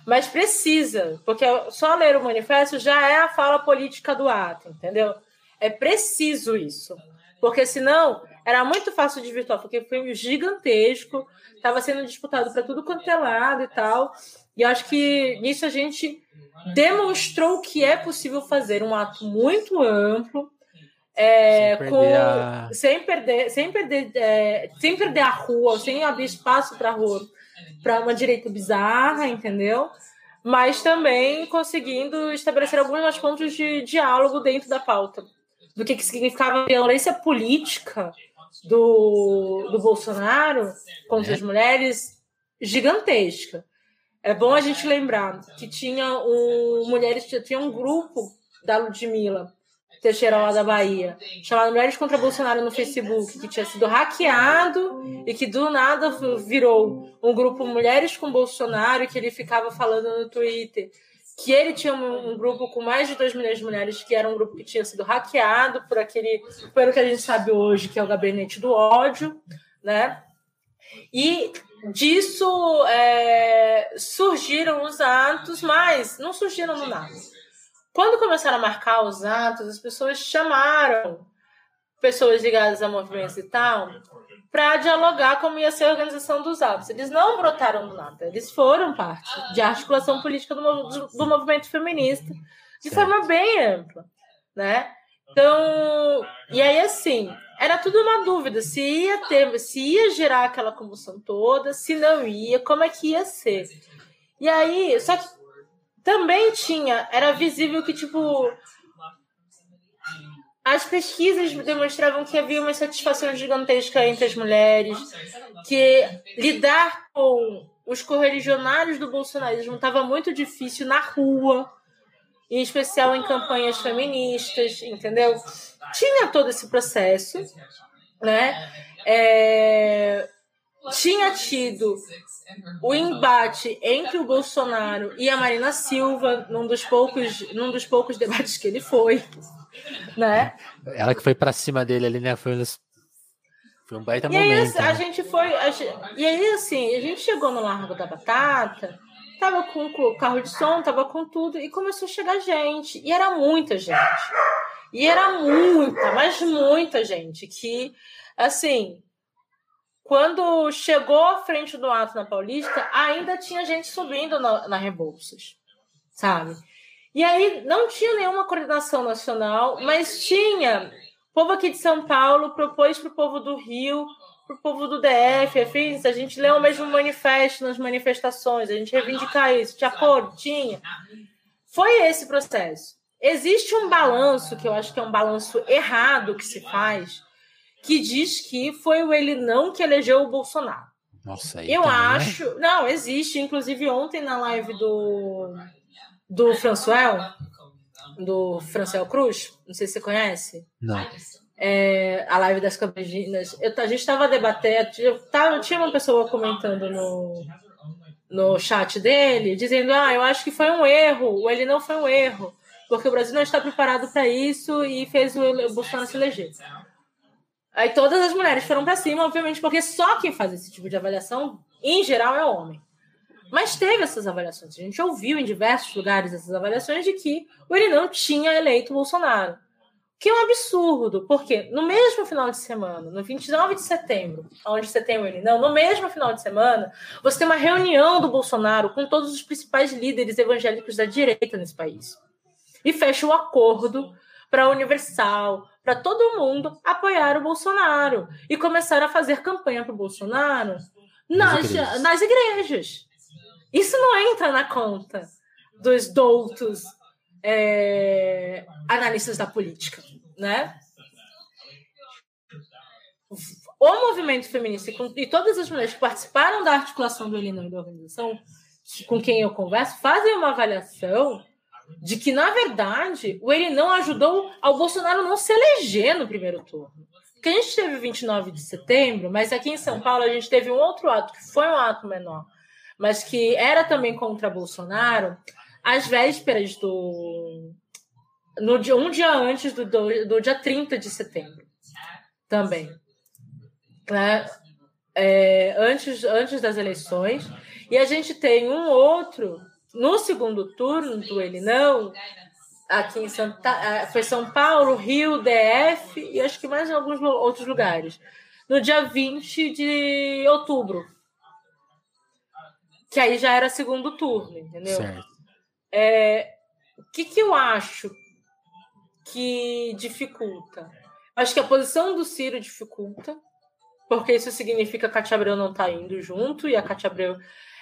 mas precisa, porque só ler o manifesto já é a fala política do ato, entendeu? É preciso isso. Porque senão era muito fácil de virtual, porque foi gigantesco, estava sendo disputado para tudo quanto é lado e tal. E acho que nisso a gente demonstrou que é possível fazer um ato muito amplo, é, sem, perder com, a... sem perder, sem perder, é, sem perder a rua, sem abrir espaço para a rua, para uma direita bizarra, entendeu? Mas também conseguindo estabelecer alguns pontos de diálogo dentro da pauta do que, que significava a violência política do, do Bolsonaro contra é. as mulheres gigantesca. É bom a gente lembrar que tinha um mulheres tinha um grupo da Ludmilla Teixeira lá da Bahia, chamado Mulheres contra Bolsonaro no Facebook, que tinha sido hackeado e que do nada virou um grupo Mulheres com Bolsonaro, que ele ficava falando no Twitter que ele tinha um, grupo com mais de 2 milhões de mulheres, que era um grupo que tinha sido hackeado por aquele, pelo que a gente sabe hoje, que é o gabinete do ódio, né? E disso é, surgiram os atos, mas não surgiram no nada. Quando começaram a marcar os atos, as pessoas chamaram pessoas ligadas a movimentos e tal para dialogar como ia ser a organização dos atos. Eles não brotaram do nada, eles foram parte de articulação política do, do, do movimento feminista de forma bem ampla, né? Então, e aí assim, era tudo uma dúvida se ia ter, se ia gerar aquela comoção toda, se não ia, como é que ia ser. E aí, só que também tinha, era visível que tipo as pesquisas demonstravam que havia uma satisfação gigantesca entre as mulheres, que lidar com os correligionários do bolsonarismo estava muito difícil na rua, em especial em campanhas feministas, entendeu? Tinha todo esse processo, né? É... Tinha tido o embate entre o Bolsonaro e a Marina Silva num dos poucos, num dos poucos debates que ele foi né? Ela que foi para cima dele ali, né? Foi, foi um baita e momento. E aí, né? a gente foi. A gente, e aí, assim, a gente chegou no Largo da Batata, tava com o carro de som, tava com tudo, e começou a chegar gente. E era muita gente. E era muita, mas muita gente. Que, assim, quando chegou à frente do ato na Paulista, ainda tinha gente subindo na, na Rebouças, sabe? E aí não tinha nenhuma coordenação nacional, mas tinha. O povo aqui de São Paulo propôs para o povo do Rio, para o povo do DF, afins, a gente leu o mesmo manifesto nas manifestações, a gente reivindicar isso. De acordo? Tinha. Foi esse processo. Existe um balanço, que eu acho que é um balanço errado que se faz, que diz que foi o ele não que elegeu o Bolsonaro. Nossa, aí eu também, né? acho. Né? Não, existe. Inclusive, ontem na live do do Françoel, do Francel Cruz, não sei se você conhece. Não. É, a live das cabrinas. Eu, a gente estava debatendo, eu tava, tinha uma pessoa comentando no, no chat dele, dizendo: Ah, eu acho que foi um erro, ou ele não foi um erro, porque o Brasil não está preparado para isso e fez o, o Bolsonaro se eleger. Aí todas as mulheres foram para cima, obviamente, porque só quem faz esse tipo de avaliação, em geral, é homem. Mas teve essas avaliações. A gente ouviu em diversos lugares essas avaliações de que o ele não tinha eleito o Bolsonaro. Que é um absurdo, porque no mesmo final de semana, no 29 de setembro, onde você tem o no mesmo final de semana, você tem uma reunião do Bolsonaro com todos os principais líderes evangélicos da direita nesse país. E fecha o um acordo para a Universal, para todo mundo apoiar o Bolsonaro e começar a fazer campanha para o Bolsonaro nas, nas igrejas. Isso não entra na conta dos doutos é, analistas da política, né? O movimento feminista e todas as mulheres que participaram da articulação do Elinão e da organização, com quem eu converso, fazem uma avaliação de que, na verdade, o ele não ajudou ao Bolsonaro não se eleger no primeiro turno. Porque a gente teve 29 de setembro, mas aqui em São Paulo a gente teve um outro ato, que foi um ato menor, mas que era também contra Bolsonaro, às vésperas do, no dia, um dia antes do, do, do dia 30 de setembro. Também. Né? É, antes, antes das eleições. E a gente tem um outro no segundo turno do Ele Não, aqui em Santa, é, foi São Paulo, Rio, DF e acho que mais em alguns outros lugares. No dia 20 de outubro. Que aí já era segundo turno, entendeu? Certo. É, o que, que eu acho que dificulta? Acho que a posição do Ciro dificulta, porque isso significa que a Cátia Abreu não está indo junto, e a Cátia Abreu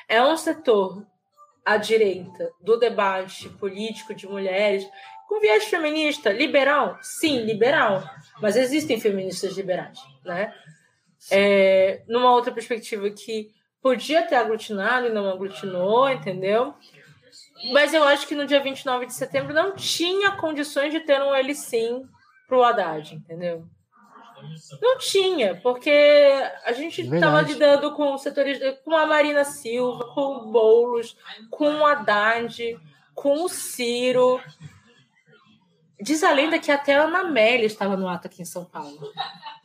é um setor à direita do debate político de mulheres, com viés feminista, liberal? Sim, liberal. Mas existem feministas liberais, né? É, numa outra perspectiva que podia ter aglutinado e não aglutinou, entendeu? Mas eu acho que no dia 29 de setembro não tinha condições de ter um ele sim pro Haddad, entendeu? Não tinha, porque a gente estava lidando com setores, com a Marina Silva, com o Boulos, com o Haddad, com o Ciro. Diz a lenda que até a Ana Amélia estava no ato aqui em São Paulo,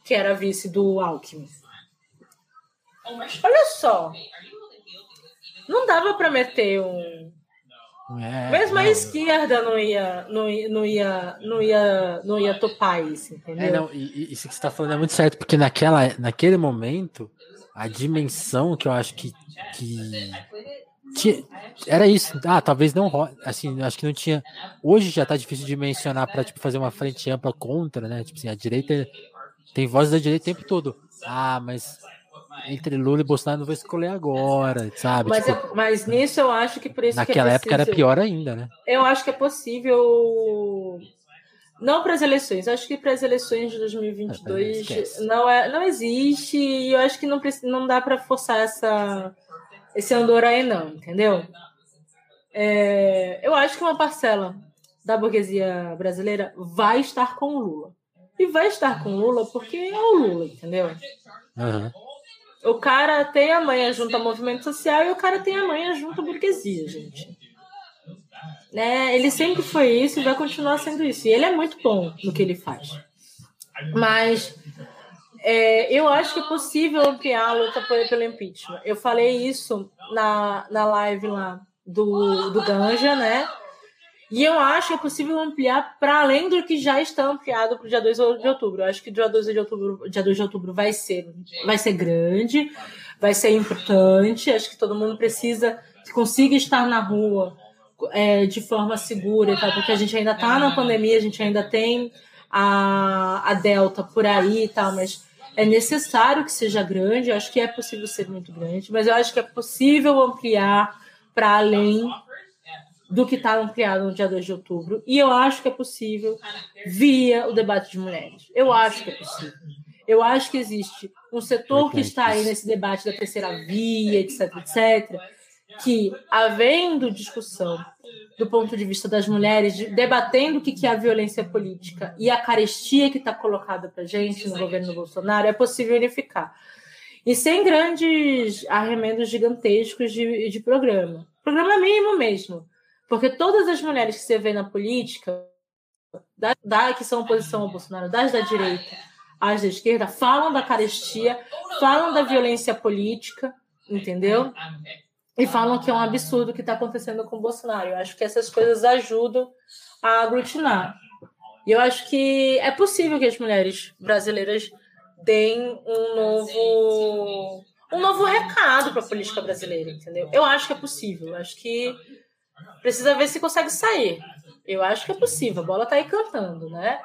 que era vice do Alckmin. Olha só, não dava para meter um, é, Mesmo não. a esquerda não ia, não, não ia, não ia, não ia topar isso, entendeu? É, não, e, isso que você está falando é muito certo, porque naquela, naquele momento, a dimensão que eu acho que, que tinha, era isso. Ah, talvez não, assim, acho que não tinha. Hoje já tá difícil de mencionar para tipo fazer uma frente ampla contra, né? Tipo assim, a direita tem voz da direita o tempo todo. Ah, mas entre Lula e Bolsonaro não vou escolher agora, sabe? Mas, tipo, mas nisso eu acho que por isso naquela é época era pior ainda, né? Eu acho que é possível não para as eleições, acho que para as eleições de 2022 é, não é, não existe e eu acho que não não dá para forçar essa esse andor aí não, entendeu? É, eu acho que uma parcela da burguesia brasileira vai estar com o Lula. E vai estar com o Lula porque é o Lula, entendeu? Uhum. O cara tem a manha junto ao movimento social e o cara tem a manha junto à burguesia, gente. Né? Ele sempre foi isso e vai continuar sendo isso. E ele é muito bom no que ele faz. Mas é, eu acho que é possível ampliar a luta pelo impeachment. Eu falei isso na, na live lá do, do Ganja, né? E eu acho que é possível ampliar para além do que já está ampliado para o dia 2 de outubro. Eu acho que dia 2 de outubro, dia 2 de outubro vai ser, vai ser grande, vai ser importante. Acho que todo mundo precisa que consiga estar na rua é, de forma segura, tá? porque a gente ainda está na pandemia, a gente ainda tem a, a Delta por aí e tal, mas é necessário que seja grande. Eu acho que é possível ser muito grande, mas eu acho que é possível ampliar para além do que está ampliado no dia 2 de outubro. E eu acho que é possível via o debate de mulheres. Eu acho que é possível. Eu acho que existe um setor que está aí nesse debate da terceira via, etc, etc, que, havendo discussão do ponto de vista das mulheres, debatendo o que é a violência política e a carestia que está colocada para gente no governo Bolsonaro, é possível unificar. E sem grandes arremendos gigantescos de, de programa. Programa mínimo mesmo. Porque todas as mulheres que você vê na política, da, da que são oposição ao Bolsonaro, das da direita, as da esquerda, falam da carestia, falam da violência política, entendeu? E falam que é um absurdo o que está acontecendo com o Bolsonaro. Eu acho que essas coisas ajudam a aglutinar. E eu acho que é possível que as mulheres brasileiras deem um novo um novo recado para a política brasileira, entendeu? Eu acho que é possível. Eu acho que Precisa ver se consegue sair. Eu acho que é possível. A bola tá aí cantando, né?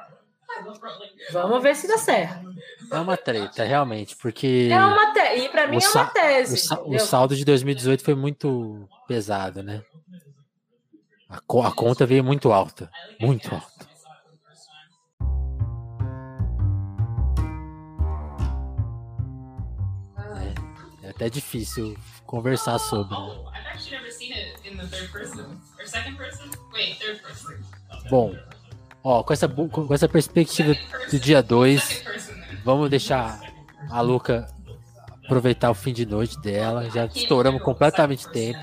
Vamos ver se dá certo. É uma treta, realmente, porque. É uma te... E para mim é uma tese. O, o, saldo de 2018 foi muito pesado, né? A, co a conta veio muito alta. Muito alta. É, é até difícil conversar sobre. Né? Bom, ó, com essa, com essa perspectiva do dia 2, vamos deixar a Luca aproveitar o fim de noite dela. Já estouramos completamente tempo.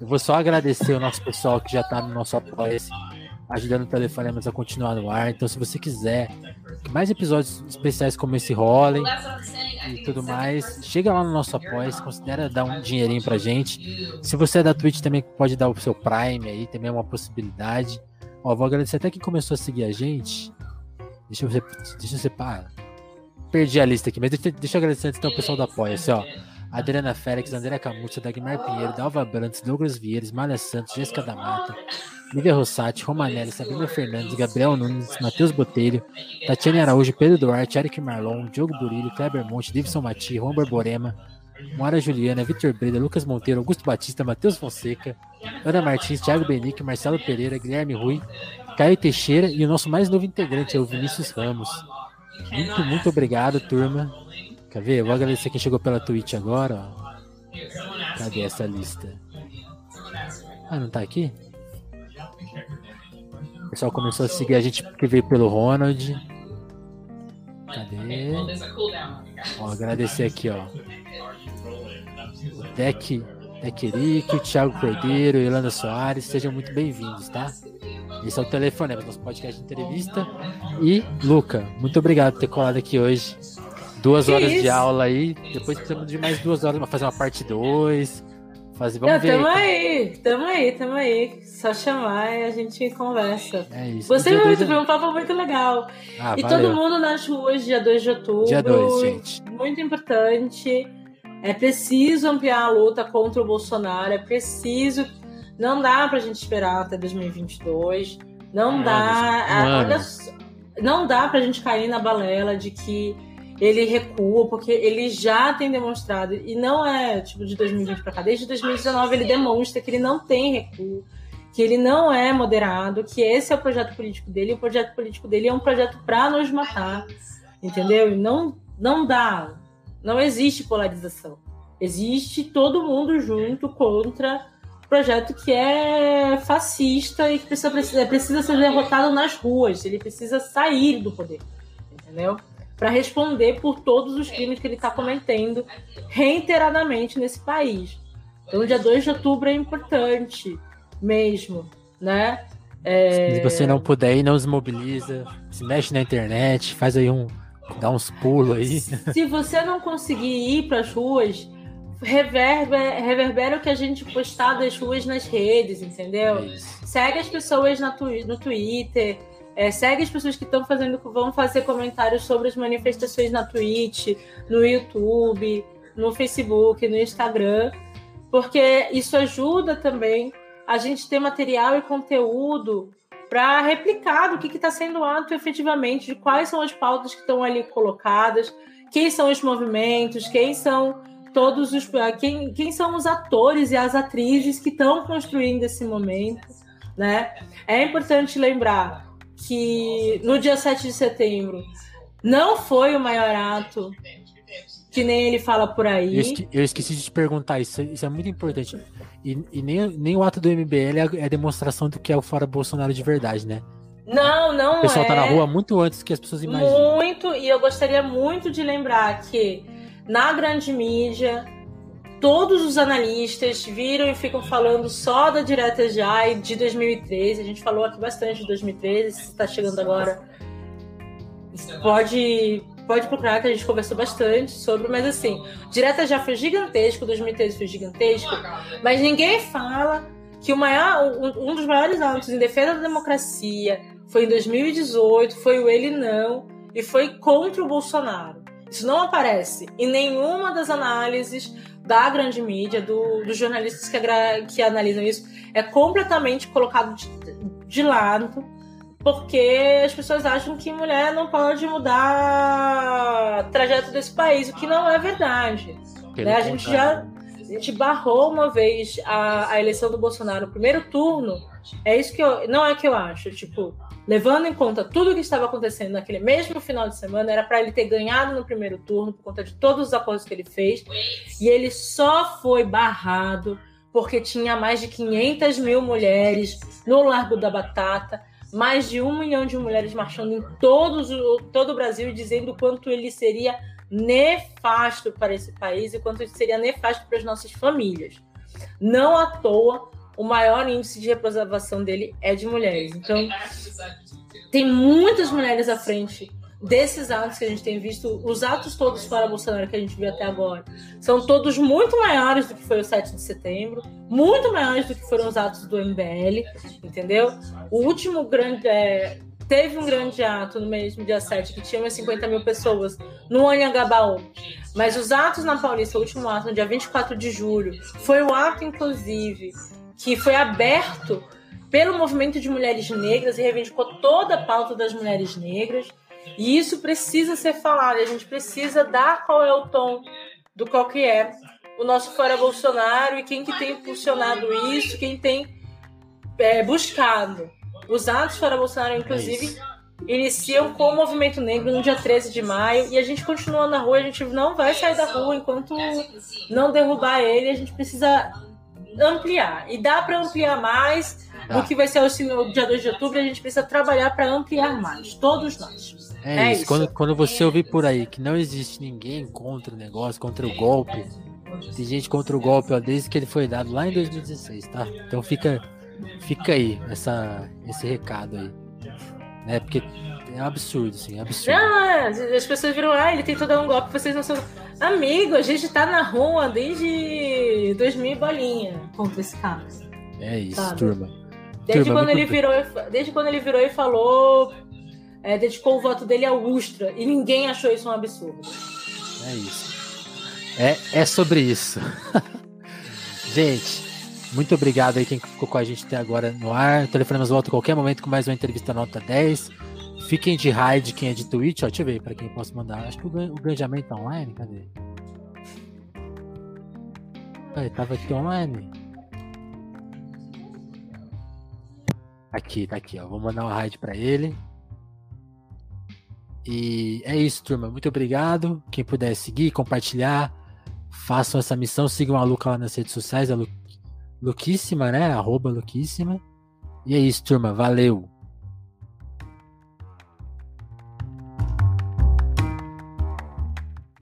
Eu vou só agradecer o nosso pessoal que já tá no nosso apoio ajudando o Telefonemas a continuar no ar. Então, se você quiser que mais episódios especiais como esse rolem e tudo mais, chega lá no nosso apoio, considera dar um dinheirinho pra gente. Se você é da Twitch, também pode dar o seu Prime aí, também é uma possibilidade. Ó, vou agradecer até quem começou a seguir a gente. Deixa eu deixa eu separar. Perdi a lista aqui, mas deixa, deixa eu agradecer antes então o pessoal do apoio, assim, ó. Adriana Félix, André Camutza, Dagmar Pinheiro, Dalva Brantes, Douglas Vieiras, Malha Santos, Jéssica da Mata, Lívia Rossati, Romanelli, Sabrina Fernandes, Gabriel Nunes, Matheus Botelho, Tatiane Araújo, Pedro Duarte, Eric Marlon, Diogo Burilho, Kleber Monte, Davidson Mati, Juan Borborema, Moara Juliana, Vitor Breda, Lucas Monteiro, Augusto Batista, Matheus Fonseca, Ana Martins, Thiago Benique, Marcelo Pereira, Guilherme Rui, Caio Teixeira e o nosso mais novo integrante é o Vinícius Ramos. Muito, muito obrigado, turma. Quer ver? Eu vou agradecer quem chegou pela Twitch agora. Ó. Cadê essa lista? Ah, não tá aqui? O pessoal começou a seguir a gente porque veio pelo Ronald. Cadê? Ó, agradecer aqui, ó. O Deck, Deck Eric, o Thiago Cordeiro, Ilana Soares, sejam muito bem-vindos, tá? Esse é o Telefonema, nosso podcast de entrevista. E, Luca, muito obrigado por ter colado aqui hoje. Duas Que horas isso? de aula aí. Depois precisamos de mais duas horas pra fazer uma parte 2. Fazer, vamos Não, ver. tamo aí, tamo aí, tamo aí. Só chamar e a gente conversa. É isso. Você Dia dois muito, é- foi um papo muito legal. Ah, e valeu. todo mundo nas ruas, dia 2 de outubro. Dia 2, gente. Muito importante. É preciso ampliar a luta contra o Bolsonaro. É preciso. Não dá pra gente esperar até 2022. Não Um dá. ah, olha não dá pra gente cair na balela de que ele recua, porque ele já tem demonstrado, e não é tipo de 2020 pra cá, desde 2019 ele demonstra que ele não tem recuo, que ele não é moderado, que esse é o projeto político dele, e o projeto político dele é um projeto pra nos matar, entendeu? E não, não dá, não existe polarização. Existe todo mundo junto contra o projeto que é fascista e que precisa, precisa, precisa ser derrotado nas ruas, ele precisa sair do poder, entendeu? Para responder por todos os crimes que ele está cometendo reiteradamente nesse país. Então, dia 2 de outubro é importante mesmo, né? É, Se você não puder ir, não se mobiliza. Se mexe na internet, faz aí um. dá uns pulos aí. Se você não conseguir ir para as ruas, reverbera, reverbera o que a gente postar das ruas nas redes, entendeu? É. Segue as pessoas na no Twitter. É, segue as pessoas que estão fazendo, vão fazer comentários sobre as manifestações na Twitch, no YouTube, no Facebook, no Instagram, porque isso ajuda também a gente ter material e conteúdo para replicar do que está sendo ato efetivamente, de quais são as pautas que estão ali colocadas, quem são os movimentos, quem são todos os quem, quem são os atores e as atrizes que estão construindo esse momento, né? É importante lembrar que no dia 7 de setembro não foi o maior ato que nem ele fala por Eu, aí. esque- eu esqueci de te perguntar, isso, isso é muito importante. E, e nem, nem o ato do MBL é é demonstração do que é o fora Bolsonaro de verdade, né? Não, não O pessoal é. tá na rua muito antes que as pessoas imaginam. Muito, e eu gostaria muito de lembrar que na grande mídia, todos os analistas viram e ficam falando só da direta já e de 2013. A gente falou aqui bastante de 2013, se está chegando agora, pode, pode procurar que a gente conversou bastante sobre, mas assim, direta já foi gigantesco, 2013 foi gigantesco, mas ninguém fala que o maior, um dos maiores atos em defesa da democracia foi em 2018, foi o ele não, e foi contra o Bolsonaro. Isso não aparece em nenhuma das análises da grande mídia, do, dos jornalistas que, que analisam isso. É completamente colocado de, de lado, porque as pessoas acham que mulher não pode mudar o trajeto desse país, o que não é verdade. Né? A gente já a gente barrou uma vez a, a eleição do Bolsonaro no primeiro turno. É isso que eu. Não é que eu acho. Tipo, levando em conta tudo o que estava acontecendo naquele mesmo final de semana, era para ele ter ganhado no primeiro turno por conta de todos os acordos que ele fez. E ele só foi barrado porque tinha mais de 500 mil mulheres no Largo da Batata, mais de um milhão de mulheres marchando em todos todo o Brasil dizendo o quanto ele seria nefasto para esse país e quanto ele seria nefasto para as nossas famílias. Não à toa, o maior índice de reprovação dele é de mulheres. Então, tem muitas mulheres à frente desses atos que a gente tem visto, os atos todos fora Bolsonaro que a gente viu até agora, são todos muito maiores do que foi o 7 de setembro, muito maiores do que foram os atos do MBL, entendeu? O último grande. É, teve um grande ato no mesmo dia 7 que tinha umas 50 mil pessoas no Anhangabaú. Mas os atos na Paulista, o último ato, no dia 24 de julho, foi o ato, inclusive, que foi aberto pelo movimento de mulheres negras e reivindicou toda a pauta das mulheres negras. E isso precisa ser falado, a gente precisa dar qual é o tom do qual que é o nosso Fora Bolsonaro e quem que tem impulsionado isso, quem tem é, buscado. Os atos Fora Bolsonaro, inclusive, é iniciam com o movimento negro no dia 13 de maio e a gente continua na rua, a gente não vai sair da rua enquanto não derrubar ele, a gente precisa ampliar. E dá para ampliar mais do que vai ser o dia 2 de outubro, a gente precisa trabalhar para ampliar mais, todos nós. É, é isso. isso. Quando, quando você ouvir por aí que não existe ninguém contra o negócio, contra o golpe, tem gente contra o golpe ó, desde que ele foi dado lá em 2016, tá? Então fica, fica aí essa, esse recado aí. Né? Porque é um absurdo, assim, é absurdo. Não, é, as pessoas viram, ah, ele tentou dar um golpe, vocês não são. Amigo, a gente tá na rua desde 2000 bolinha contra esse cara. É isso, sabe? turma. Desde, turma, quando ele virou, desde quando ele virou e falou é, dedicou o voto dele ao Ustra e ninguém achou isso um absurdo. É isso. É, é sobre isso. gente, muito obrigado aí quem ficou com a gente até agora no ar. Telefonemas volta a qualquer momento com mais uma entrevista nota 10. Fiquem de raid quem é de Twitch. Ó, deixa eu ver para quem posso mandar. Acho que o, o tá online. Cadê? Ele tava aqui online. Aqui, tá aqui, ó. Vou mandar uma raid para ele. E é isso, turma. Muito obrigado. Quem puder seguir, compartilhar, façam essa missão. Sigam a Luca lá nas redes sociais, a Lu... Luquíssima, né? Arroba Luquíssima. E é isso, turma. Valeu.